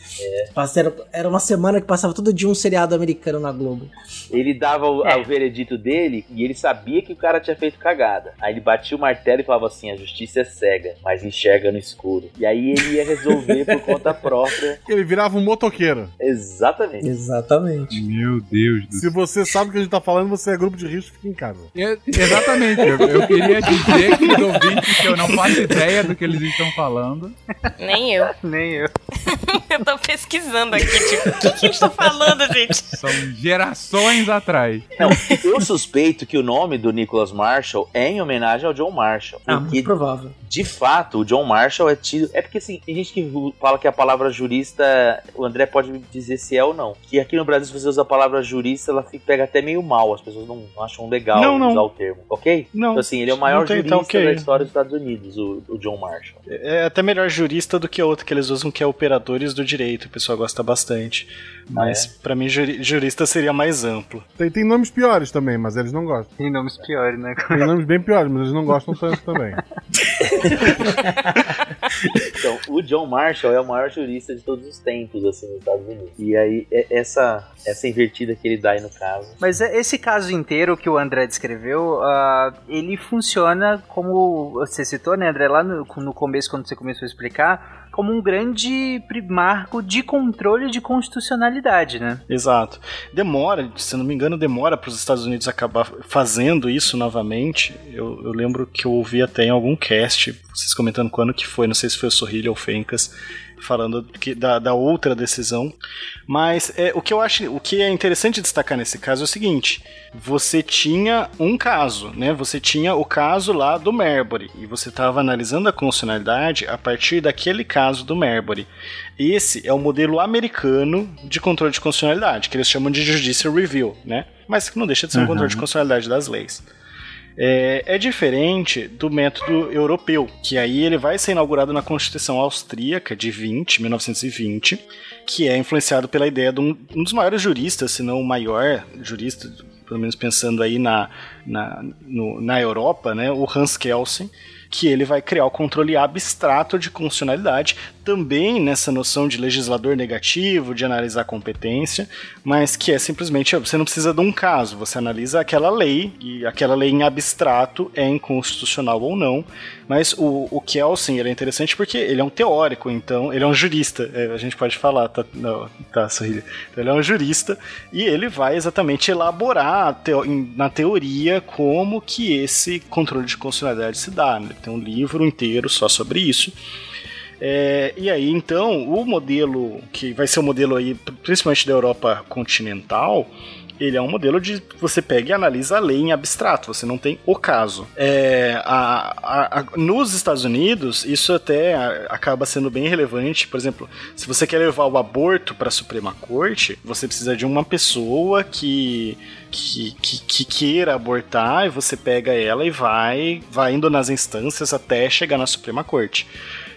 Era, era uma semana que passava todo dia um seriado americano na Globo. Ele dava o, É. o veredito dele e ele sabia que o cara tinha feito cagada. Aí ele batia o martelo e falava assim: a justiça é cega, mas enxerga no escuro. E aí ele ia resolver por conta própria. Ele virava um motoqueiro. Exatamente. Exatamente. Meu Deus do Se você sabe o que a gente tá falando, você é grupo de risco, fica em casa. É, exatamente. Eu, eu queria dizer que os ouvintes que eu não faço ideia do que eles estão falando. Nem eu. Nem eu. eu tô pesquisando aqui, tipo, o que, que eles estão falando, gente? São gerações atrás. Não, eu suspeito que o nome do Nicholas Marshall é em homenagem ao John Marshall. Ah, muito provável. de fato, o John Marshall é tido. É porque assim, tem gente que fala que a palavra jurista. O André pode me dizer se é ou não. Que aqui no Brasil, se você usa a palavra jurista, ela fica, pega até meio mal. As pessoas não acham legal Não, não. usar o termo, ok? Não. Então, assim, ele é o maior tem, jurista tá ok. da história dos Estados Unidos, o, o John Marshall. É até melhor jurista do que a outra que eles usam, que é operadores do direito. O pessoal gosta bastante. Mas pra mim, juri- jurista seria mais amplo. Tem, tem nomes piores também, mas eles não gostam. Tem nomes piores, né? Tem nomes bem piores, mas eles não gostam tanto também. O John Marshall é o maior jurista de todos os tempos, assim, nos Estados Unidos. E aí, é- essa, essa invertida que ele dá aí no caso. Mas é- esse caso inteiro que o André descreveu, ah, ele funciona como você citou, né, André, lá no, no começo, quando você começou a explicar, como um grande marco de controle de constitucionalidade, né? Exato. Demora, se não me engano, demora para os Estados Unidos acabar fazendo isso novamente. Eu, eu lembro que eu ouvi até em algum cast, vocês comentando quando que foi, não sei se foi o Sorrilha ou o Fencas, falando que, da, da outra decisão. Mas é, o que eu acho, o que é interessante destacar nesse caso é o seguinte: você tinha um caso, né? Você tinha o caso lá do Marbury e você estava analisando a constitucionalidade a partir daquele caso do Marbury. Esse é o modelo americano de controle de constitucionalidade, que eles chamam de Judicial Review, né? Mas que não deixa de ser um Uhum. controle de constitucionalidade das leis. É, é diferente do método europeu, que aí ele vai ser inaugurado na Constituição Austríaca de 20, 1920, que é influenciado pela ideia de um, um dos maiores juristas, se não o maior jurista, pelo menos pensando aí na, na, no- na Europa, né, o Hans Kelsen, que ele vai criar o controle abstrato de constitucionalidade, também nessa noção de legislador negativo, de analisar competência, mas que é simplesmente, você não precisa de um caso, você analisa aquela lei, e aquela lei em abstrato é inconstitucional ou não, mas o, o Kelsen ele é interessante porque ele é um teórico, então, ele é um jurista, é, a gente pode falar, tá, não, tá sorrindo. Então, ele é um jurista, e ele vai exatamente elaborar teo- na teoria como que esse controle de constitucionalidade se dá, né? tem um livro inteiro só sobre isso, é, e aí, então, o modelo que vai ser o modelo aí, principalmente da Europa continental, ele é um modelo de você pega e analisa a lei em abstrato, você não tem o caso. É, a- a- a- nos Estados Unidos, isso até acaba sendo bem relevante. Por exemplo, se você quer levar o aborto para a Suprema Corte, você precisa de uma pessoa que, que, que, que queira abortar, e você pega ela e vai, vai indo nas instâncias até chegar na Suprema Corte.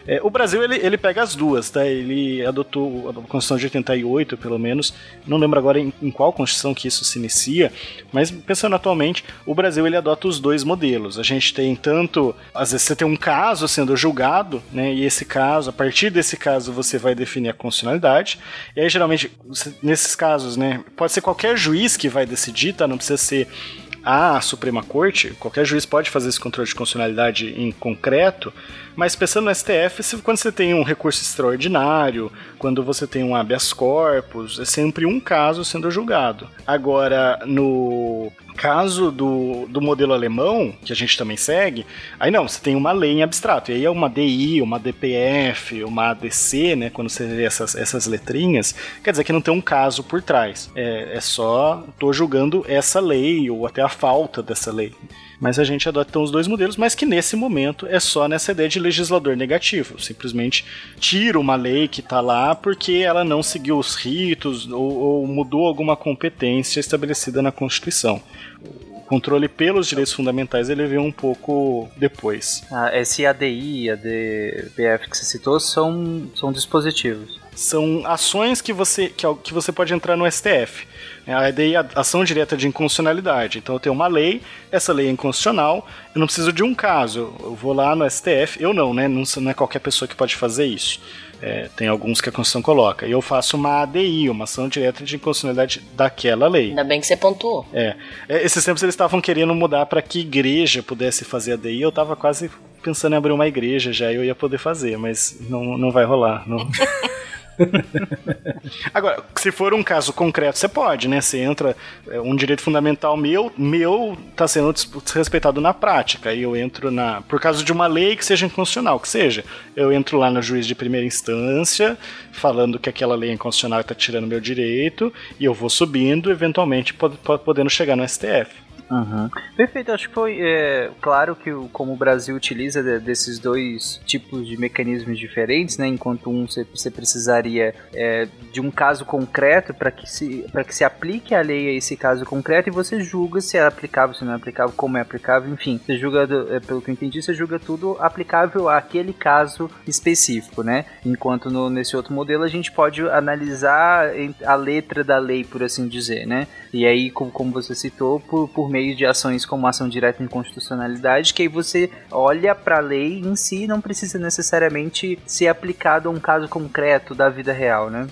É, o Brasil ele, ele pega as duas, tá? Ele adotou a Constituição de 88, pelo menos. Não lembro agora em, em qual Constituição que isso se inicia, mas pensando atualmente, o Brasil ele adota os dois modelos. A gente tem tanto, às vezes você tem um caso sendo julgado, né? E esse caso, a partir desse caso você vai definir a constitucionalidade. E aí geralmente nesses casos, né? Pode ser qualquer juiz que vai decidir, tá? Não precisa ser a Suprema Corte, qualquer juiz pode fazer esse controle de constitucionalidade em concreto, mas pensando no STF, quando você tem um recurso extraordinário, quando você tem um habeas corpus, é sempre um caso sendo julgado. Agora, no caso do, do modelo alemão, que a gente também segue, aí não, você tem uma lei em abstrato, e aí é uma DI, uma DPF, uma ADC, né, quando você vê essas, essas letrinhas, quer dizer que não tem um caso por trás, é, é só, tô julgando essa lei, ou até a falta dessa lei. Mas a gente adota então os dois modelos, mas que nesse momento é só nessa ideia de legislador negativo. Simplesmente tira uma lei que está lá porque ela não seguiu os ritos ou, ou mudou alguma competência estabelecida na Constituição. O controle pelos direitos fundamentais ele veio um pouco depois. Ah, esse ADI, ADBF que você citou, são, são dispositivos. São ações que você, que, que você pode entrar no STF. A DI é ação direta de inconstitucionalidade. Então eu tenho uma lei, essa lei é inconstitucional, eu não preciso de um caso. Eu vou lá no STF, eu não, né? Não, não é qualquer pessoa que pode fazer isso. É, tem alguns que a Constituição coloca. E eu faço uma ADI, uma ação direta de inconstitucionalidade daquela lei. Ainda bem que você pontuou. É. é esses tempos eles estavam querendo mudar para que igreja pudesse fazer ADI. Eu tava quase pensando em abrir uma igreja já, eu ia poder fazer, mas não, não vai rolar. Não. Agora, se for um caso concreto, você pode, né? Você entra, é, um direito fundamental meu, meu tá sendo desrespeitado na prática. E eu entro na. Por causa de uma lei que seja inconstitucional, que seja. Eu entro lá no juiz de primeira instância, falando que aquela lei é inconstitucional e tá tirando meu direito, e eu vou subindo, eventualmente podendo chegar no STF. Uhum. Perfeito, acho que foi é, claro que o, como o Brasil utiliza de, desses dois tipos de mecanismos diferentes, né? Enquanto um você precisaria é, de um caso concreto para que, se, que se aplique a lei a esse caso concreto e você julga se é aplicável, se não é aplicável, como é aplicável, enfim. Você julga, é, pelo que eu entendi, você julga tudo aplicável àquele caso específico, né? Enquanto no, nesse outro modelo a gente pode analisar a letra da lei, por assim dizer, né? E aí, como, como você citou, por, por meio de ações como ação direta em constitucionalidade, que aí você olha para a lei em si e não precisa necessariamente ser aplicado a um caso concreto da vida real, né?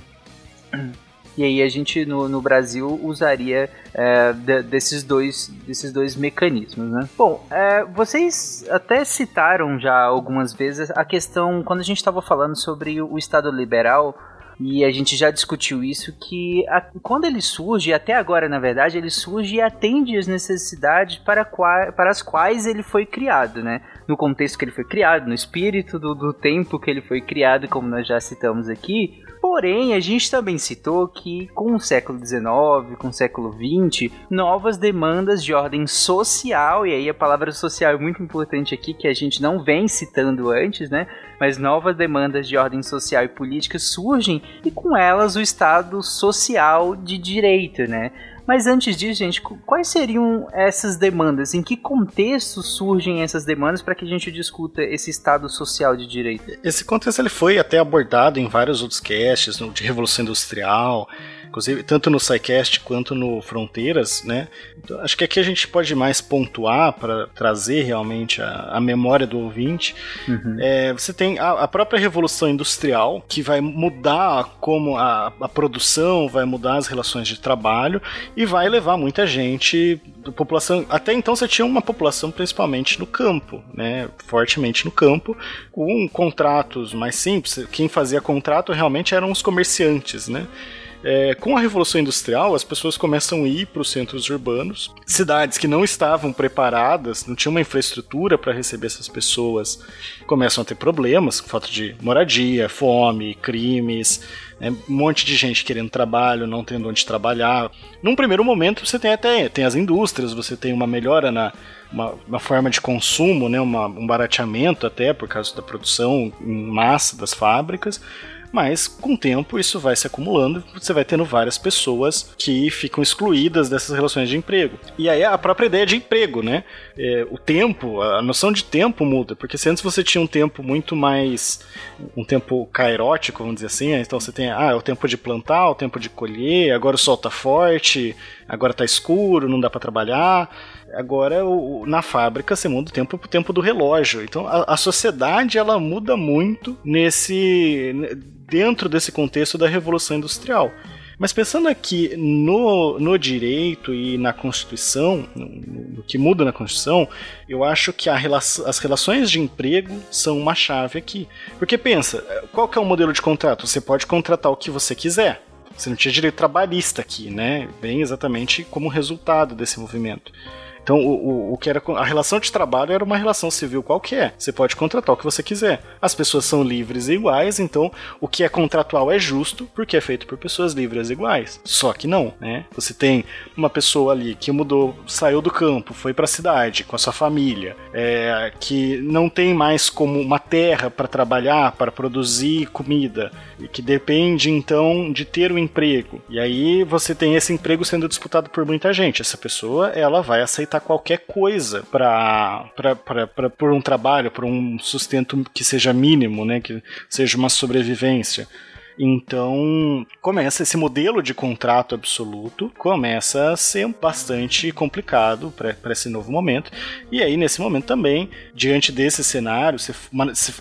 E aí a gente no, no Brasil usaria é, de, desses, dois, desses dois mecanismos, né? Bom, é, vocês até citaram já algumas vezes a questão, quando a gente estava falando sobre o Estado liberal, e a gente já discutiu isso, que a, quando ele surge, até agora na verdade, ele surge e atende às necessidades para, qua, para as quais ele foi criado, né? No contexto que ele foi criado, no espírito do, do tempo que ele foi criado, como nós já citamos aqui, Porém, a gente também citou que com o século XIX, com o século XX, novas demandas de ordem social, e aí a palavra social é muito importante aqui, que a gente não vem citando antes, né? Mas novas demandas de ordem social e política surgem e com elas o Estado social de direito, né? Mas antes disso, gente, quais seriam essas demandas? Em que contexto surgem essas demandas para que a gente discuta esse Estado social de direito? Esse contexto ele foi até abordado em vários outros casts, no de Revolução Industrial, inclusive tanto no SciCast quanto no Fronteiras, né? Então, acho que aqui a gente pode mais pontuar para trazer realmente a, a, memória do ouvinte. Uhum. É, você tem a, a, própria Revolução Industrial, que vai mudar como a, a produção, vai mudar as relações de trabalho e vai levar muita gente população até então você tinha uma população principalmente no campo, né, fortemente no campo, com contratos mais simples. Quem fazia contrato realmente eram os comerciantes, né? É, com a Revolução Industrial, as pessoas começam a ir para os centros urbanos, cidades que não estavam preparadas, não tinham uma infraestrutura para receber essas pessoas, começam a ter problemas, falta de moradia, fome, crimes, né, um monte de gente querendo trabalho, não tendo onde trabalhar. Num primeiro momento, você tem até tem as indústrias, você tem uma melhora na uma, uma forma de consumo, né, uma, um barateamento até por causa da produção em massa das fábricas mas com o tempo isso vai se acumulando, você vai tendo várias pessoas que ficam excluídas dessas relações de emprego. E aí a própria ideia de emprego, né? É, o tempo, a noção de tempo muda, porque se antes você tinha um tempo muito mais. um tempo cairótico, vamos dizer assim, então você tem ah, é o tempo de plantar, o tempo de colher, agora o sol tá forte, agora tá escuro, não dá para trabalhar. Agora, na fábrica, você muda o tempo pro tempo do relógio. Então, a, a sociedade, ela muda muito nesse dentro desse contexto da Revolução Industrial. Mas pensando aqui no, no direito e na Constituição, no, no que muda na Constituição, eu acho que as relações de emprego são uma chave aqui. Porque pensa, qual que é o modelo de contrato? Você pode contratar o que você quiser. Você não tinha direito trabalhista aqui, né? Bem exatamente como resultado desse movimento. Então, o, o, o, que era a relação de trabalho era uma relação civil qualquer. Você pode contratar o que você quiser. As pessoas são livres e iguais, então o que é contratual é justo porque é feito por pessoas livres e iguais. Só que não, né? Você tem uma pessoa ali que mudou, saiu do campo, foi para a cidade com a sua família, é, que não tem mais como uma terra para trabalhar, para produzir comida, e que depende então de ter um emprego. E aí você tem esse emprego sendo disputado por muita gente. Essa pessoa, ela vai aceitar qualquer coisa para por um trabalho, por um sustento que seja mínimo, né, que seja uma sobrevivência. Então, começa esse modelo de contrato absoluto, começa a ser bastante complicado para esse novo momento. E aí, nesse momento também, diante desse cenário,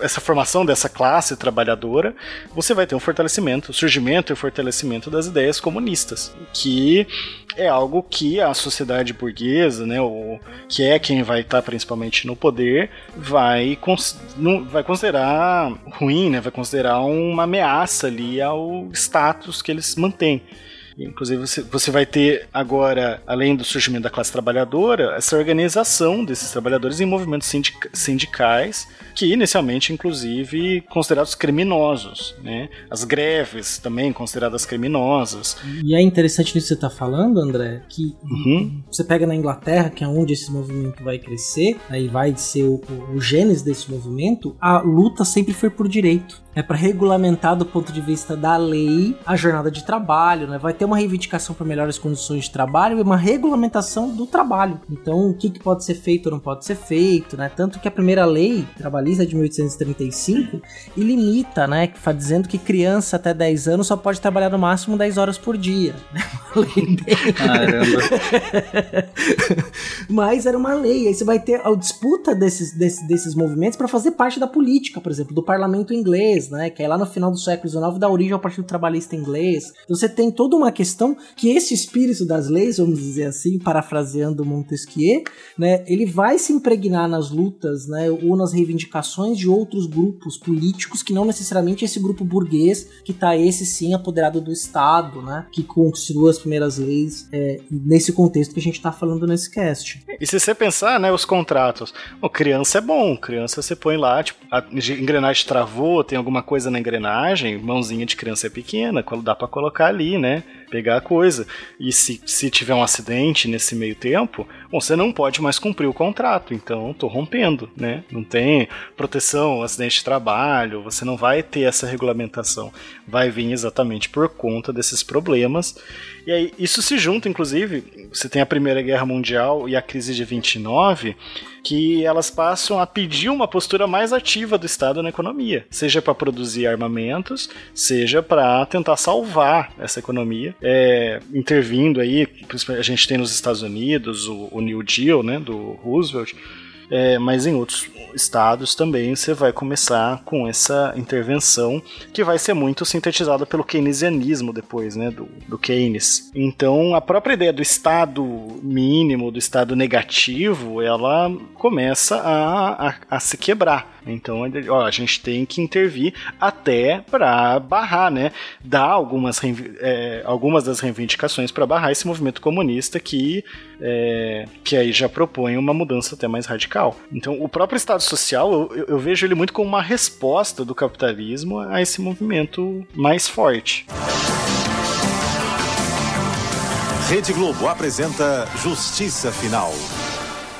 essa formação dessa classe trabalhadora, você vai ter um fortalecimento, o surgimento e o fortalecimento das ideias comunistas, que é algo que a sociedade burguesa, né, o, que é quem vai estar principalmente no poder, vai, cons vai considerar ruim, né, vai considerar uma ameaça ali ao status que eles mantêm. Inclusive, você, você vai ter agora, além do surgimento da classe trabalhadora, essa organização desses trabalhadores em movimentos sindic sindicais, que inicialmente, inclusive, considerados criminosos. Né? As greves também consideradas criminosas. E é interessante nisso que você está falando, André, que uhum. você pega na Inglaterra, que é onde esse movimento vai crescer, aí vai ser o, o, o gênese desse movimento, a luta sempre foi por direito é para regulamentar do ponto de vista da lei a jornada de trabalho, né? Vai ter uma reivindicação para melhores condições de trabalho e uma regulamentação do trabalho. Então, o que, que pode ser feito ou não pode ser feito, né? Tanto que a primeira lei trabalhista de 1835 limita, né, dizendo que criança até 10 anos só pode trabalhar no máximo 10 horas por dia. Uma lei bem... Caramba. Mas era uma lei. Aí você vai ter a disputa desses, desses, desses movimentos para fazer parte da política, por exemplo, do parlamento inglês inglês, né? Que é lá no final do século XIX dá origem ao Partido Trabalhista inglês. Então você tem toda uma questão que esse espírito das leis, vamos dizer assim, parafraseando Montesquieu, né? Ele vai se impregnar nas lutas, né? Ou nas reivindicações de outros grupos políticos que não necessariamente esse grupo burguês que tá esse sim apoderado do Estado, né? Que constituiu as primeiras leis é, nesse contexto que a gente tá falando nesse cast. E se você pensar, né, os contratos, o criança é bom, criança você põe lá, tipo, a engrenagem travou, tem alguma alguma coisa na engrenagem, mãozinha de criança é pequena, dá para colocar ali, né? Pegar a coisa. E se, se tiver um acidente nesse meio tempo, bom, você não pode mais cumprir o contrato, então tô rompendo, né? Não tem proteção, acidente de trabalho, você não vai ter essa regulamentação. Vai vir exatamente por conta desses problemas. E aí, isso se junta, inclusive, você tem a Primeira Guerra Mundial e a crise de 29 que elas passam a pedir uma postura mais ativa do Estado na economia, seja para produzir armamentos, seja para tentar salvar essa economia, é, intervindo aí, a gente tem nos Estados Unidos o, o New Deal, né, do Roosevelt, é, mas em outros estados também você vai começar com essa intervenção que vai ser muito sintetizada pelo keynesianismo depois, né, do, do Keynes. Então a própria ideia do estado mínimo, do estado negativo, ela começa a, a, a se quebrar. Então, ó, a gente tem que intervir até para barrar, né? Dar algumas, é, algumas das reivindicações para barrar esse movimento comunista que, é, que aí já propõe uma mudança até mais radical. Então, o próprio Estado Social, eu, eu vejo ele muito como uma resposta do capitalismo a esse movimento mais forte. Rede Globo apresenta Justiça Final.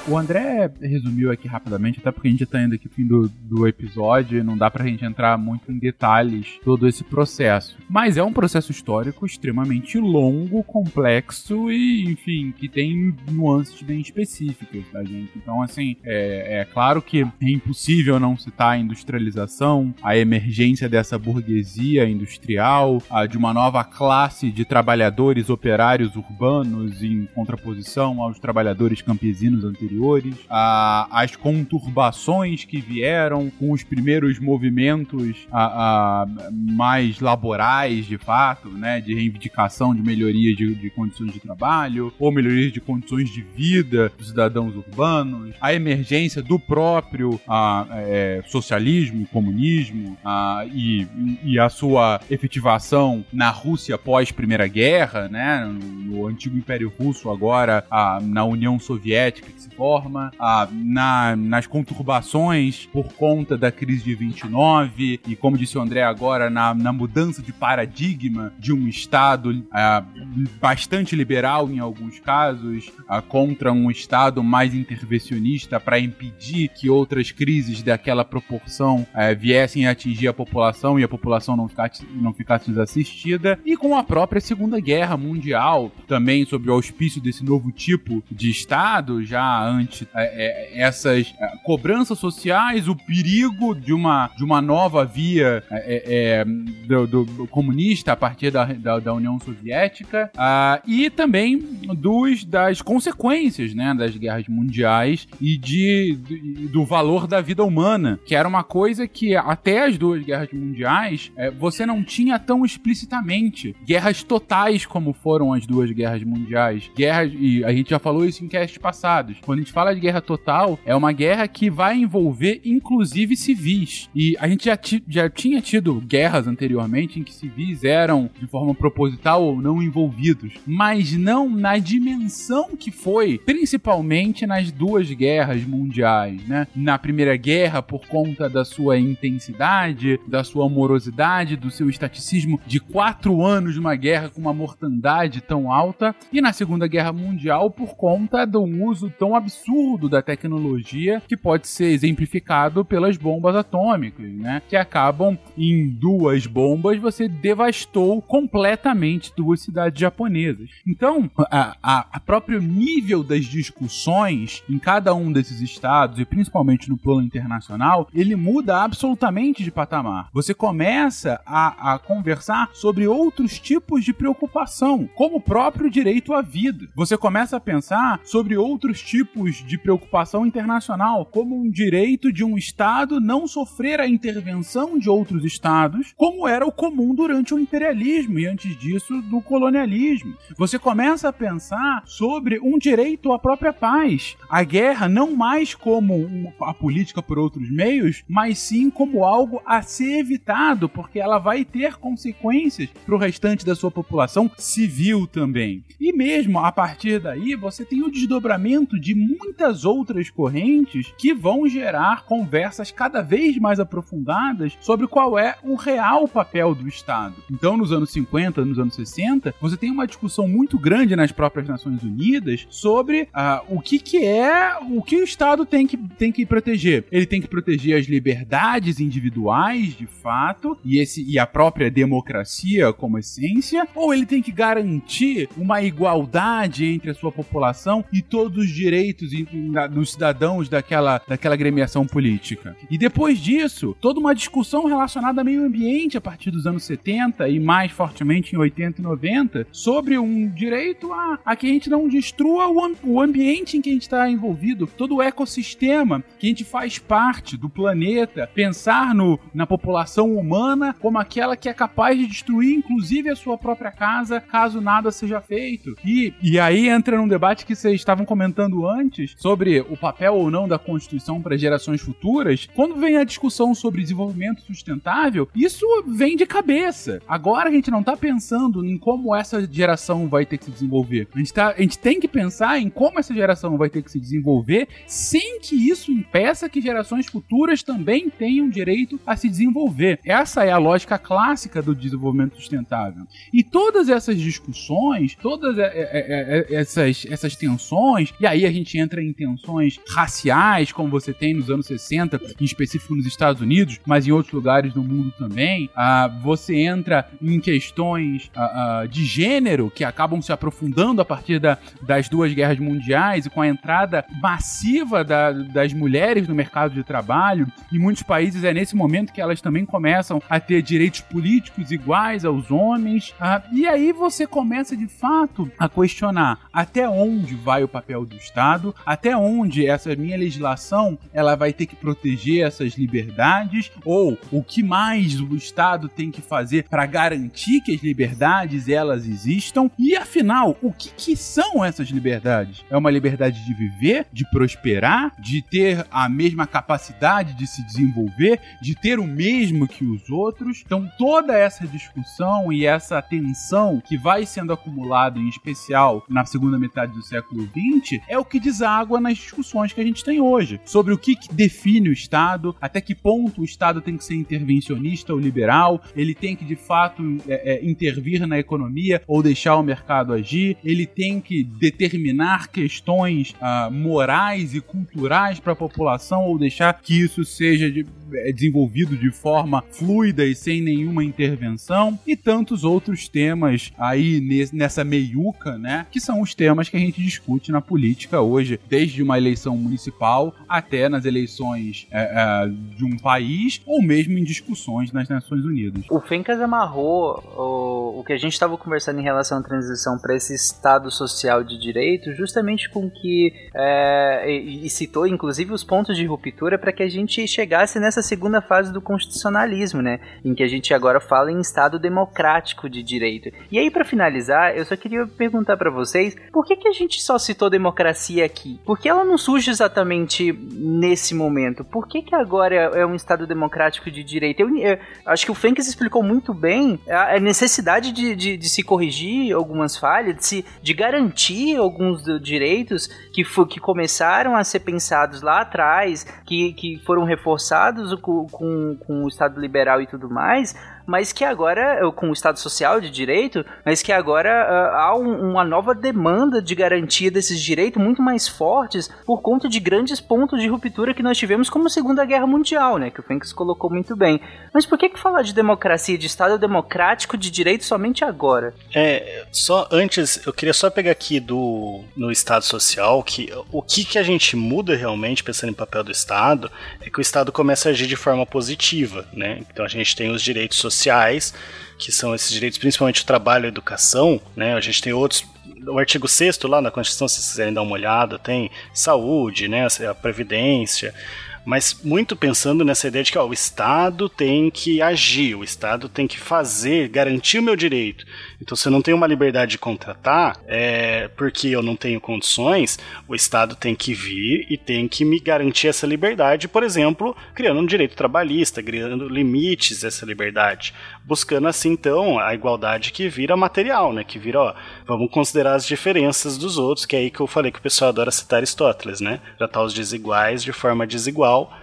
O André resumiu aqui rapidamente, até porque a gente tá indo aqui no fim do, do episódio não dá pra gente entrar muito em detalhes todo esse processo. Mas é um processo histórico extremamente longo, complexo e, enfim, que tem nuances bem específicas da gente. Então, assim, é, é claro que é impossível não citar a industrialização, a emergência dessa burguesia industrial, a de uma nova classe de trabalhadores operários urbanos em contraposição aos trabalhadores campesinos anteriores anteriores, a, as conturbações que vieram com os primeiros movimentos a, a, mais laborais, de fato, né, de reivindicação de melhoria de, de condições de trabalho ou melhoria de condições de vida dos cidadãos urbanos, a emergência do próprio a, é, socialismo comunismo a, e, e a sua efetivação na Rússia pós Primeira Guerra, né, no, no antigo Império Russo agora a, na União Soviética que se forma, a, na, nas conturbações por conta da crise de 29 e, como disse o André agora, na, na mudança de paradigma de um Estado a, bastante liberal em alguns casos a, contra um Estado mais intervencionista para impedir que outras crises daquela proporção a, viessem a atingir a população e a população não ficasse, não ficasse desassistida. E com a própria Segunda Guerra Mundial também sob o auspício desse novo tipo de Estado já ante é, é, essas é, cobranças sociais, o perigo de uma, de uma nova via é, é, do, do comunista a partir da, da, da União Soviética uh, e também dos, das consequências né, das guerras mundiais e de, de, do valor da vida humana, que era uma coisa que até as duas guerras mundiais você não tinha tão explicitamente guerras totais como foram as duas guerras mundiais. Guerras, e a gente já falou isso em casts passados. Quando gente fala de guerra total, é uma guerra que vai envolver inclusive civis. E a gente já, já tinha tido guerras anteriormente em que civis eram de forma proposital ou não envolvidos, mas não na dimensão que foi, principalmente nas duas guerras mundiais, né? Na Primeira Guerra, por conta da sua intensidade, da sua amorosidade, do seu estaticismo de quatro anos de uma guerra com uma mortandade tão alta, e na Segunda Guerra Mundial, por conta do uso tão absurdo da tecnologia que pode ser exemplificado pelas bombas atômicas, né? Que acabam em duas bombas, você devastou completamente duas cidades japonesas. Então, a, a, a próprio nível das discussões em cada um desses estados, e principalmente no plano internacional, ele muda absolutamente de patamar. Você começa a, a conversar sobre outros tipos de preocupação, como o próprio direito à vida. Você começa a pensar sobre outros tipos de preocupação internacional, como um direito de um Estado não sofrer a intervenção de outros Estados, como era o comum durante o imperialismo e antes disso do colonialismo. Você começa a pensar sobre um direito à própria paz. A guerra não mais como a política por outros meios, mas sim como algo a ser evitado, porque ela vai ter consequências para o restante da sua população civil também. E mesmo a partir daí, você tem o desdobramento de muitas outras correntes que vão gerar conversas cada vez mais aprofundadas sobre qual é o real papel do Estado. Então, nos anos 50, nos anos 60, você tem uma discussão muito grande nas próprias Nações Unidas sobre uh, o que, que é o que o Estado tem que, tem que proteger. Ele tem que proteger as liberdades individuais, de fato, e, esse, e a própria democracia como essência, ou ele tem que garantir uma igualdade entre a sua população e todos os direitos dos cidadãos daquela, daquela gremiação política. E depois disso, toda uma discussão relacionada ao meio ambiente a partir dos anos 70 e mais fortemente em 80 e 90 sobre um direito a, a que a gente não destrua o, o ambiente em que a gente está envolvido, todo o ecossistema que a gente faz parte do planeta, pensar no, na população humana como aquela que é capaz de destruir inclusive a sua própria casa caso nada seja feito. E, e aí entra num debate que vocês estavam comentando antes sobre o papel ou não da Constituição para gerações futuras. Quando vem a discussão sobre desenvolvimento sustentável, isso vem de cabeça. Agora a gente não está pensando em como essa geração vai ter que se desenvolver. A gente, tá, a gente tem que pensar em como essa geração vai ter que se desenvolver sem que isso impeça que gerações futuras também tenham direito a se desenvolver. Essa é a lógica clássica do desenvolvimento sustentável. E todas essas discussões, todas é, é, é, essas, essas tensões, e aí a gente entra em tensões raciais, como você tem nos anos 60, em específico nos Estados Unidos, mas em outros lugares do mundo também. Ah, você entra em questões ah, ah, de gênero que acabam se aprofundando a partir da, das duas guerras mundiais e com a entrada massiva da, das mulheres no mercado de trabalho. Em muitos países é nesse momento que elas também começam a ter direitos políticos iguais aos homens. Ah, e aí você começa de fato a questionar até onde vai o papel do Estado, até onde essa minha legislação ela vai ter que proteger essas liberdades ou o que mais o Estado tem que fazer para garantir que as liberdades elas existam e afinal o que, que são essas liberdades? É uma liberdade de viver, de prosperar, de ter a mesma capacidade de se desenvolver, de ter o mesmo que os outros. Então toda essa discussão e essa tensão que vai sendo acumulada em especial na segunda metade do século XX é o que deságua nas discussões que a gente tem hoje sobre o que, define o Estado, até que ponto o Estado tem que ser intervencionista ou liberal, ele tem que de fato é, é, intervir na economia ou deixar o mercado agir, ele tem que determinar questões ah, morais e culturais para a população ou deixar que isso seja de, é desenvolvido de forma fluida e sem nenhuma intervenção, e tantos outros temas aí nessa meiuca, né? Que são os temas que a gente discute na política hoje, desde uma eleição municipal até nas eleições é, é, de um país, ou mesmo em discussões nas Nações Unidas. O Fencas amarrou o, o que a gente estava conversando em relação à transição para esse Estado social de direito, justamente com que. É, e, e citou, inclusive, os pontos de ruptura para que a gente chegasse nessa segunda fase do constitucionalismo, né? Em que a gente agora fala em Estado democrático de direito. E aí, para finalizar, eu só queria perguntar para vocês por que, que a gente só citou democracia aqui? Por que ela não surge exatamente nesse momento? Por que, que agora é um Estado democrático de direito? Eu, eu acho que o Fencas explicou muito bem a, necessidade de, de, de, se corrigir algumas falhas, de, se, de garantir alguns direitos que, que começaram a ser pensados lá atrás, que, que foram reforçados com, com, com o Estado liberal e tudo mais, mas que agora, com o Estado Social de Direito, mas que agora uh, há um, uma nova demanda de garantia desses direitos muito mais fortes por conta de grandes pontos de ruptura que nós tivemos, como a Segunda Guerra Mundial, né, que o Fenix colocou muito bem. Mas por que, que falar de democracia, de Estado democrático de direito somente agora? É, só antes, eu queria só pegar aqui do no Estado Social, que o que, que a gente muda realmente, pensando em papel do Estado, é que o Estado começa a agir de forma positiva, né? Então a gente tem os direitos sociais sociais, que são esses direitos, principalmente o trabalho e a educação, né? A gente tem outros o artigo 6 lá na Constituição, se vocês quiserem dar uma olhada, tem saúde, né, a previdência, mas muito pensando nessa ideia de que ó, o Estado tem que agir, o Estado tem que fazer, garantir o meu direito. Então, se eu não tenho uma liberdade de contratar, é, porque eu não tenho condições, o Estado tem que vir e tem que me garantir essa liberdade, por exemplo, criando um direito trabalhista, criando limites a essa liberdade, buscando assim, então, a igualdade que vira material, né? Que vira, ó, vamos considerar as diferenças dos outros, que é aí que eu falei que o pessoal adora citar Aristóteles, né? Tratar os desiguais de forma desigual,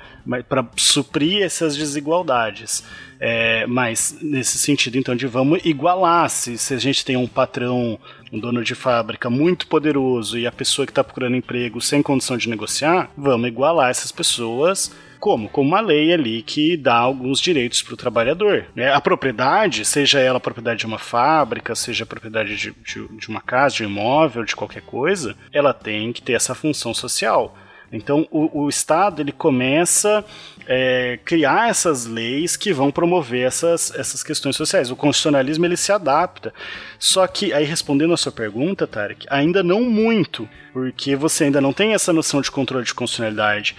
para suprir essas desigualdades. É, mas nesse sentido, então, de vamos igualar. Se, se a gente tem um patrão, um dono de fábrica muito poderoso e a pessoa que está procurando emprego sem condição de negociar, vamos igualar essas pessoas. Como? Com uma lei ali que dá alguns direitos para o trabalhador. Né? A propriedade, seja ela a propriedade de uma fábrica, seja a propriedade de, de, de uma casa, de um imóvel, de qualquer coisa, ela tem que ter essa função social. Então o, o Estado ele começa é, criar essas leis que vão promover essas, essas questões sociais. O constitucionalismo ele se adapta. Só que, aí respondendo a sua pergunta, Tarek, ainda não muito, porque você ainda não tem essa noção de controle de constitucionalidade.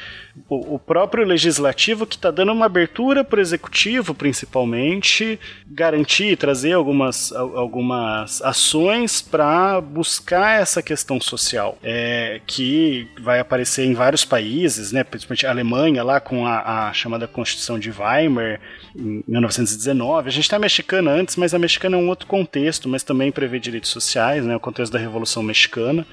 O, o próprio legislativo que está dando uma abertura para o executivo, principalmente, garantir, trazer algumas, algumas ações para buscar essa questão social, é, que vai aparecer em vários países, né, principalmente a Alemanha, lá com a, a chamada Constituição de Weimar, em 1919. A gente está mexicana antes, mas a mexicana é um outro contexto, mas também prevê direitos sociais, né, o contexto da Revolução Mexicana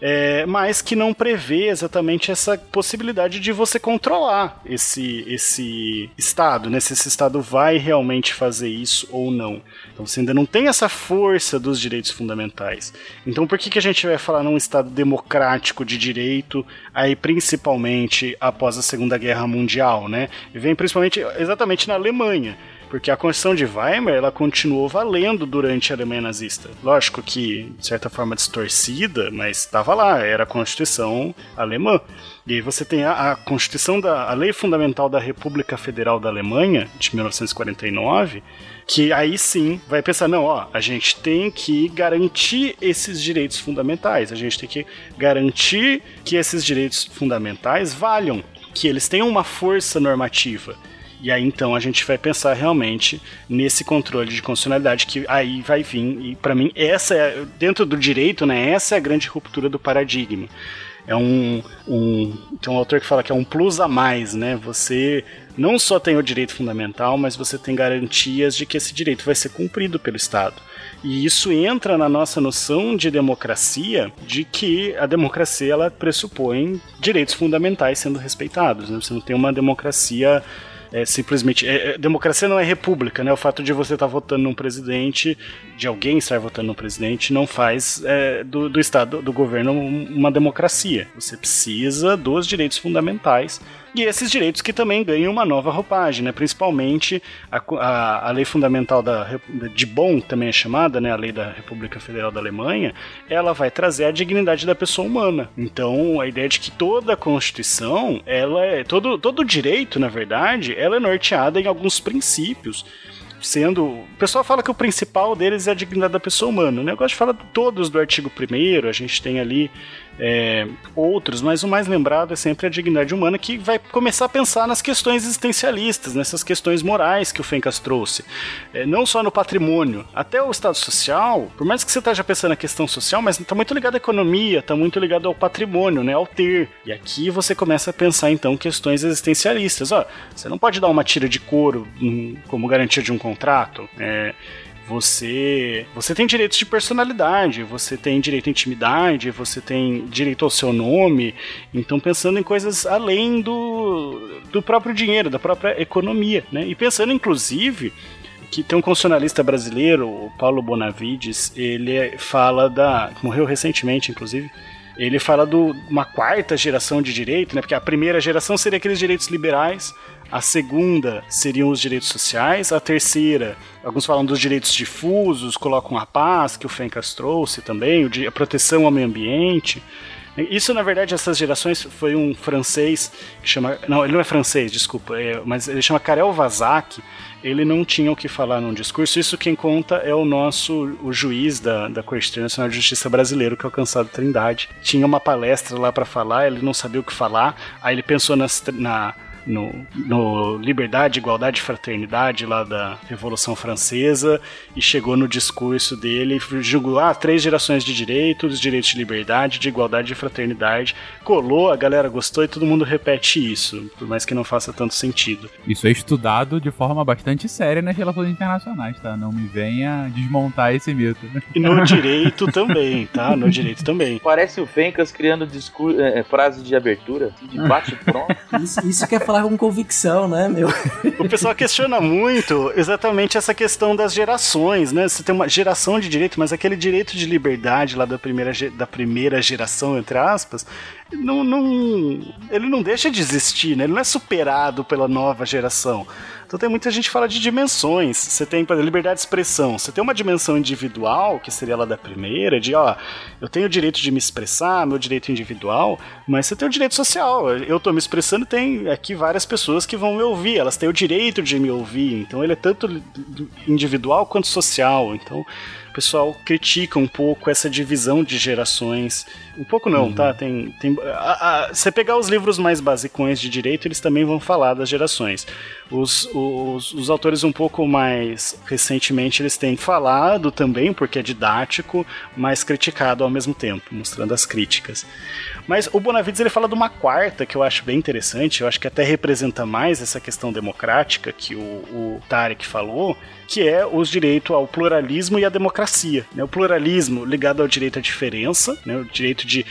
é, mas que não prevê exatamente essa possibilidade de você controlar esse, esse Estado, né? Se esse Estado vai realmente fazer isso ou não. Então você ainda não tem essa força dos direitos fundamentais. Então por que, que a gente vai falar num Estado democrático de direito, aí principalmente após a Segunda Guerra Mundial, né? E vem principalmente exatamente na Alemanha porque a Constituição de Weimar ela continuou valendo durante a Alemanha nazista. Lógico que, de certa forma, distorcida, mas estava lá, era a Constituição alemã. E aí você tem a, a, Constituição da a Lei Fundamental da República Federal da Alemanha, de 1949, que aí sim vai pensar, não, ó, a gente tem que garantir esses direitos fundamentais, a gente tem que garantir que esses direitos fundamentais valham, que eles tenham uma força normativa. E aí então a gente vai pensar realmente nesse controle de constitucionalidade que aí vai vir. E para mim, essa é, dentro do direito, né, essa é a grande ruptura do paradigma. É um, um. Tem um autor que fala que é um plus a mais, né? Você não só tem o direito fundamental, mas você tem garantias de que esse direito vai ser cumprido pelo Estado. E isso entra na nossa noção de democracia, de que a democracia ela pressupõe direitos fundamentais sendo respeitados. Né? Você não tem uma democracia é simplesmente. É, é, democracia não é república, né? O fato de você estar tá votando num presidente, de alguém estar votando num presidente, não faz é, do, do Estado, do governo, uma democracia. Você precisa dos direitos fundamentais E esses direitos que também ganham uma nova roupagem, né? principalmente a, a, a lei fundamental da, de Bonn, também é chamada, né? a lei da República Federal da Alemanha, ela vai trazer a dignidade da pessoa humana. Então, a ideia de que toda a Constituição, ela é, todo, todo direito, na verdade, ela é norteada em alguns princípios sendo. O pessoal fala que o principal deles é a dignidade da pessoa humana. O negócio fala todos do artigo 1, a gente tem ali é, outros, mas o mais lembrado é sempre a dignidade humana, que vai começar a pensar nas questões existencialistas, nessas questões morais que o Fencas trouxe. É, não só no patrimônio, até o Estado social, por mais que você esteja pensando na questão social, mas está muito ligado à economia, está muito ligado ao patrimônio, né, ao ter. E aqui você começa a pensar então questões existencialistas. Ó, você não pode dar uma tira de couro hum, como garantia de um contrato. É, você, você tem direitos de personalidade, você tem direito à intimidade, você tem direito ao seu nome. Então, pensando em coisas além do, do próprio dinheiro, da própria economia, né? E pensando, inclusive, que tem um constitucionalista brasileiro, o Paulo Bonavides, ele fala da. morreu recentemente, inclusive. Ele fala de uma quarta geração de direito, né? Porque a primeira geração seria aqueles direitos liberais, a segunda seriam os direitos sociais, a terceira, alguns falam dos direitos difusos, colocam a paz, que o Fencas trouxe também, a proteção ao meio ambiente. Isso, na verdade, essas gerações foi um francês que chama. Não, ele não é francês, desculpa, é, mas ele chama Karel Vazak. Ele não tinha o que falar num discurso. Isso quem conta é o nosso o juiz da, da Corte Internacional de Justiça brasileiro, que é o Cansado Trindade. Tinha uma palestra lá para falar, ele não sabia o que falar. Aí ele pensou nas, na no, no Liberdade, Igualdade e Fraternidade lá da Revolução Francesa e chegou no discurso dele, julgou ah, três gerações de direitos, direitos de liberdade, de igualdade e fraternidade, colou, a galera gostou e todo mundo repete isso, por mais que não faça tanto sentido. Isso é estudado de forma bastante séria nas relações internacionais, tá? Não me venha desmontar esse mito. E no direito também, tá? No direito também. Parece o Fencas criando é, frase de abertura, de bate pronto. Isso, isso quer falar com convicção, né, meu? O pessoal questiona muito exatamente essa questão das gerações, né? Você tem uma geração de direito, mas aquele direito de liberdade lá da primeira, da primeira geração, entre aspas, não, não, ele não deixa de existir, né? Ele não é superado pela nova geração. Então tem muita gente que fala de dimensões. Você tem, por exemplo, liberdade de expressão. Você tem uma dimensão individual, que seria lá da primeira, de ó, eu tenho o direito de me expressar, meu direito individual, mas você tem o direito social. Eu tô me expressando tem aqui várias pessoas que vão me ouvir, elas têm o direito de me ouvir. Então ele é tanto individual quanto social. Então o pessoal critica um pouco essa divisão de gerações. Um pouco não, tá? uhum. tá? Tem, tem a, a, você pegar os livros mais basicões de direito, eles também vão falar das gerações. Os, os, os, autores um pouco mais recentemente eles têm falado também, porque é didático, mas criticado ao mesmo tempo, mostrando as críticas. Mas o Bonavides ele fala de uma quarta que eu acho bem interessante, eu acho que até representa mais essa questão democrática que o, o Tarek falou, que é os direitos ao pluralismo e à democracia. Né? O pluralismo ligado ao direito à diferença, né? o direito de.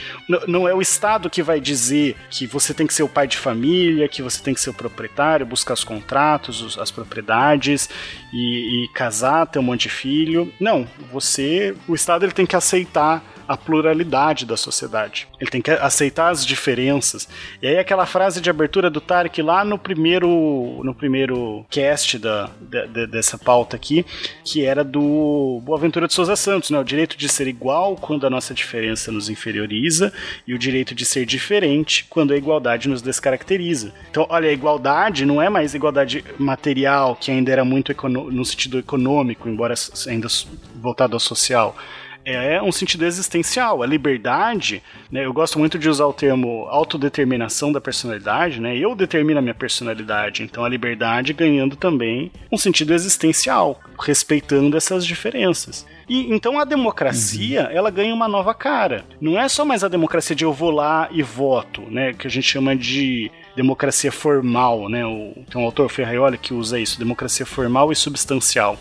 Não é o Estado que vai dizer que você tem que ser o pai de família, que você tem que ser o proprietário, buscar os contratos, as propriedades e, e casar, ter um monte de filho. Não, você. O Estado ele tem que aceitar a pluralidade da sociedade. Ele tem que aceitar as diferenças. E aí aquela frase de abertura do Tarek lá no primeiro no primeiro cast da, de, dessa pauta aqui, que era do Boaventura de Souza Santos, né? O direito de ser igual quando a nossa diferença nos inferioriza e o direito de ser diferente quando a igualdade nos descaracteriza. Então, olha, a igualdade não é mais igualdade material, que ainda era muito no sentido econômico, embora ainda voltado ao social é um sentido existencial. A liberdade, né, eu gosto muito de usar o termo autodeterminação da personalidade, né? Eu determino a minha personalidade, então a liberdade ganhando também um sentido existencial, respeitando essas diferenças. E então a democracia, uhum. ela ganha uma nova cara. Não é só mais a democracia de eu vou lá e voto, né, que a gente chama de democracia formal, né? O, tem um autor Ferraioli que usa isso, democracia formal e substancial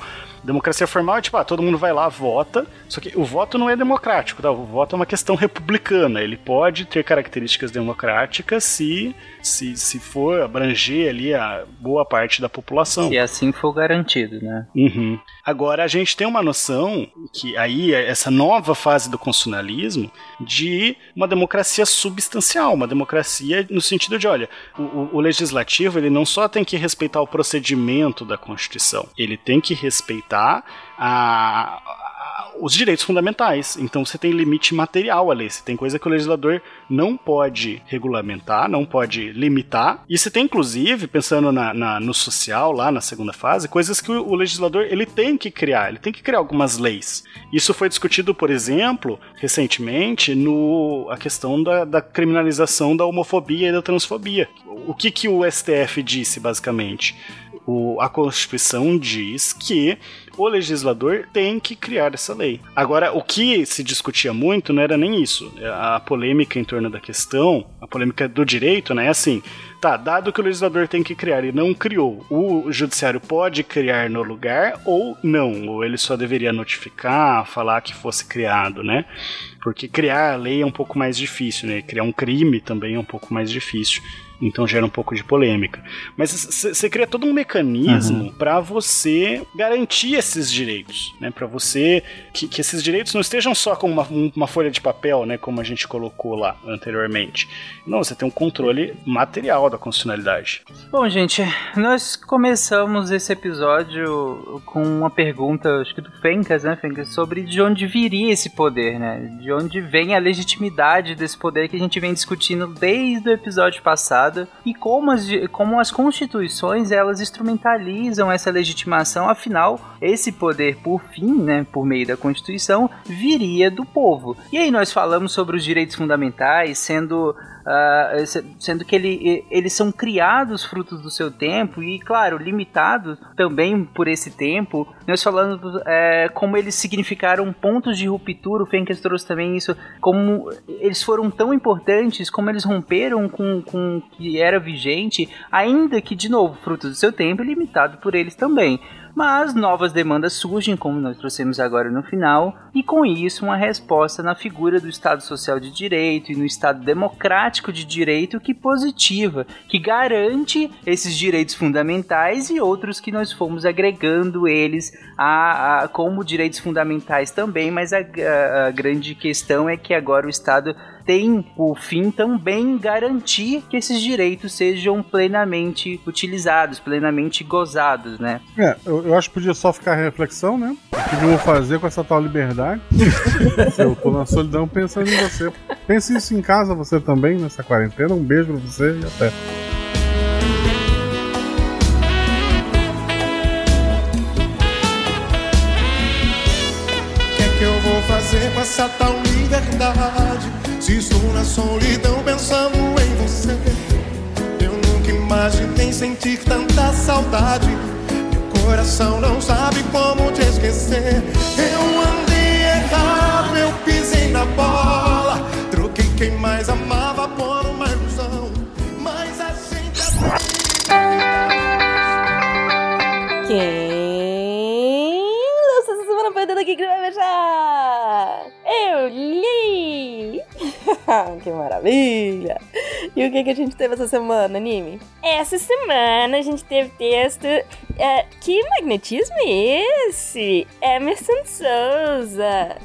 Democracia formal é tipo, ah, todo mundo vai lá, vota, só que o voto não é democrático, tá? O voto é uma questão republicana. Ele pode ter características democráticas se, se, se for abranger ali a boa parte da população. Se assim for garantido, né? Uhum. Agora, a gente tem uma noção que aí, essa nova fase do constitucionalismo, de uma democracia substancial, uma democracia no sentido de, olha, o, o legislativo ele não só tem que respeitar o procedimento da Constituição, ele tem que respeitar a, os direitos fundamentais. Então você tem limite material ali. Você tem coisa que o legislador não pode regulamentar, não pode limitar. E você tem, inclusive, pensando na, na, no social, lá na segunda fase, coisas que o, o, legislador ele tem que criar. Ele tem que criar algumas leis. Isso foi discutido, por exemplo, recentemente, no a questão da, da criminalização da homofobia e da transfobia. O que, que o STF disse, basicamente? O, a Constituição diz que o legislador tem que criar essa lei. Agora, o que se discutia muito não era nem isso. A polêmica em torno da questão, a polêmica do direito, né, é assim, tá, dado que o legislador tem que criar e não criou, o judiciário pode criar no lugar ou não, ou ele só deveria notificar, falar que fosse criado, né? Porque criar a lei é um pouco mais difícil, né? Criar um crime também é um pouco mais difícil então gera um pouco de polêmica. Mas você cria todo um mecanismo uhum. para você garantir esses direitos, né? Para você que, que, esses direitos não estejam só como uma, uma, folha de papel, né? Como a gente colocou lá anteriormente. Não, você tem um controle material da constitucionalidade. Bom, gente, nós começamos esse episódio com uma pergunta, acho que do Fencas, né, Fencas, sobre de onde viria esse poder, né? De onde vem a legitimidade desse poder que a gente vem discutindo desde o episódio passado passada e como as, como as constituições elas instrumentalizam essa legitimação, afinal, esse poder, por fim, né, por meio da Constituição, viria do povo. E aí nós falamos sobre os direitos fundamentais sendo uh, sendo que ele, eles são criados frutos do seu tempo e, claro, limitados também por esse tempo. Nós falamos é, como eles significaram pontos de ruptura, o Fenkers trouxe também isso, como eles foram tão importantes, como eles romperam com, com o que era vigente, ainda que, de novo, fruto do seu tempo, limitado por eles também mas novas demandas surgem, como nós trouxemos agora no final, e com isso uma resposta na figura do Estado Social de Direito e no Estado Democrático de Direito que positiva, que garante esses direitos fundamentais e outros que nós fomos agregando eles a, a como direitos fundamentais também, mas a, a, a grande questão é que agora o Estado tem por fim também garantir que esses direitos sejam plenamente utilizados, plenamente gozados, né? É, eu, eu acho que podia só ficar a reflexão, né? O que eu vou fazer com essa tal liberdade? eu tô na solidão pensando em você. Pense isso em casa, você também, nessa quarentena. Um beijo pra você e até. O que é que eu vou fazer com essa tal liberdade? Se estou na solidão pensando em você, eu nunca imaginei sentir tanta saudade. Meu coração não sabe como te esquecer. Eu andei errado, eu pisei na bola. Troquei quem mais amava por uma ilusão. Mas a gente. Quem lança essa semana perdendo aqui que vai beijar? Eu li! que maravilha! E o que, que a gente teve essa semana, Anime? Essa semana a gente teve texto. É, que magnetismo é esse? Emerson Souza.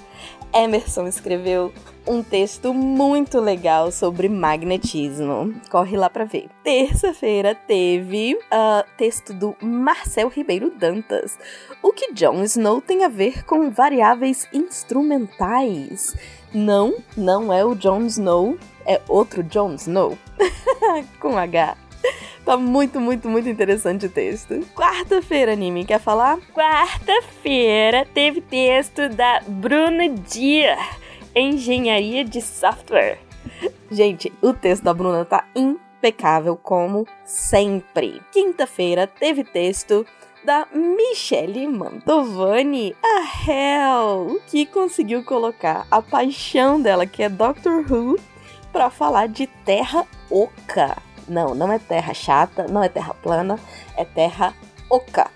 Emerson escreveu um texto muito legal sobre magnetismo. Corre lá para ver. Terça-feira teve uh, texto do Marcel Ribeiro Dantas. O que Jon Snow tem a ver com variáveis instrumentais? Não, não é o Jon Snow, é outro Jon Snow. com H. Tá muito, muito, muito interessante o texto. Quarta-feira, anime, quer falar? Quarta-feira teve texto da Bruna Dier engenharia de software. Gente, o texto da Bruna tá impecável como sempre. Quinta-feira teve texto da Michelle Mantovani, a Hell, que conseguiu colocar a paixão dela, que é Doctor Who, para falar de Terra Oca. Não, não é terra chata, não é terra plana, é terra oca.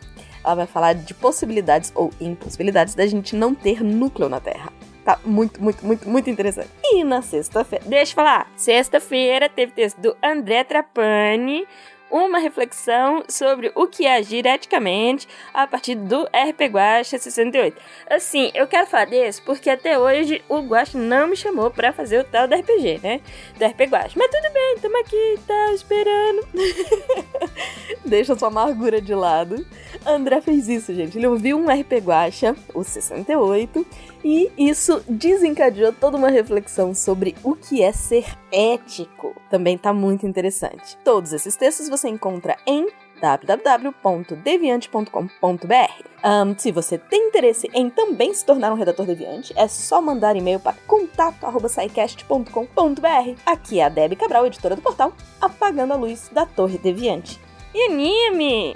ela vai falar de possibilidades ou impossibilidades da gente não ter núcleo na Terra. Tá muito, muito, muito, muito interessante. E na sexta-feira, deixa eu falar, sexta-feira teve texto do André Trapani, uma reflexão sobre o que é agir eticamente a partir do RP Guacha 68. Assim, eu quero falar desse porque até hoje o Guacha não me chamou pra fazer o tal do RPG, né? Do RP Guacha. Mas tudo bem, tamo aqui, tá esperando. Deixa sua amargura de lado. André fez isso, gente. Ele ouviu um RP Guacha, o 68, e isso desencadeou toda uma reflexão sobre o que é ser ético. Também tá muito interessante. Todos esses textos você encontra em www.deviante.com.br. Um, se você tem interesse em também se tornar um redator deviante, é só mandar e-mail para contato@saicast.com.br. Aqui é a Debbie Cabral, editora do portal Apagando a Luz da Torre Deviante. E anime!